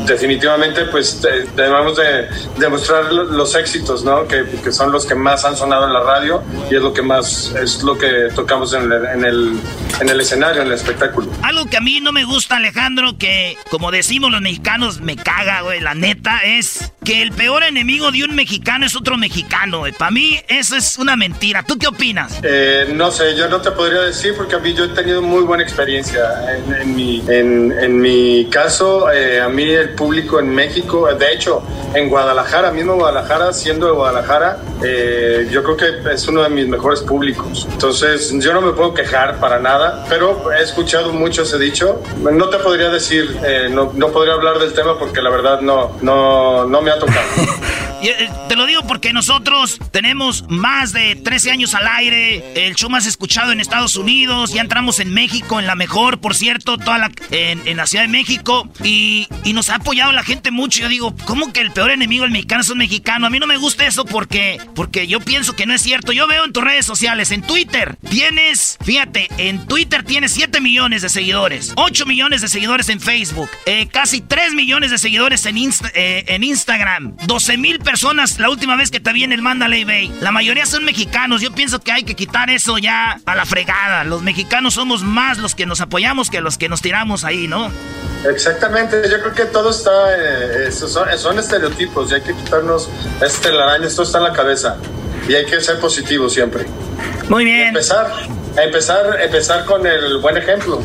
definitivamente pues debemos de demostrar los éxitos, ¿no? Que, que, son los que más han sonado en la radio y es lo que más es lo que tocamos en el, en el, en el escenario, en el espectáculo. Algo que a mí no me gusta, Alejandro, que como decimos los mexicanos, me caga, güey, la neta, es que el peor enemigo de un mexicano es otro mexicano, güey. Para mí eso es una mentira. ¿Tú qué opinas? Eh, no sé, yo no te podría decir porque a mí yo he tenido muy buena experiencia. En, mi, en, mi caso, eh, a mí el público en México, de hecho, en Guadalajara, mismo Guadalajara, siendo de Guadalajara, eh, yo creo que es uno de mis mejores públicos. Entonces, yo no me puedo quejar para nada, pero he escuchado mucho ese dicho. No te podría decir, eh, no, no podría hablar del tema porque la verdad no, no, no me ha tocado. Eh, te lo digo porque nosotros tenemos más de 13 años al aire, el show más escuchado en Estados Unidos, ya entramos en México, en la mejor, por cierto, toda la, en, la Ciudad de México, y, nos ha apoyado la gente mucho. Yo digo, ¿cómo que el peor enemigo del mexicano es un mexicano? A mí no me gusta eso porque, porque yo pienso que no es cierto. Yo veo en tus redes sociales, en Twitter, tienes, fíjate, en Twitter tienes 7 millones de seguidores, 8 millones de seguidores en Facebook, eh, casi 3 millones de seguidores en, eh, en Instagram, 12 mil personas personas la última vez que te vi en el Mandalay Bay. La mayoría son mexicanos. Yo pienso que hay que quitar eso ya a la fregada. Los mexicanos somos más los que nos apoyamos que los que nos tiramos ahí, ¿no? Exactamente, yo creo que todo está, eh, son, estereotipos y hay que quitarnos este telaraña, esto está en la cabeza y hay que ser positivo siempre. Muy bien. empezar, empezar, empezar con el buen ejemplo.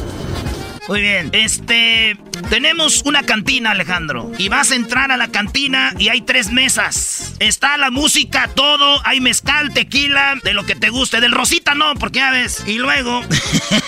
Muy bien. Este. Tenemos una cantina, Alejandro. Y vas a entrar a la cantina y hay tres mesas. Está la música, todo. Hay mezcal, tequila, de lo que te guste. Del rosita no, porque ya ves. Y luego.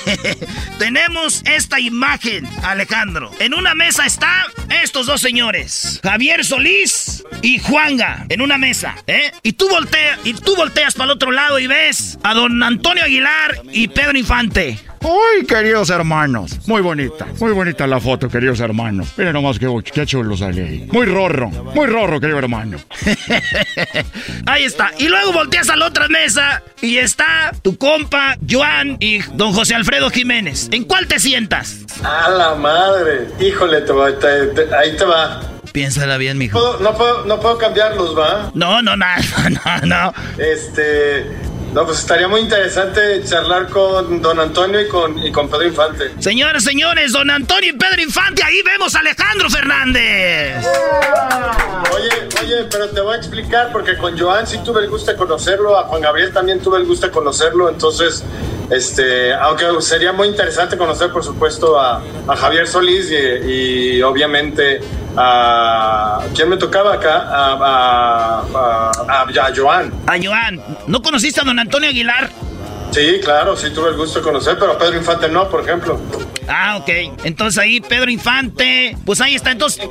tenemos esta imagen, Alejandro. En una mesa está estos dos señores: Javier Solís y Juanga. En una mesa, ¿eh? Y tú volteas, y tú volteas para el otro lado y ves a don Antonio Aguilar y Pedro Infante. ¡Ay, queridos hermanos! Muy bonita, muy bonita la foto, queridos hermanos. Miren nomás qué, qué chulo sale ahí. Muy rorro, muy rorro, querido hermano. ahí está. Y luego volteas a la otra mesa y está tu compa, Joan y don José Alfredo Jiménez. ¿En cuál te sientas? A la madre. Híjole, ahí te va. Piénsala bien, mijo. No puedo, no puedo cambiarlos, ¿va? No, no, no, no, no. Este. No, pues estaría muy interesante charlar con don Antonio y con, y con Pedro Infante. Señores, señores, don Antonio y Pedro Infante, ahí vemos a Alejandro Fernández. Oye, oye, pero te voy a explicar porque con Joan sí tuve el gusto de conocerlo, a Juan Gabriel también tuve el gusto de conocerlo, entonces, este, aunque sería muy interesante conocer, por supuesto, a, Javier Solís y obviamente a... ¿Quién me tocaba acá? A, a, a, Joan. A Joan. ¿No conociste a don Antonio Aguilar? Sí, claro, sí tuve el gusto de conocer, pero Pedro Infante no, por ejemplo. Ah, ok. Entonces ahí Pedro Infante, pues ahí está. Entonces...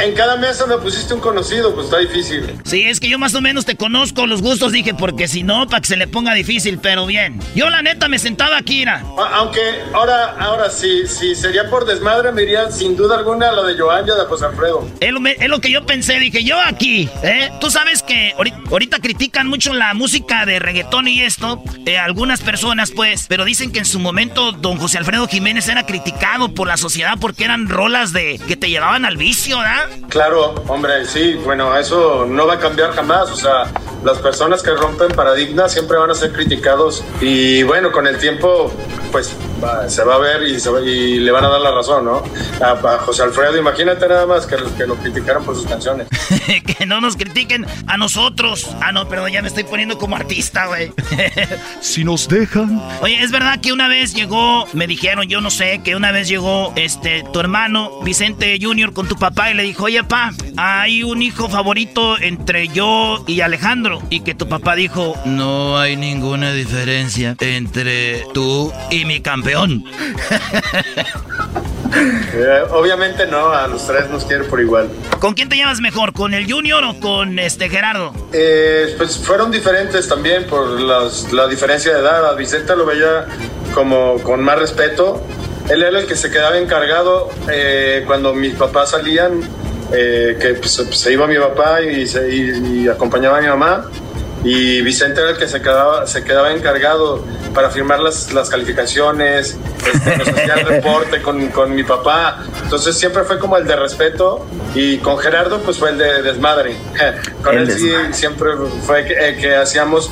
En cada mesa me pusiste un conocido, pues está difícil. Sí, es que yo más o menos te conozco los gustos, dije, porque si no, para que se le ponga difícil, pero bien. Yo la neta me sentaba aquí, era. Aunque ahora, ahora sí, sí, sería por desmadre, me iría sin duda alguna a lo de Joan y de José Alfredo. Es lo, que yo pensé, dije, yo aquí, ¿eh? Tú sabes que ahorita, critican mucho la música de reggaetón y esto, eh, algunas personas, pues, pero dicen que en su momento don José Alfredo Jiménez era criticado por la sociedad porque eran rolas de que te llevaban al vicio, ¿verdad? Claro, hombre, sí, bueno, eso no va a cambiar jamás, o sea, las personas que rompen paradigmas siempre van a ser criticados y bueno, con el tiempo pues se va a ver y, y, le van a dar la razón, ¿no? A, José Alfredo, imagínate nada más que, que lo criticaron por sus canciones. que no nos critiquen a nosotros. Ah, no, pero ya me estoy poniendo como artista, güey. si nos dejan. Oye, es verdad que una vez llegó, me dijeron, yo no sé, que una vez llegó este tu hermano Vicente Junior con tu papá y le dijo, oye, pa, hay un hijo favorito entre yo y Alejandro. Y que tu papá dijo, no hay ninguna diferencia entre tú y mi campeón. Eh, obviamente no, a los tres nos quiere por igual. ¿Con quién te llevas mejor? ¿Con el Junior o con este Gerardo? Eh, pues fueron diferentes también por la diferencia de edad. A Vicente lo veía como con más respeto. Él era el que se quedaba encargado eh, cuando mis papás salían, que pues, se iba mi papá y, se, y acompañaba a mi mamá y Vicente era el que se quedaba, se quedaba encargado para firmar las, las calificaciones, este, nos hacía el reporte con, con, mi papá, entonces siempre fue como el de respeto y con Gerardo pues fue el de desmadre, con él sí siempre fue que, eh, que hacíamos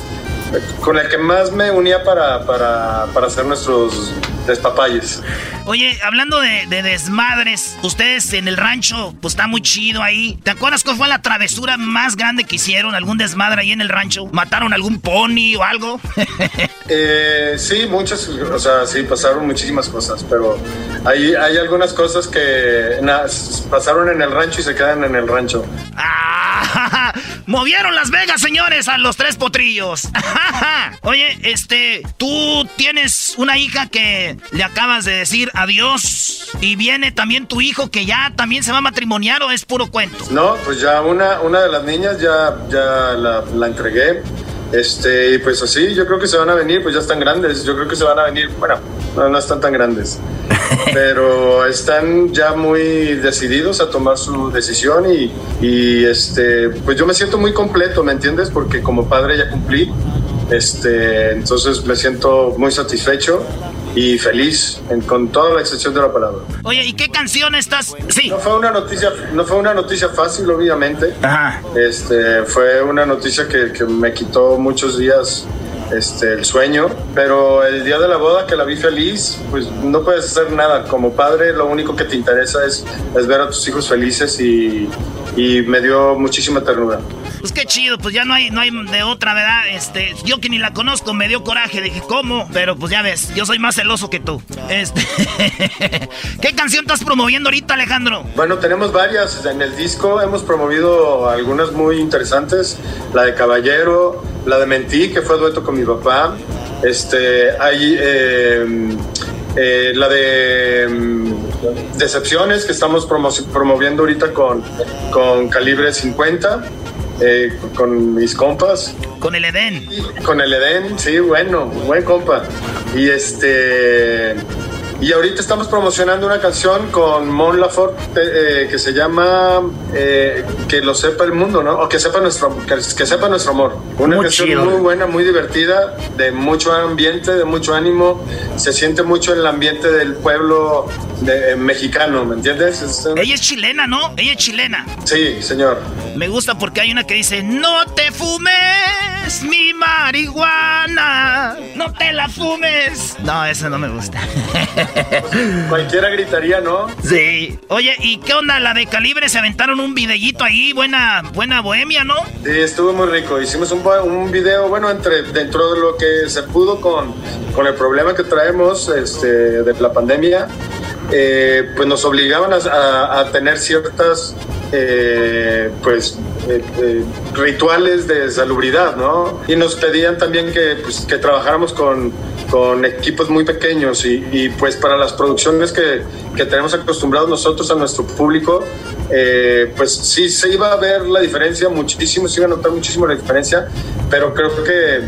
con el que más me unía para, para, para hacer nuestros despapalles. Oye, hablando de, desmadres, ustedes en el rancho, pues está muy chido ahí. ¿Te acuerdas cuál fue la travesura más grande que hicieron? ¿Algún desmadre ahí en el rancho? ¿Mataron algún pony o algo? eh, sí, muchas, o sea, sí, pasaron muchísimas cosas, pero hay, hay algunas cosas que pasaron en el rancho y se quedan en el rancho. ¡Ah! Movieron Las Vegas, señores, a los tres potrillos. Oye, este, tú tienes una hija que le acabas de decir adiós y viene también tu hijo que ya también se va a matrimoniar o es puro cuento. No, pues ya una, una de las niñas ya, ya la, la entregué. Este, y pues así, yo creo que se van a venir, pues ya están grandes, yo creo que se van a venir, bueno, no, están tan grandes, pero están ya muy decididos a tomar su decisión y, y, este, pues yo me siento muy completo, ¿me entiendes? Porque como padre ya cumplí, este, entonces me siento muy satisfecho y feliz con toda la excepción de la palabra. Oye, ¿y qué canción estás? Sí. No fue una noticia, no fue una noticia fácil, obviamente. Ajá. Este, fue una noticia que, que me quitó muchos días este, el sueño, pero el día de la boda que la vi feliz, pues no puedes hacer nada. Como padre, lo único que te interesa es, es ver a tus hijos felices y, y me dio muchísima ternura. Pues qué chido, pues ya no hay, no hay de otra, ¿verdad? Este, yo que ni la conozco me dio coraje, dije, ¿cómo? Pero pues ya ves, yo soy más celoso que tú. Este, ¿Qué canción estás promoviendo ahorita, Alejandro? Bueno, tenemos varias en el disco, hemos promovido algunas muy interesantes, la de Caballero, la de Mentí, que fue dueto con mi papá, este, hay eh, eh, la de mm, Decepciones, que estamos promoviendo ahorita con, con Calibre 50 eh, con mis compas. Con el Edén. Con el Edén, sí, bueno, buen compa. Y este y ahorita estamos promocionando una canción con Mon Lafort eh, que se llama eh, Que lo sepa el mundo, ¿no? O que sepa nuestro, que, sepa nuestro amor. Una canción muy buena, muy divertida, de mucho ambiente, de mucho ánimo. Se siente mucho el ambiente del pueblo de, eh, mexicano, ¿me entiendes? Ella es chilena, ¿no? Ella es chilena. Sí, señor. Me gusta porque hay una que dice, no te fumes mi marihuana, no te la fumes. No, esa no me gusta. Cualquiera gritaría, ¿no? Sí. Oye, ¿y qué onda? La de Calibre se aventaron un videíto ahí, buena, buena bohemia, ¿no? Sí, estuvo muy rico. Hicimos un, un video, bueno, entre, dentro de lo que se pudo con, con el problema que traemos este, de la pandemia. Eh, pues nos obligaban a, tener ciertas eh, pues eh, rituales de salubridad, ¿no? Y nos pedían también que, pues, que trabajáramos con, con, equipos muy pequeños y, pues para las producciones que, que, tenemos acostumbrados nosotros a nuestro público, pues sí se iba a ver la diferencia muchísimo, se iba a notar muchísimo la diferencia, pero creo que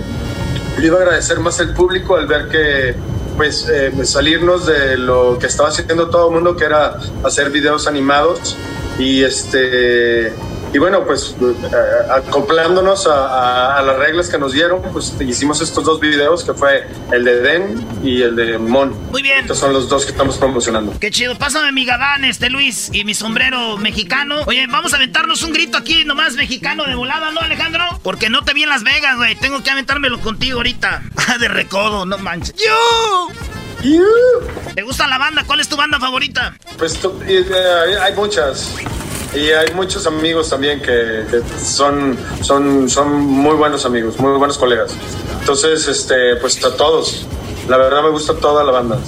le iba a agradecer más el público al ver que pues eh, salirnos de lo que estaba haciendo todo el mundo, que era hacer videos animados y este y bueno, pues eh, acoplándonos a, a, las reglas que nos dieron, pues hicimos estos dos videos que fue el de Den y el de Mon. Muy bien. Estos son los dos que estamos promocionando. Qué chido. Pásame mi gabán, este Luis, y mi sombrero mexicano. Oye, vamos a aventarnos un grito aquí nomás mexicano de volada, ¿no, Alejandro? Porque no te vi en Las Vegas, güey. Tengo que aventármelo contigo ahorita. de recodo, no manches. ¡Yo! ¿Te gusta la banda? ¿Cuál es tu banda favorita? Pues eh, hay muchas. Y hay muchos amigos también que, son, son, son muy buenos amigos, muy buenos colegas. Entonces, este, pues a todos. La verdad me gusta toda la banda.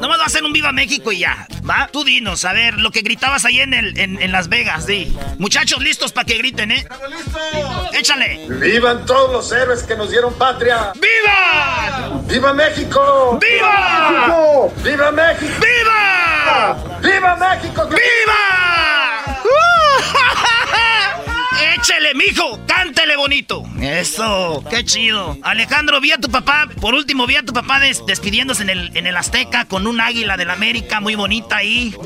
No va a hacer un Viva México y ya, ¿va? Tú dinos, a ver, lo que gritabas ahí en, el, en, Las Vegas, di. Muchachos, listos para que griten, ¿eh? listos! ¡Échale! ¡Vivan todos los héroes que nos dieron patria! ¡Viva! ¡Viva México! ¡Viva! ¡Viva México! ¡Viva! ¡Viva México! ¡Viva! ¡Échele, mijo! ¡Cántele bonito! Eso, qué chido. Alejandro, vi a tu papá, por último vi a tu papá despidiéndose en el, en el Azteca con un águila de la América muy bonita ahí.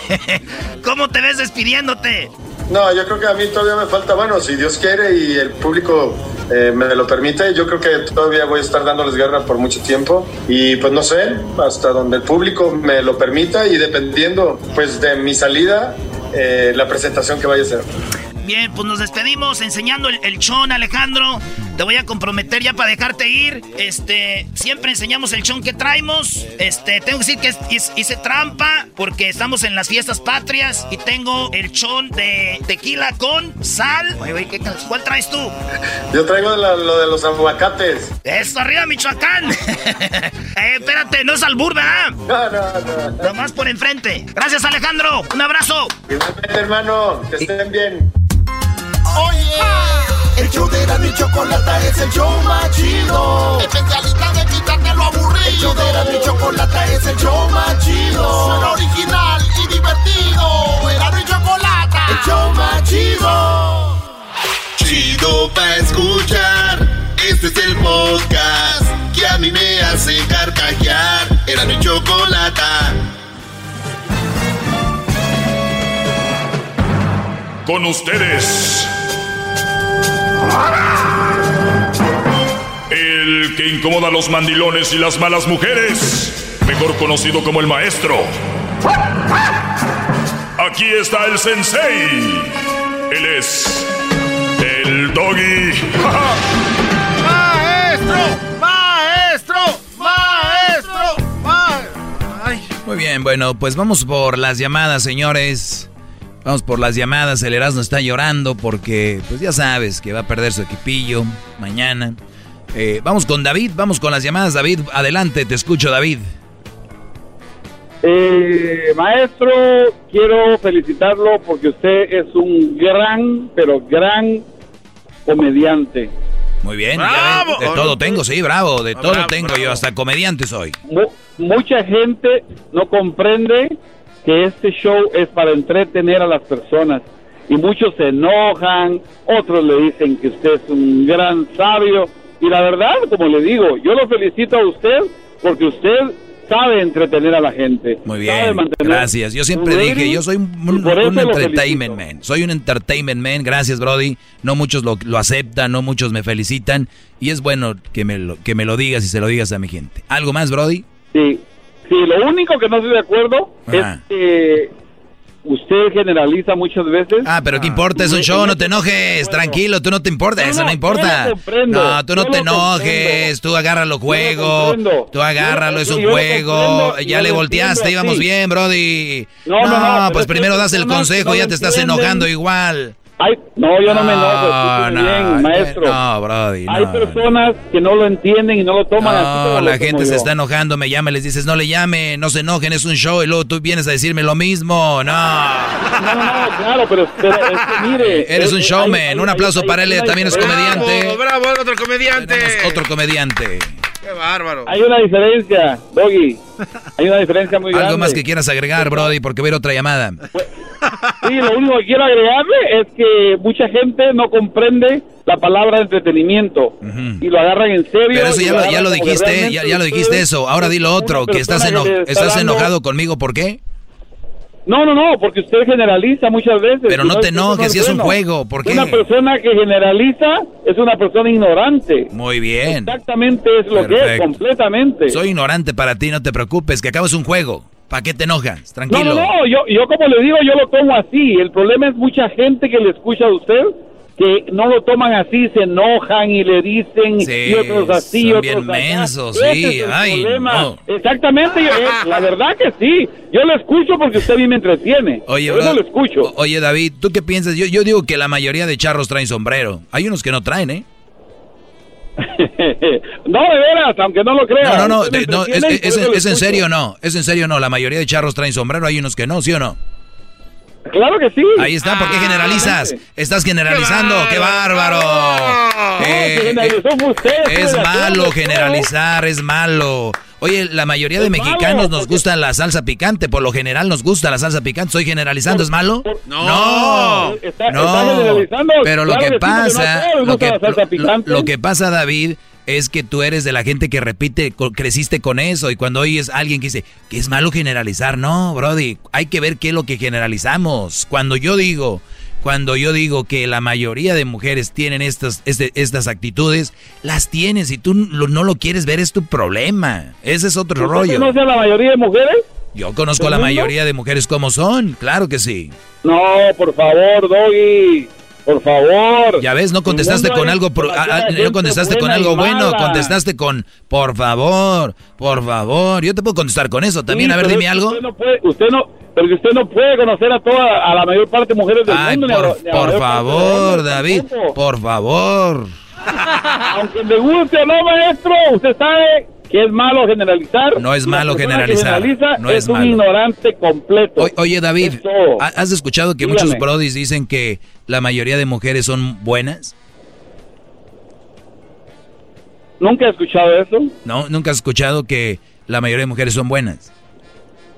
¿Cómo te ves despidiéndote? No, yo creo que a mí todavía me falta, bueno, si Dios quiere y el público eh, me lo permite, yo creo que todavía voy a estar dándoles guerra por mucho tiempo y pues no sé, hasta donde el público me lo permita y dependiendo pues de mi salida, eh, la presentación que vaya a ser. Bien, pues nos despedimos enseñando el, chon, Alejandro. Te voy a comprometer ya para dejarte ir. Este, siempre enseñamos el chon que traemos. Este, tengo que decir que hice trampa porque estamos en las fiestas patrias y tengo el chon de tequila con sal. Oye, ¿cuál traes tú? Yo traigo lo de los aguacates. Eso, arriba, Michoacán. eh, espérate, no es albur, ¿verdad? No, no, no. Nomás por enfrente. Gracias, Alejandro. Un abrazo. Igualmente, hermano. Que estén bien. Oye, el show de la y Chocolata es el show más chido. Especialista de quitarte lo aburrido. El show de la y Chocolata es el show más chido. Suena original y divertido. Era y Chocolata, el show más chido. Chido pa' escuchar. Este es el podcast que a mí me hace carcajear. Era mi chocolata. Con ustedes el que incomoda a los mandilones y las malas mujeres, mejor conocido como el maestro. Aquí está el sensei. Él es el doggy. ¡Maestro! ¡Maestro! ¡Maestro! ¡Maestro! Muy bien, bueno, pues vamos por las llamadas, señores. Vamos por las llamadas, el Erasmo está llorando porque, pues ya sabes, que va a perder su equipillo mañana. Eh, vamos con David, vamos con las llamadas. David, adelante, te escucho, David. Eh, maestro, quiero felicitarlo porque usted es un gran, pero gran comediante. Muy bien, de todo tengo, sí, bravo, de todo tengo yo, hasta comediante soy. mucha gente no comprende que este show es para entretener a las personas. Y muchos se enojan, otros le dicen que usted es un gran sabio. Y la verdad, como le digo, yo lo felicito a usted porque usted sabe entretener a la gente. Muy bien, gracias. Yo siempre dije, yo soy un, entertainment man. Soy un entertainment man, gracias Brody. No muchos lo, lo, aceptan, no muchos me felicitan. Y es bueno que me, lo, que me lo digas y se lo digas a mi gente. ¿Algo más, Brody? Sí, Sí, lo único que no estoy de acuerdo es que usted generaliza muchas veces. Ah, pero ¿qué importa? Es un show, no te enojes, tranquilo, tú no te importa, eso no importa. No, tú no te enojes, tú agárralo juego, tú agárralo, es un juego. Ya le volteaste, íbamos bien, Brody. No, no, pues primero das el consejo, ya te estás enojando igual no, yo no, me enojo. No, bien, maestro. No, Brody. Hay personas que no lo entienden y no lo toman no, así. la gente se está enojando, me llama, les dices, no le llame, no se enojen, es un show y luego tú vienes a decirme lo mismo. No. No, no, claro, pero, pero es que mire. Eres un showman. un aplauso para él, también es comediante. Bravo, bravo, otro comediante. otro comediante. Qué bárbaro. Hay una diferencia, Doggy. Hay una diferencia muy grande. Algo más que quieras agregar, Brody, porque ver otra llamada. Sí, lo único que quiero agregarle es que mucha gente no comprende la palabra entretenimiento y lo agarran en serio. Pero eso ya lo, ya lo dijiste, ya, lo dijiste eso. Ahora di lo otro, que estás, estás enojado conmigo, ¿por qué? No, no, no, porque usted generaliza muchas veces. Pero no te enojes, si es un juego, ¿por qué? Una persona que generaliza es una persona ignorante. Muy bien. Exactamente es lo que es, completamente. Soy ignorante para ti, no te preocupes, que acabas un juego. ¿Para qué te enojas? No, Tranquilo. no, no, yo, yo como le digo, yo lo tomo así. El problema es mucha gente que le escucha a usted que no lo toman así, se enojan y le dicen Sí, y otros así, son otros bien mensos, sí, es el ay, problema. no. Exactamente, yo- eh, la verdad que sí. Yo lo escucho porque usted a mí me entretiene. Oye, eso bro- lo escucho. o- Oye, David, ¿tú qué piensas? Yo, yo digo que la mayoría de charros traen sombrero. Hay unos que no traen, ¿eh? no, de veras, aunque no lo crea. No, no, no, de- no, es, es- en serio no, es en serio no. La mayoría de charros traen sombrero, hay unos que no, ¿sí o no? Claro que sí. Ahí está, ¿por qué Ah, generalizas? Estás generalizando, qué bárbaro. No, Eh, estoy es malo generalizar, es malo. Oye, la mayoría de Es mexicanos malo, nos porque- gusta la salsa picante, por lo general nos gusta la salsa picante. ¿Estoy generalizando? ¿Es malo? No. Está- no. está generalizando, Pero lo claro que que sí, porque no a pasa, lo que, la salsa lo- lo que pasa, David, es que tú eres de la gente que repite, creciste con eso y cuando oyes a alguien que dice que es malo generalizar, no, Brody, hay que ver qué es lo que generalizamos. Cuando yo digo, cuando yo digo que la mayoría de mujeres tienen estas, este- estas actitudes, las tienes. Si tú lo- no lo quieres ver, es tu problema. Ese es otro ¿Usted rollo. conoce a la mayoría de mujeres? Yo conozco a la mayoría de mujeres como son, claro que sí. No, por favor, Doggy. Por favor. Ya ves, no contestaste con algo, pro- ah, ah, no contestaste con algo bueno, contestaste con, por favor, por favor. Yo te puedo contestar con eso también. Sí, a ver, dime algo. Usted no puede, usted no, porque usted no puede conocer a toda, a la mayor parte de mujeres del Ay, mundo. por, ni a por favor, David, por favor. Aunque le guste o no, maestro, usted sabe que es malo generalizar. No es malo generalizar, generaliza no es es un malo. ignorante completo. O- oye, David, Es todo. ¿ha- ¿has escuchado que Dígame. muchos brodis dicen que la mayoría de mujeres son buenas? Nunca he escuchado eso. ¿No? ¿Nunca has escuchado que la mayoría de mujeres son buenas?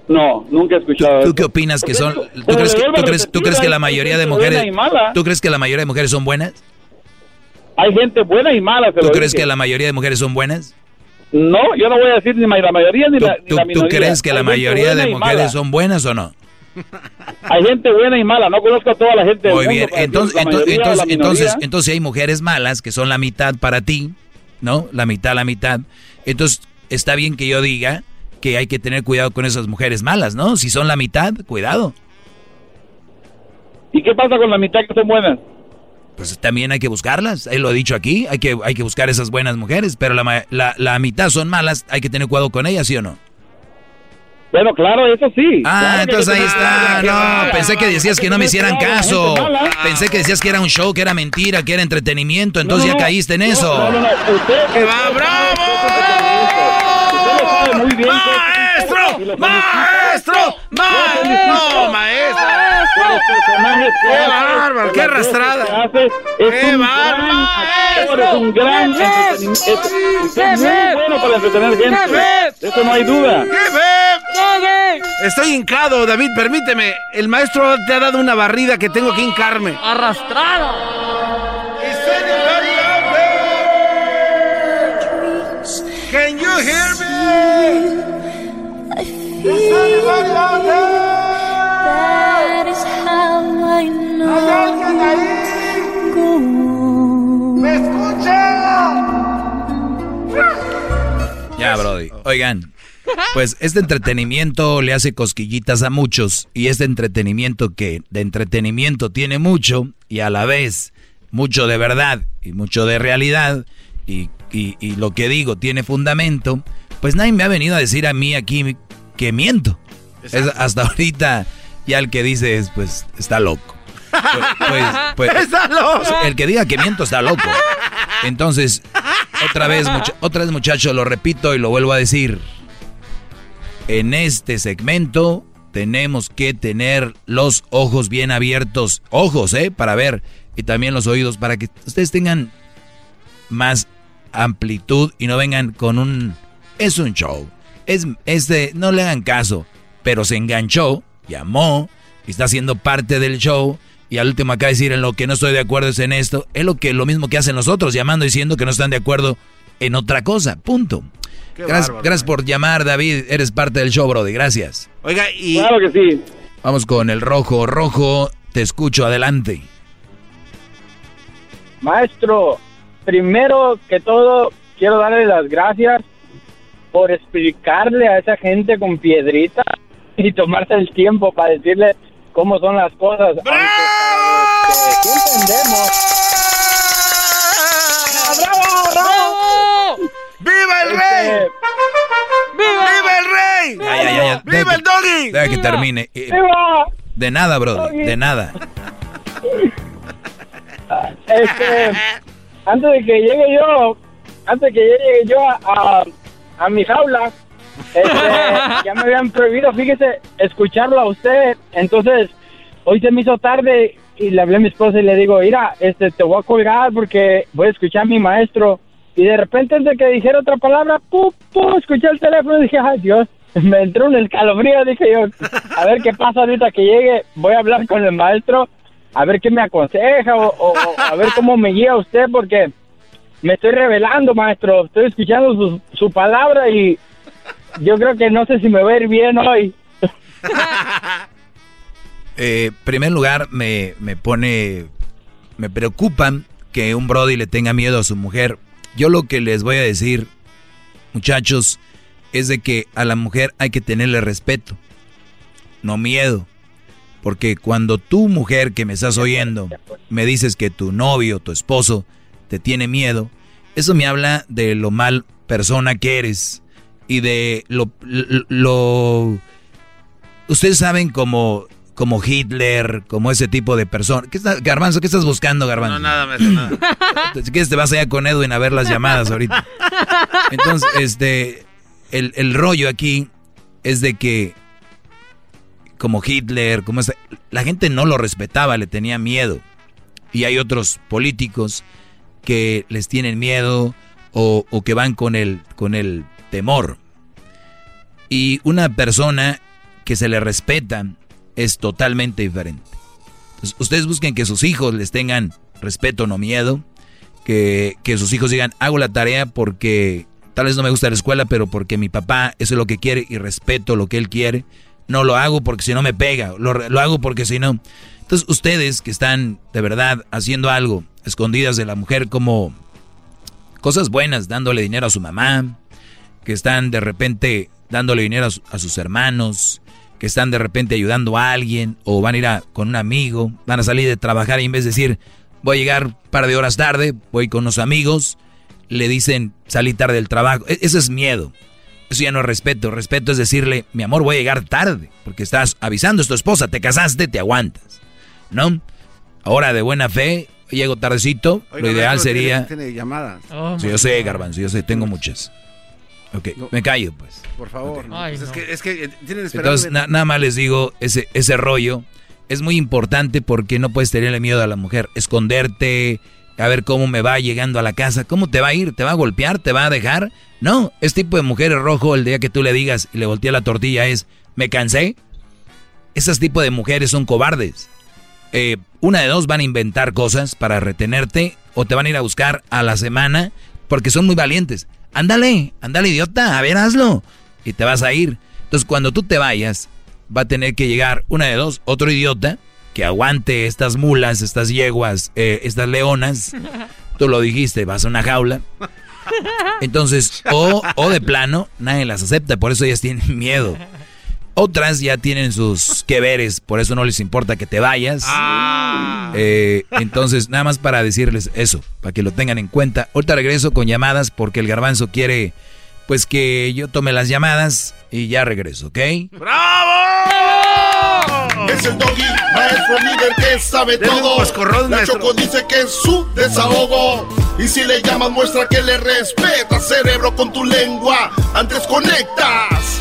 No, nunca he escuchado ¿Tú eso. qué opinas que son? ¿Tú crees que, tú crees, tú crees que la mayoría de mujeres... ¿Tú crees que la mayoría de mujeres son buenas? Hay gente buena y mala. Se ¿Tú crees dije. que la mayoría de mujeres son buenas? No, yo no voy a decir ni la mayoría ni la, ni ¿Tú, minoría. crees que la Hay mayoría de mujeres son buenas o no? Hay gente buena y mala. No conozco a toda la gente del Muy mundo bien, entonces, entonces, entonces, entonces, minoría. entonces hay mujeres malas que son la mitad para ti, ¿no? La mitad, la mitad. Entonces, está bien que yo diga que hay que tener cuidado con esas mujeres malas, ¿no? Si son la mitad, cuidado. ¿Y qué pasa con la mitad que son buenas? Pues también hay que buscarlas, él lo ha dicho aquí, hay que, hay que buscar esas buenas mujeres, pero la, la, la mitad son malas, hay que tener cuidado con ellas, ¿sí o no? Bueno, claro, eso sí. Ah, Claro entonces ahí está. No, pensé que decías que no me hicieran caso. Pensé que decías que era un show, que era mentira, que era entretenimiento. Entonces No, ya caíste en eso. No, no, no. Usted, ¡Que va, bravo! usted lo sabe muy bien. ¡Maestro! ¡Maestro! ¡Maestro! ¡Maestro! Los personajes que ¡Qué bárbaro! ¡Qué arrastrada! que hace, es ¡Qué bárbaro, es un gran entretenimiento. Es, muy bueno para entretener gente. De eso no hay duda. Estoy hincado, David, permíteme. El maestro te ha dado una barrida que tengo que hincarme. Arrastrado. Can you hear me? Is anybody ¿Hay alguien ahí? ¡Me escucha! Ya, Brody. Oigan, pues este entretenimiento le hace cosquillitas a muchos y este entretenimiento que de entretenimiento tiene mucho y a la vez mucho de verdad y mucho de realidad y, y- y lo que digo tiene fundamento, pues nadie me ha venido a decir a mí aquí que miento. Es hasta ahorita ya el que dice es, pues está loco. Pues, pues- pues- ¡Está loco! el que diga que miento está loco. Entonces, otra vez, otra vez muchachos, lo repito y lo vuelvo a decir. En este segmento tenemos que tener los ojos bien abiertos, ojos, ¿eh? Para ver, y también los oídos, para que ustedes tengan más amplitud y no vengan con un... Es un show. Es, es de... No le hagan caso, pero se enganchó, llamó, y está siendo parte del show. Y al último acá decir en lo que no estoy de acuerdo es en esto. Es lo que lo mismo que hacen nosotros, llamando diciendo que no están de acuerdo en otra cosa. Punto. Qué Gracias, bárbaro, gracias por llamar, David. Eres parte del show, Brody. Gracias. Oiga, y. Claro que sí. Vamos con el rojo. Rojo, te escucho, adelante. Maestro, primero que todo, quiero darle las gracias por explicarle a esa gente con piedrita y tomarse el tiempo para decirle cómo son las cosas. Aunque, este, entendemos. ¡Bravo, bravo! ¡Viva el Este, rey! ¡Viva el rey! Ya, ya, ya, ya. ¡Viva el doggy! Deja que termine. Eh, ¡Viva! De nada, Brody, de nada. Este, antes de que llegue yo, antes de que llegue yo a, a, a mi jaula, este, ya me habían prohibido, fíjese, escucharlo a usted. Entonces, hoy se me hizo tarde y le hablé a mi esposa y le digo, mira, este, te voy a colgar porque voy a escuchar a mi maestro. Y de repente, antes de que dijera otra palabra, ¡pum, pum! Escuché el teléfono y dije, ay, Dios, me entró un escalofrío. Dije yo, a ver qué pasa ahorita que llegue. Voy a hablar con el maestro, a ver qué me aconseja o, o- a ver cómo me guía usted, porque me estoy revelando, maestro. Estoy escuchando su, su palabra y yo creo que no sé si me va a ir bien hoy. Eh, primer lugar, me, me pone, me preocupa que un Brody le tenga miedo a su mujer. Yo lo que les voy a decir, muchachos, es de que a la mujer hay que tenerle respeto, no miedo. Porque cuando tu mujer que me estás oyendo me dices que tu novio, tu esposo, te tiene miedo, eso me habla de lo mal persona que eres y de lo, lo, lo- ustedes saben como como Hitler, como ese tipo de persona. ¿Qué está, Garbanzo, ¿qué estás buscando, Garbanzo? No, nada, maestro, nada. Si quieres te vas allá con Edwin a ver las llamadas ahorita. Entonces, este, el, el rollo aquí es de que, como Hitler, como esa- la gente no lo respetaba, le tenía miedo. Y hay otros políticos que les tienen miedo o, o que van con el, con el temor. Y una persona que se le respeta es totalmente diferente. Ustedes busquen que sus hijos les tengan respeto, no miedo. Que, que sus hijos digan, hago la tarea porque tal vez no me gusta la escuela, pero porque mi papá eso es lo que quiere y respeto lo que él quiere. No lo hago porque si no me pega, lo, lo hago porque si no. Entonces ustedes que están de verdad haciendo algo escondidas de la mujer como cosas buenas, dándole dinero a su mamá, que están de repente dándole dinero a, su- a sus hermanos, que están de repente ayudando a alguien o van a ir a- con un amigo, van a salir de trabajar y en vez de decir, voy a llegar un par de horas tarde, voy con unos amigos, le dicen, salí tarde del trabajo. E- Eso es miedo. Eso ya no es respeto. Respeto es decirle, mi amor, voy a llegar tarde, porque estás avisando a tu esposa, te casaste, te aguantas. ¿No? Ahora de buena fe, llego tardecito, Oiga, lo ideal sería... Tiene, tiene llamadas. Sí, yo sé, Garbanzo, yo sé, tengo muchas. Ok, me callo, pues. Por favor. no, Ay, pues no. es, que, es que eh, tienen. Entonces, na- nada más les digo, ese, ese rollo es muy importante porque no puedes tenerle miedo a la mujer. Esconderte, a ver cómo me va llegando a la casa. ¿Cómo te va a ir? ¿Te va a golpear? ¿Te va a dejar? No, es tipo de mujer rojo el día que tú le digas y le voltea la tortilla es, ¿me cansé? Esas tipo de mujeres son cobardes. Eh, una de dos van a inventar cosas para retenerte o te van a ir a buscar a la semana porque son muy valientes. Ándale, ándale idiota, a ver, hazlo. Y te vas a ir. Entonces cuando tú te vayas, va a tener que llegar una de dos, otro idiota que aguante estas mulas, estas yeguas, eh, estas leonas. Tú lo dijiste, vas a una jaula. Entonces, o, o de plano, nadie las acepta, por eso ellas tienen miedo. Otras ya tienen sus que veres, por eso no les importa que te vayas. Eh, entonces, nada más para decirles eso, para que lo tengan en cuenta. Ahorita regreso con llamadas porque el garbanzo quiere, pues que yo tome las llamadas y ya regreso, ¿ok? Es el doggy, maestro líder que sabe todo. coscorrón, La. Choco dice que es su desahogo. Y si le llamas, muestra que le respeta, cerebro, con tu lengua. Antes conectas.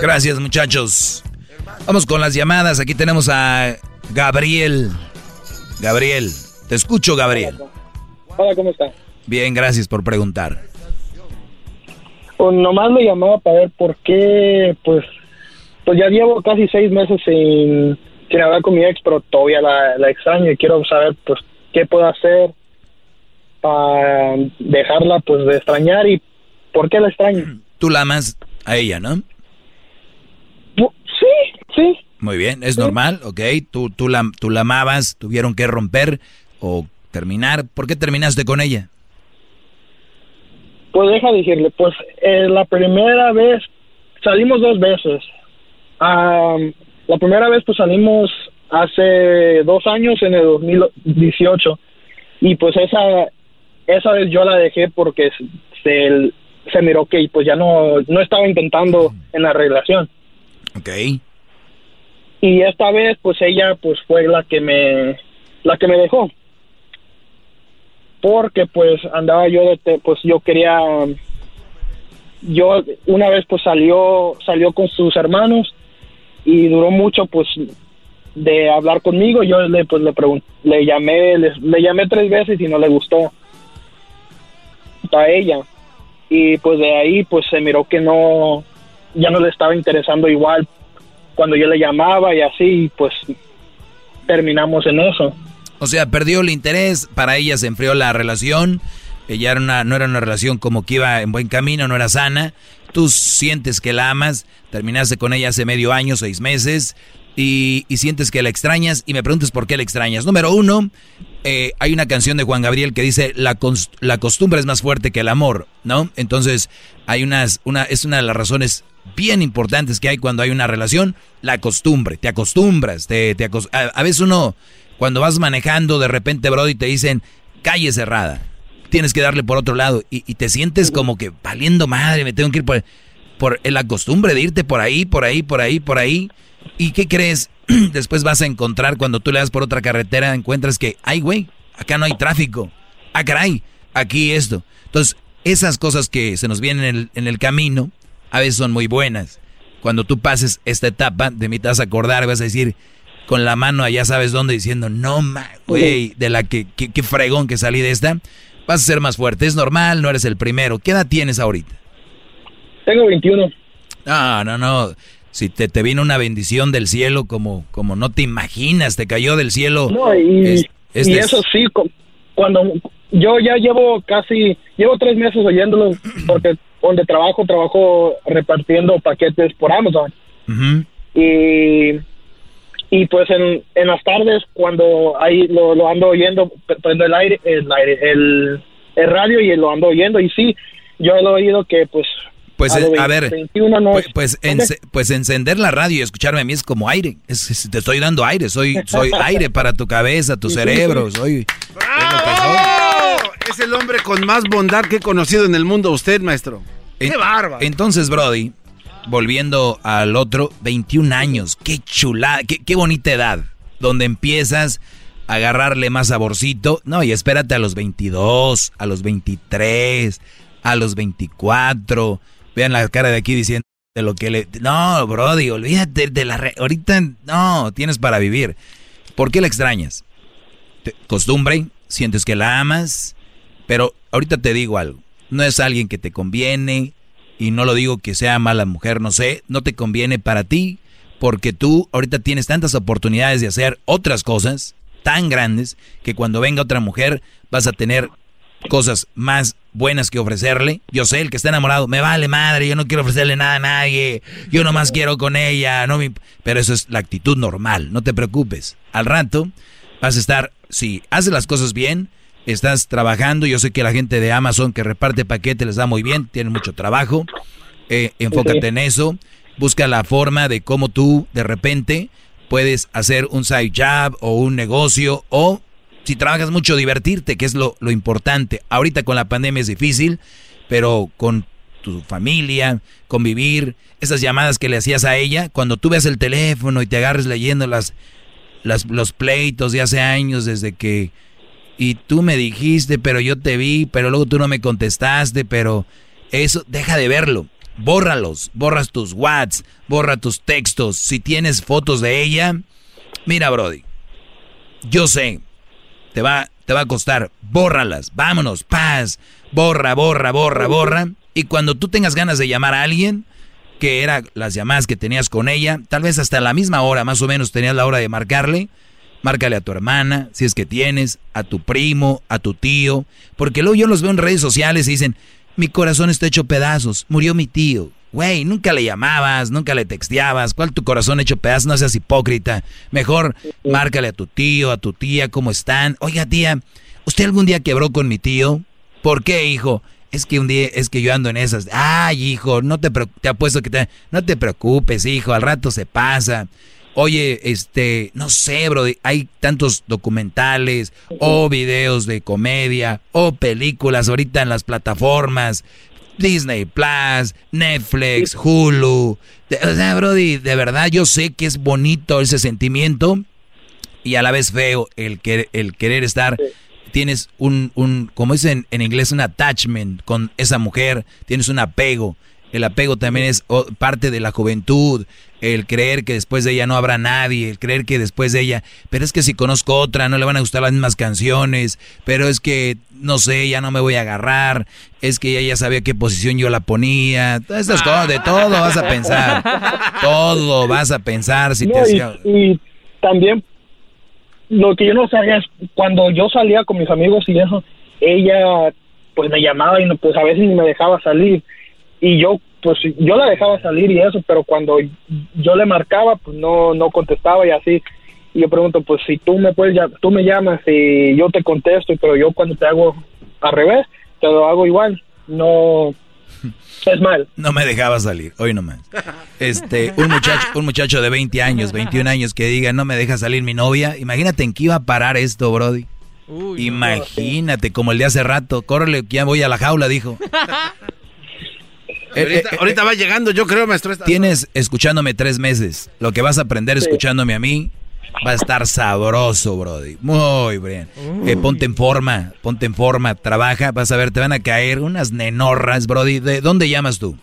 Gracias, muchachos. Vamos con las llamadas. Aquí tenemos a Gabriel. Gabriel, te escucho, Gabriel. Hola, ¿cómo está? Bien, gracias por preguntar. Pues nomás le llamaba para ver por qué, pues, pues ya llevo casi seis meses sin, sin hablar con mi ex, pero todavía la, la extraño y quiero saber, pues, qué puedo hacer para dejarla, pues, de extrañar y por qué la extraño. Tú la amas a ella, ¿no? Sí. Muy bien, es normal, ok. Tú, tú, la, tú la amabas, tuvieron que romper o terminar. ¿Por qué terminaste con ella? Pues deja decirle, pues eh, la primera vez salimos dos veces. La primera vez pues salimos hace dos años en el 2018 y pues esa esa vez yo la dejé porque se, se miró que pues ya no no estaba intentando en la relación. Ok. Y esta vez pues ella pues fue la que me la que me dejó. Porque pues andaba yo de pues yo quería yo una vez pues salió salió con sus hermanos y duró mucho pues de hablar conmigo yo le pues le pregun- le llamé le llamé tres veces y no le gustó a ella y pues de ahí pues se miró que no ya no le estaba interesando igual cuando yo le llamaba y así pues terminamos en eso O sea, perdió el interés, para ella se enfrió la relación, ella era una, no era una relación como que iba en buen camino, no era sana. Tú sientes que la amas, terminaste con ella hace medio año, seis meses, y, y sientes que la extrañas, y me preguntas por qué la extrañas. Número uno, eh, hay una canción de Juan Gabriel que dice, la, la costumbre es más fuerte que el amor, ¿no? Entonces, hay unas, una, es una de las razones bien importantes que hay cuando hay una relación, la costumbre, te acostumbras, te, a, a veces uno, cuando vas manejando, de repente, Brody, te dicen, calle cerrada, tienes que darle por otro lado, y, te sientes como que valiendo madre, me tengo que ir por, la costumbre de irte por ahí, por ahí, por ahí, por ahí, ¿y qué crees? Después vas a encontrar, cuando tú le das por otra carretera, encuentras que, ay, güey, acá no hay tráfico, ah, caray, aquí esto. Entonces, esas cosas que se nos vienen en el camino, a veces son muy buenas. Cuando tú pases esta etapa, de mí te vas a acordar, vas a decir con la mano allá sabes dónde, diciendo, no, güey, de la que, que, que fregón que salí de esta, vas a ser más fuerte. Es normal, no eres el primero. ¿Qué edad tienes ahorita? tengo 21 No, no, no. Si te, te vino una bendición del cielo como, como no te imaginas, te cayó del cielo. No, y, Es- este y es- eso sí, cu- cuando yo ya llevo casi, llevo tres meses oyéndolo, porque donde trabajo, trabajo repartiendo paquetes por Amazon. Y, y pues en, en las tardes, cuando ahí lo, lo ando oyendo, pre- prendo el aire, el, aire el, el radio y lo ando oyendo. Y sí, yo lo he oído que pues... Pues, a, eh, ver, 21 no Pues, es- pues, pues encender la radio y escucharme a mí es como aire. Es- es- te estoy dando aire. Soy, soy aire para tu cabeza, tu cerebro. Soy. Es el hombre con más bondad que he conocido en el mundo, usted, maestro. En- ¡Qué bárbaro! Entonces, Brody, volviendo al otro, 21 años. Qué chulada, qué, qué bonita edad. Donde empiezas a agarrarle más saborcito. No, y espérate a los 22, a los 23, a los 24. Vean la cara de aquí diciendo de lo que le... No, Brody, olvídate de la... re- Ahorita no, tienes para vivir. ¿Por qué la extrañas? Te- costumbre, sientes que la amas, pero ahorita te digo algo. No es alguien que te conviene, y no lo digo que sea mala mujer, no sé, no te conviene para ti, porque tú ahorita tienes tantas oportunidades de hacer otras cosas tan grandes que cuando venga otra mujer vas a tener cosas más buenas que ofrecerle. Yo sé, el que está enamorado, me vale madre, yo no quiero ofrecerle nada a nadie, yo nomás quiero con ella, no me... pero eso es la actitud normal, no te preocupes. Al rato vas a estar, si haces las cosas bien, estás trabajando, yo sé que la gente de Amazon que reparte paquetes les da muy bien, tienen mucho trabajo, eh, enfócate en eso, busca la forma de cómo tú de repente puedes hacer un side job o un negocio o si trabajas mucho divertirte, que es lo, lo importante. Ahorita con la pandemia es difícil, pero con tu familia, convivir, esas llamadas que le hacías a ella, cuando tú ves el teléfono y te agarres leyendo las, las, los pleitos de hace años desde que... Y tú me dijiste, pero yo te vi, pero luego tú no me contestaste, pero eso, deja de verlo. bórralos, borras tus whats, borra tus textos. Si tienes fotos de ella, mira, Brody, yo sé, te va, te va a costar, bórralas, vámonos, paz, borra, borra, borra, borra. Y cuando tú tengas ganas de llamar a alguien, que eran las llamadas que tenías con ella, tal vez hasta la misma hora, más o menos tenías la hora de marcarle, márcale a tu hermana, si es que tienes, a tu primo, a tu tío, porque luego yo los veo en redes sociales y dicen, mi corazón está hecho pedazos, murió mi tío. Güey, nunca le llamabas, nunca le texteabas. ¿Cuál tu corazón hecho pedazos? No seas hipócrita. Mejor márcale a tu tío, a tu tía, ¿cómo están? Oiga, tía, ¿usted algún día quebró con mi tío? ¿Por qué, hijo? Es que un día, es que yo ando en esas. Ay, hijo, no te, te apuesto que te, no te preocupes, hijo, al rato se pasa. Oye, este, no sé, bro, hay tantos documentales o videos de comedia o películas ahorita en las plataformas. Disney Plus, Netflix, Hulu. o sea, Brody, de verdad yo sé que es bonito ese sentimiento y a la vez feo el, que, el querer estar tienes un, un como dicen en inglés, un attachment con esa mujer, tienes un apego. El apego también es parte de la juventud, el creer que después de ella no habrá nadie, el creer que después de ella, pero es que si conozco otra no le van a gustar las mismas canciones, pero es que no sé, ya no me voy a agarrar, es que ella ya sabía qué posición yo la ponía, todas estas cosas, de todo vas a pensar, todo vas a pensar si te hacía... y también lo que yo no sabía es cuando yo salía con mis amigos y eso, ella pues me llamaba y pues a veces ni me dejaba salir y yo pues yo la dejaba salir y eso, pero cuando yo le marcaba pues no no contestaba y así. Y yo pregunto, pues si tú me puedes tú me llamas y yo te contesto, pero yo cuando te hago al revés, te lo hago igual. No es mal. No me dejaba salir, hoy nomás. Este, un muchacho, un muchacho de 20 años, 21 años que diga, no me deja salir mi novia. Imagínate en qué iba a parar esto, Brody. Imagínate, como el de hace rato. Córrele, ya voy a la jaula, dijo. Eh, ahorita, va llegando, yo creo, maestro. Tienes escuchándome tres meses. Lo que vas a aprender escuchándome a mí Va a estar sabroso, Brody. Muy bien. Eh, ponte en forma, ponte en forma, trabaja, vas a ver, te van a caer unas nenorras, Brody. ¿De dónde llamas tú?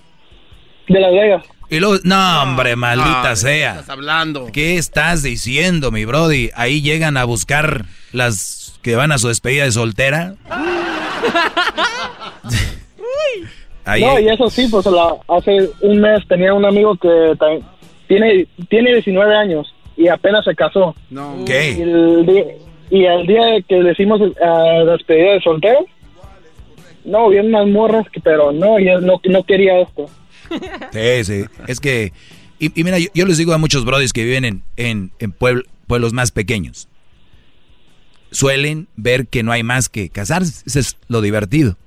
De Las Vegas. Y luego, no, hombre, maldita sea. ¿Qué estás hablando? ¿Qué estás diciendo, mi Brody? Ahí llegan a buscar las que van a su despedida de soltera. no, y eso sí, pues hace un mes tenía un amigo que tiene, tiene 19 años y apenas se casó. No. ¿Qué? Y el, día, y el día que le hicimos a despedida de soltero, no, bien unas morras, pero no, y él no, no quería esto. Sí, sí. Es que, y, mira, yo, les digo a muchos brodis que viven en, en, en pueblos más pequeños, suelen ver que no hay más que casarse. Eso es lo divertido.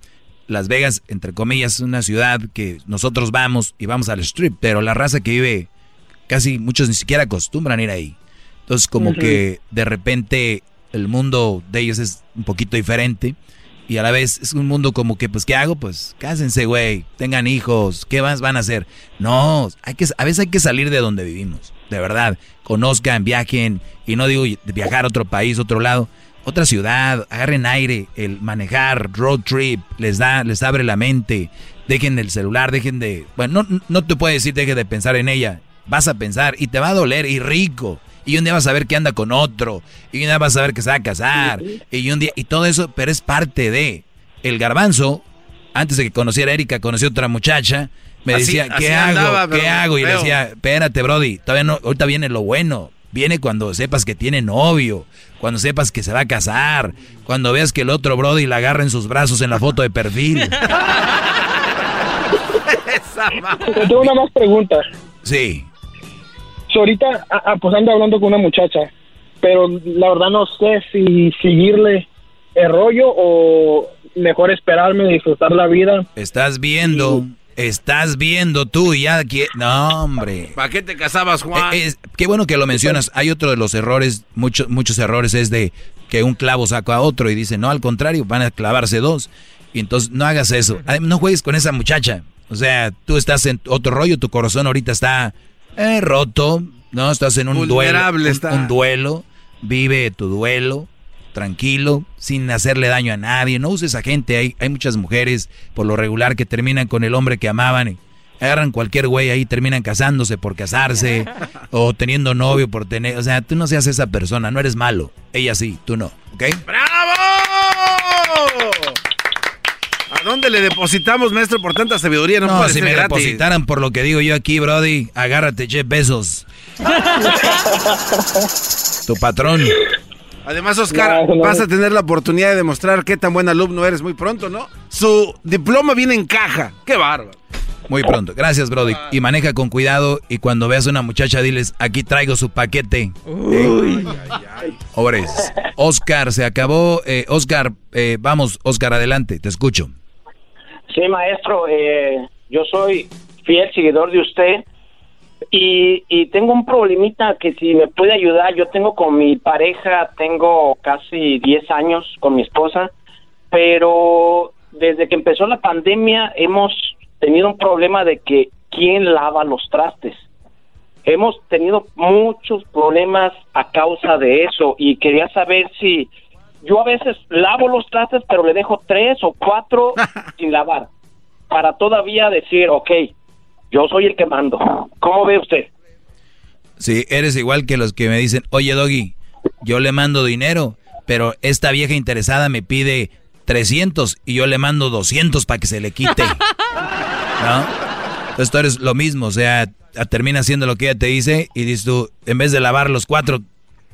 Las Vegas, entre comillas, es una ciudad que nosotros vamos y vamos al strip, pero la raza que vive casi muchos ni siquiera acostumbran ir ahí. Entonces como que de repente el mundo de ellos es un poquito diferente y a la vez es un mundo como que pues ¿qué hago? Pues cásense, güey, tengan hijos, ¿qué más van a hacer? No, hay que a veces hay que salir de donde vivimos, de verdad. Conozcan, viajen y no digo viajar a otro país, otro lado, otra ciudad, agarren aire, el manejar, road trip, les da les abre la mente. Dejen el celular, dejen de, bueno, no, no te puedo decir deje de pensar en ella, vas a pensar y te va a doler y rico. Y un día vas a ver que anda con otro. Y un día vas a ver que se va a casar. Y un día, y todo eso, pero es parte de. El garbanzo, antes de que conociera a Erika, conoció otra muchacha. Me decía, ¿qué hago? ¿Qué hago? Y le decía, espérate, Brody, todavía no, ahorita viene lo bueno. Viene cuando sepas que tiene novio, cuando sepas que se va a casar, cuando veas que el otro Brody la agarra en sus brazos en la foto de perfil. tengo una más pregunta. Sí ahorita, pues ando hablando con una muchacha, pero la verdad no sé si seguirle el rollo o mejor esperarme, disfrutar la vida. Estás viendo, estás viendo tú y ya que... No, hombre. ¿Para qué te casabas, Juan? Eh, qué bueno que lo mencionas. Hay otro de los errores, muchos muchos errores es de que un clavo saca a otro y dice, no, al contrario, van a clavarse dos. Y entonces no hagas eso. No juegues con esa muchacha. O sea, tú estás en otro rollo, tu corazón ahorita está eh, roto, no, estás en un duelo. Un, duelo, vive tu duelo, tranquilo, sin hacerle daño a nadie. No uses a gente, hay, hay muchas mujeres por lo regular que terminan con el hombre que amaban Agarran cualquier güey ahí, terminan casándose por casarse o teniendo novio por tener... O sea, tú no seas esa persona, no eres malo. Ella sí, tú no, ¿ok? ¡Bravo! ¿A dónde le depositamos, maestro, por tanta sabiduría? No, No, puede si ser me gratis. depositaran por lo que digo yo aquí, Brody, agárrate, Jeff Bezos. tu patrón. Además, Oscar, No, no. vas a tener la oportunidad de demostrar qué tan buen alumno eres muy pronto, ¿no? Su diploma viene en caja. ¡Qué bárbaro! Muy pronto. Gracias, Brody. Y maneja con cuidado y cuando veas a una muchacha, diles, aquí traigo su paquete. Uy. Obres. Oscar, se acabó. Eh, Oscar, eh, vamos, Oscar, adelante, te escucho. Sí, maestro, eh, yo soy fiel seguidor de usted y, y tengo un problemita que si me puede ayudar, yo tengo con mi pareja, tengo casi 10 años con mi esposa, pero desde que empezó la pandemia hemos tenido un problema de que quién lava los trastes. Hemos tenido muchos problemas a causa de eso y quería saber si yo a veces lavo los trastes, pero le dejo tres o cuatro sin lavar para todavía decir, ok, yo soy el que mando. ¿Cómo ve usted? Sí, eres igual que los que me dicen, oye, Doggy, yo le mando dinero, pero esta vieja interesada me pide 300 y yo le mando 200 para que se le quite. ¿No? Entonces tú eres lo mismo, o sea, termina haciendo lo que ella te dice y dices tú, en vez de lavar los cuatro,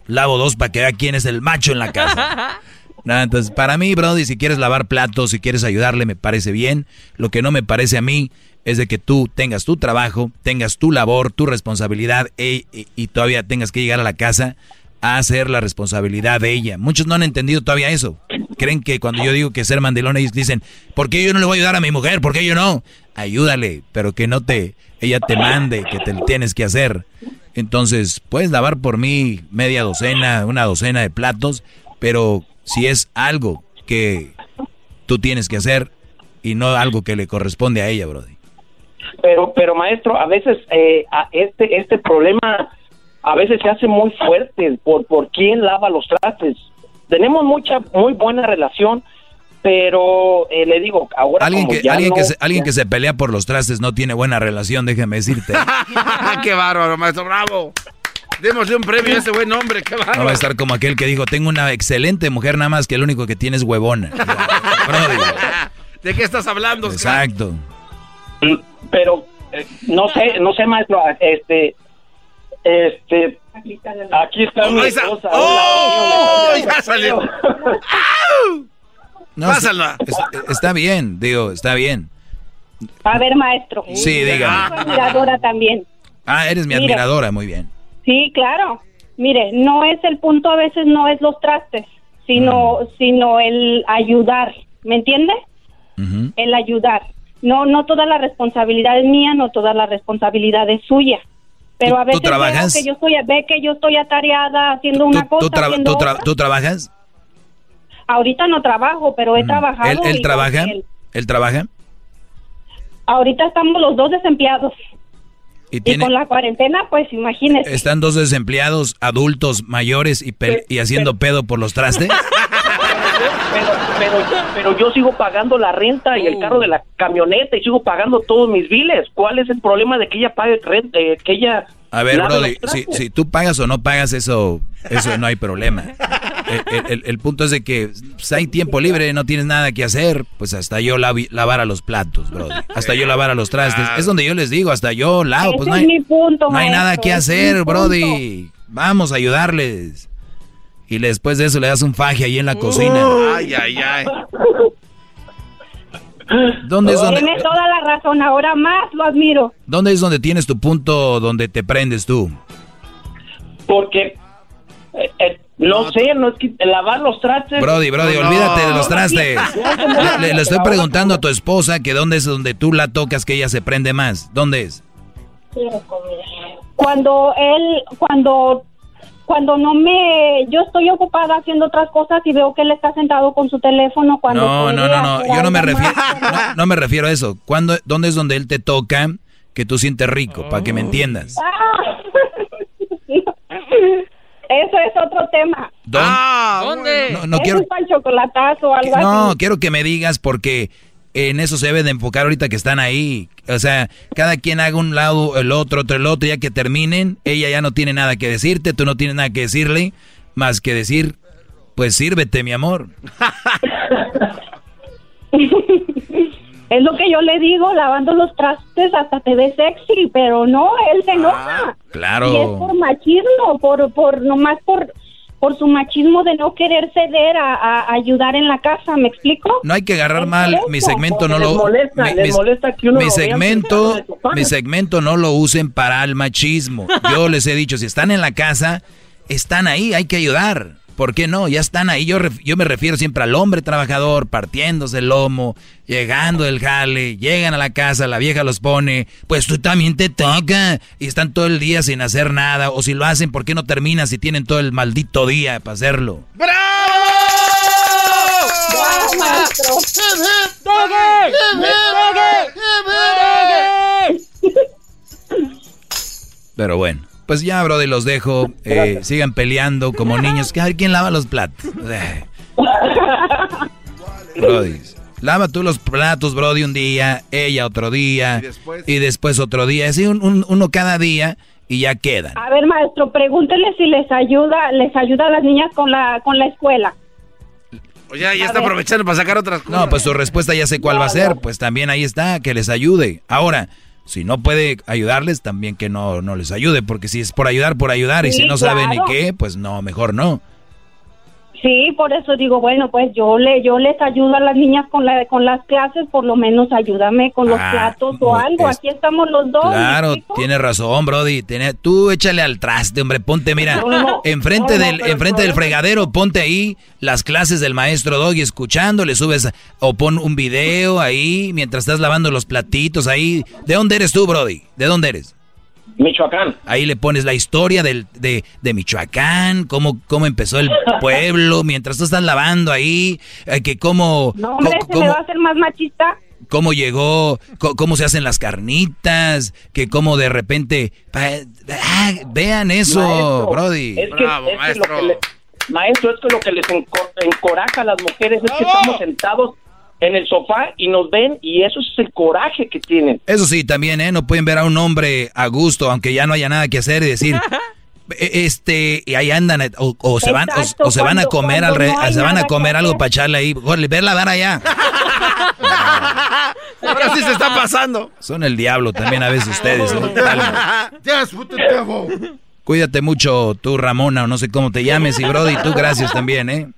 lavo dos para que vea quién es el macho en la casa. No, entonces, para mí, Brody, si quieres lavar platos, si quieres ayudarle, me parece bien. Lo que no me parece a mí es de que tú tengas tu trabajo, tengas tu labor, tu responsabilidad e- y, y todavía tengas que llegar a la casa a hacer la responsabilidad de ella. Muchos no han entendido todavía eso. Creen que cuando yo digo que ser mandilón, ellos dicen, ¿por qué yo no le voy a ayudar a mi mujer? ¿Por qué yo no? Ayúdale, pero que no te, ella te mande, que te lo tienes que hacer. Entonces, puedes lavar por mí media docena, una docena de platos, pero si es algo que tú tienes que hacer y no algo que le corresponde a ella, Brody. Pero, pero maestro, a veces eh, a este este problema a veces se hace muy fuerte por por quién lava los trastes. Tenemos mucha muy buena relación, pero eh, le digo ahora Alguien como que, ya alguien, no- que se, alguien que se pelea por los trastes no tiene buena relación, déjame decirte. ¡Qué bárbaro, maestro! ¡Bravo! Démosle un premio a ese buen hombre. ¡Qué bárbaro! No va a estar como aquel que dijo, tengo una excelente mujer, nada más que lo único que tiene es huevona. ¿De qué estás hablando, Oscar? Pero eh, no sé, no sé maestro, este este aquí está mi ahí está. esposa. ¡Oh! Hola, ya salió. No, está, está- está bien, digo, está bien. A ver, maestro. Sí, dígame. Soy admiradora también. Ah, eres mi Mire. admiradora, muy bien. Sí, claro. Mire, no es el punto a veces no es los trastes, sino Mm. sino el ayudar, ¿me entiende? El ayudar. No no toda la responsabilidad es mía, no toda la responsabilidad es suya. Pero a veces veo trabajas? que yo estoy ve que yo estoy atareada haciendo una cosa, ¿Tú, tra- haciendo tú tra- otra. tú trabajas? Ahorita no trabajo, pero he trabajado. ¿Él, él trabaja? él- ¿Él trabaja? Ahorita estamos los dos desempleados. ¿Y con la cuarentena, pues imagínese. están dos desempleados adultos mayores y, pel- y haciendo pedo por los trastes? Pero, pero, pero yo sigo pagando la renta y el carro de la camioneta y sigo pagando todos mis biles. ¿Cuál es el problema de que ella pague renta, eh, que ella A ver, Brody, si, si tú pagas o no pagas, eso, eso no hay problema. El, el- punto es de que si hay tiempo libre, no tienes nada que hacer, pues hasta yo lavi- lavar a los platos, Brody. Hasta yo lavar a los trastes. Es donde yo les digo, hasta yo lavo, pues no hay, mi punto, no hay nada que hacer. Brody. Vamos a ayudarles. Y después de eso le das un faje ahí en la cocina. Ay, ay, ay. ¿Dónde es donde, Tiene toda la razón, ahora más lo admiro. ¿Dónde es donde tienes tu punto donde te prendes tú? Porque eh, eh, no, sé, no es que lavar los trastes. Brody, Brody, No. olvídate de los trastes. No, no, Le, le- estoy preguntando a tu esposa que dónde es donde tú la tocas que ella se prende más. ¿Dónde es? Cuando él, cuando, cuando no me, yo estoy ocupada haciendo otras cosas y veo que él está sentado con su teléfono cuando. No, no, no, no. Yo no me refiero, no, no me refiero a eso. ¿Cuándo, ¿Dónde es donde él te toca que tú sientes rico? Para que me entiendas. Ah. Eso es otro tema. ¿Dónde? ¿Dónde? No, no quiero- para el chocolatazo o algo No, así. quiero que me digas porque en eso se debe de enfocar ahorita que están ahí. O sea, cada quien haga un lado, el otro, otro, el otro, ya que terminen, ella ya no tiene nada que decirte, tú no tienes nada que decirle, más que decir, pues sírvete, mi amor. Es lo que yo le digo, lavando los trastes hasta te ves sexy, pero no, él se enoja. Claro. Y es por machismo, por, por, nomás por, por su machismo de no querer ceder a, a ayudar en la casa, ¿me explico? No hay que agarrar mal, mi segmento no lo les molesta, mi, les mi- molesta que uno mi lo segmento, mi segmento no lo usen para el machismo. Yo les he dicho, si están en la casa, están ahí, hay que ayudar. ¿Por qué no? Ya están ahí. Yo, ref- yo me refiero siempre al hombre trabajador, partiéndose el lomo, llegando del jale, llegan a la casa, la vieja los pone, pues tú también te toca. Y están todo el día sin hacer nada. O si lo hacen, ¿por qué no terminan si tienen todo el maldito día para hacerlo? Pero bueno, pues ya, brody, los dejo. Eh, sigan peleando como niños. A ver quién lava los platos. Eh. Brody, lava tú los platos, Brody, un día, ella otro día, y después, otro día. Así un- un- uno cada día y ya queda. A ver, maestro, pregúntele si les ayuda, les ayuda a las niñas con la, con la escuela. Oye, ya está aprovechando para sacar otras cosas. No, pues su respuesta ya sé cuál va a ser. Pues también ahí está, que les ayude. Ahora, si no puede ayudarles, también que no, no les ayude. Porque si es por ayudar, por ayudar, y si no sabe ni claro. qué, pues no, mejor no. Sí, por eso digo, bueno, pues yo le yo les ayudo a las niñas con la con las clases, por lo menos ayúdame con los Ah, platos o algo. es- Aquí estamos los dos. ¿me Claro, tienes razón, Brody. Tiene- tú échale al traste, hombre. Ponte, mira, No, no, enfrente no, del, enfrente el del fregadero, ponte ahí las clases del maestro Doggy escuchando, le subes o pon un video ahí mientras estás lavando los platitos ahí. ¿De dónde eres tú, Brody? ¿De dónde eres? Michoacán. Ahí le pones la historia del, de, de Michoacán, cómo, cómo empezó el pueblo, mientras tú estás lavando ahí, eh, que cómo, No, hombre, co- se me va a hacer más machista. cómo llegó, cómo se hacen las carnitas, que cómo de repente... ah, vean eso, Maestro, Brody. Es que, es que lo que le- maestro, es que lo que les enco- encoraja a las mujeres es que estamos sentados en el sofá y nos ven y eso es el coraje que tienen. Eso sí, también, ¿eh? No pueden ver a un hombre a gusto, aunque ya no haya nada que hacer y decir... "E- Este, y ahí andan, eh, o, o se van, o- Exacto, o, se van a comer al re- no se van a comer algo para echarle ahí, Órale, verla dar allá. Ahora sí se está pasando. Son el diablo también a veces ustedes. ¿eh? Cuídate mucho tú, Ramona, o no sé cómo te llames, y Brody, tú gracias también, ¿eh?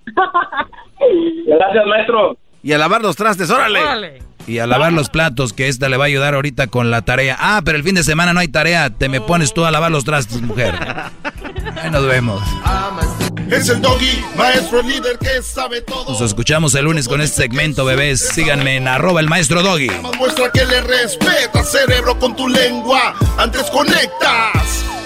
Gracias, maestro. Y a lavar los trastes, órale. Y a lavar los platos, que esta le va a ayudar ahorita con la tarea. Ah, pero el fin de semana no hay tarea, te me pones tú a lavar los trastes, mujer. Ahí nos vemos. Es el doggy, maestro líder que sabe todo. Nos escuchamos el lunes con este segmento, bebés. Síganme en arroba el maestro Doggy. Muestra que le respeta, cerebro, con tu lengua. Antes conectas.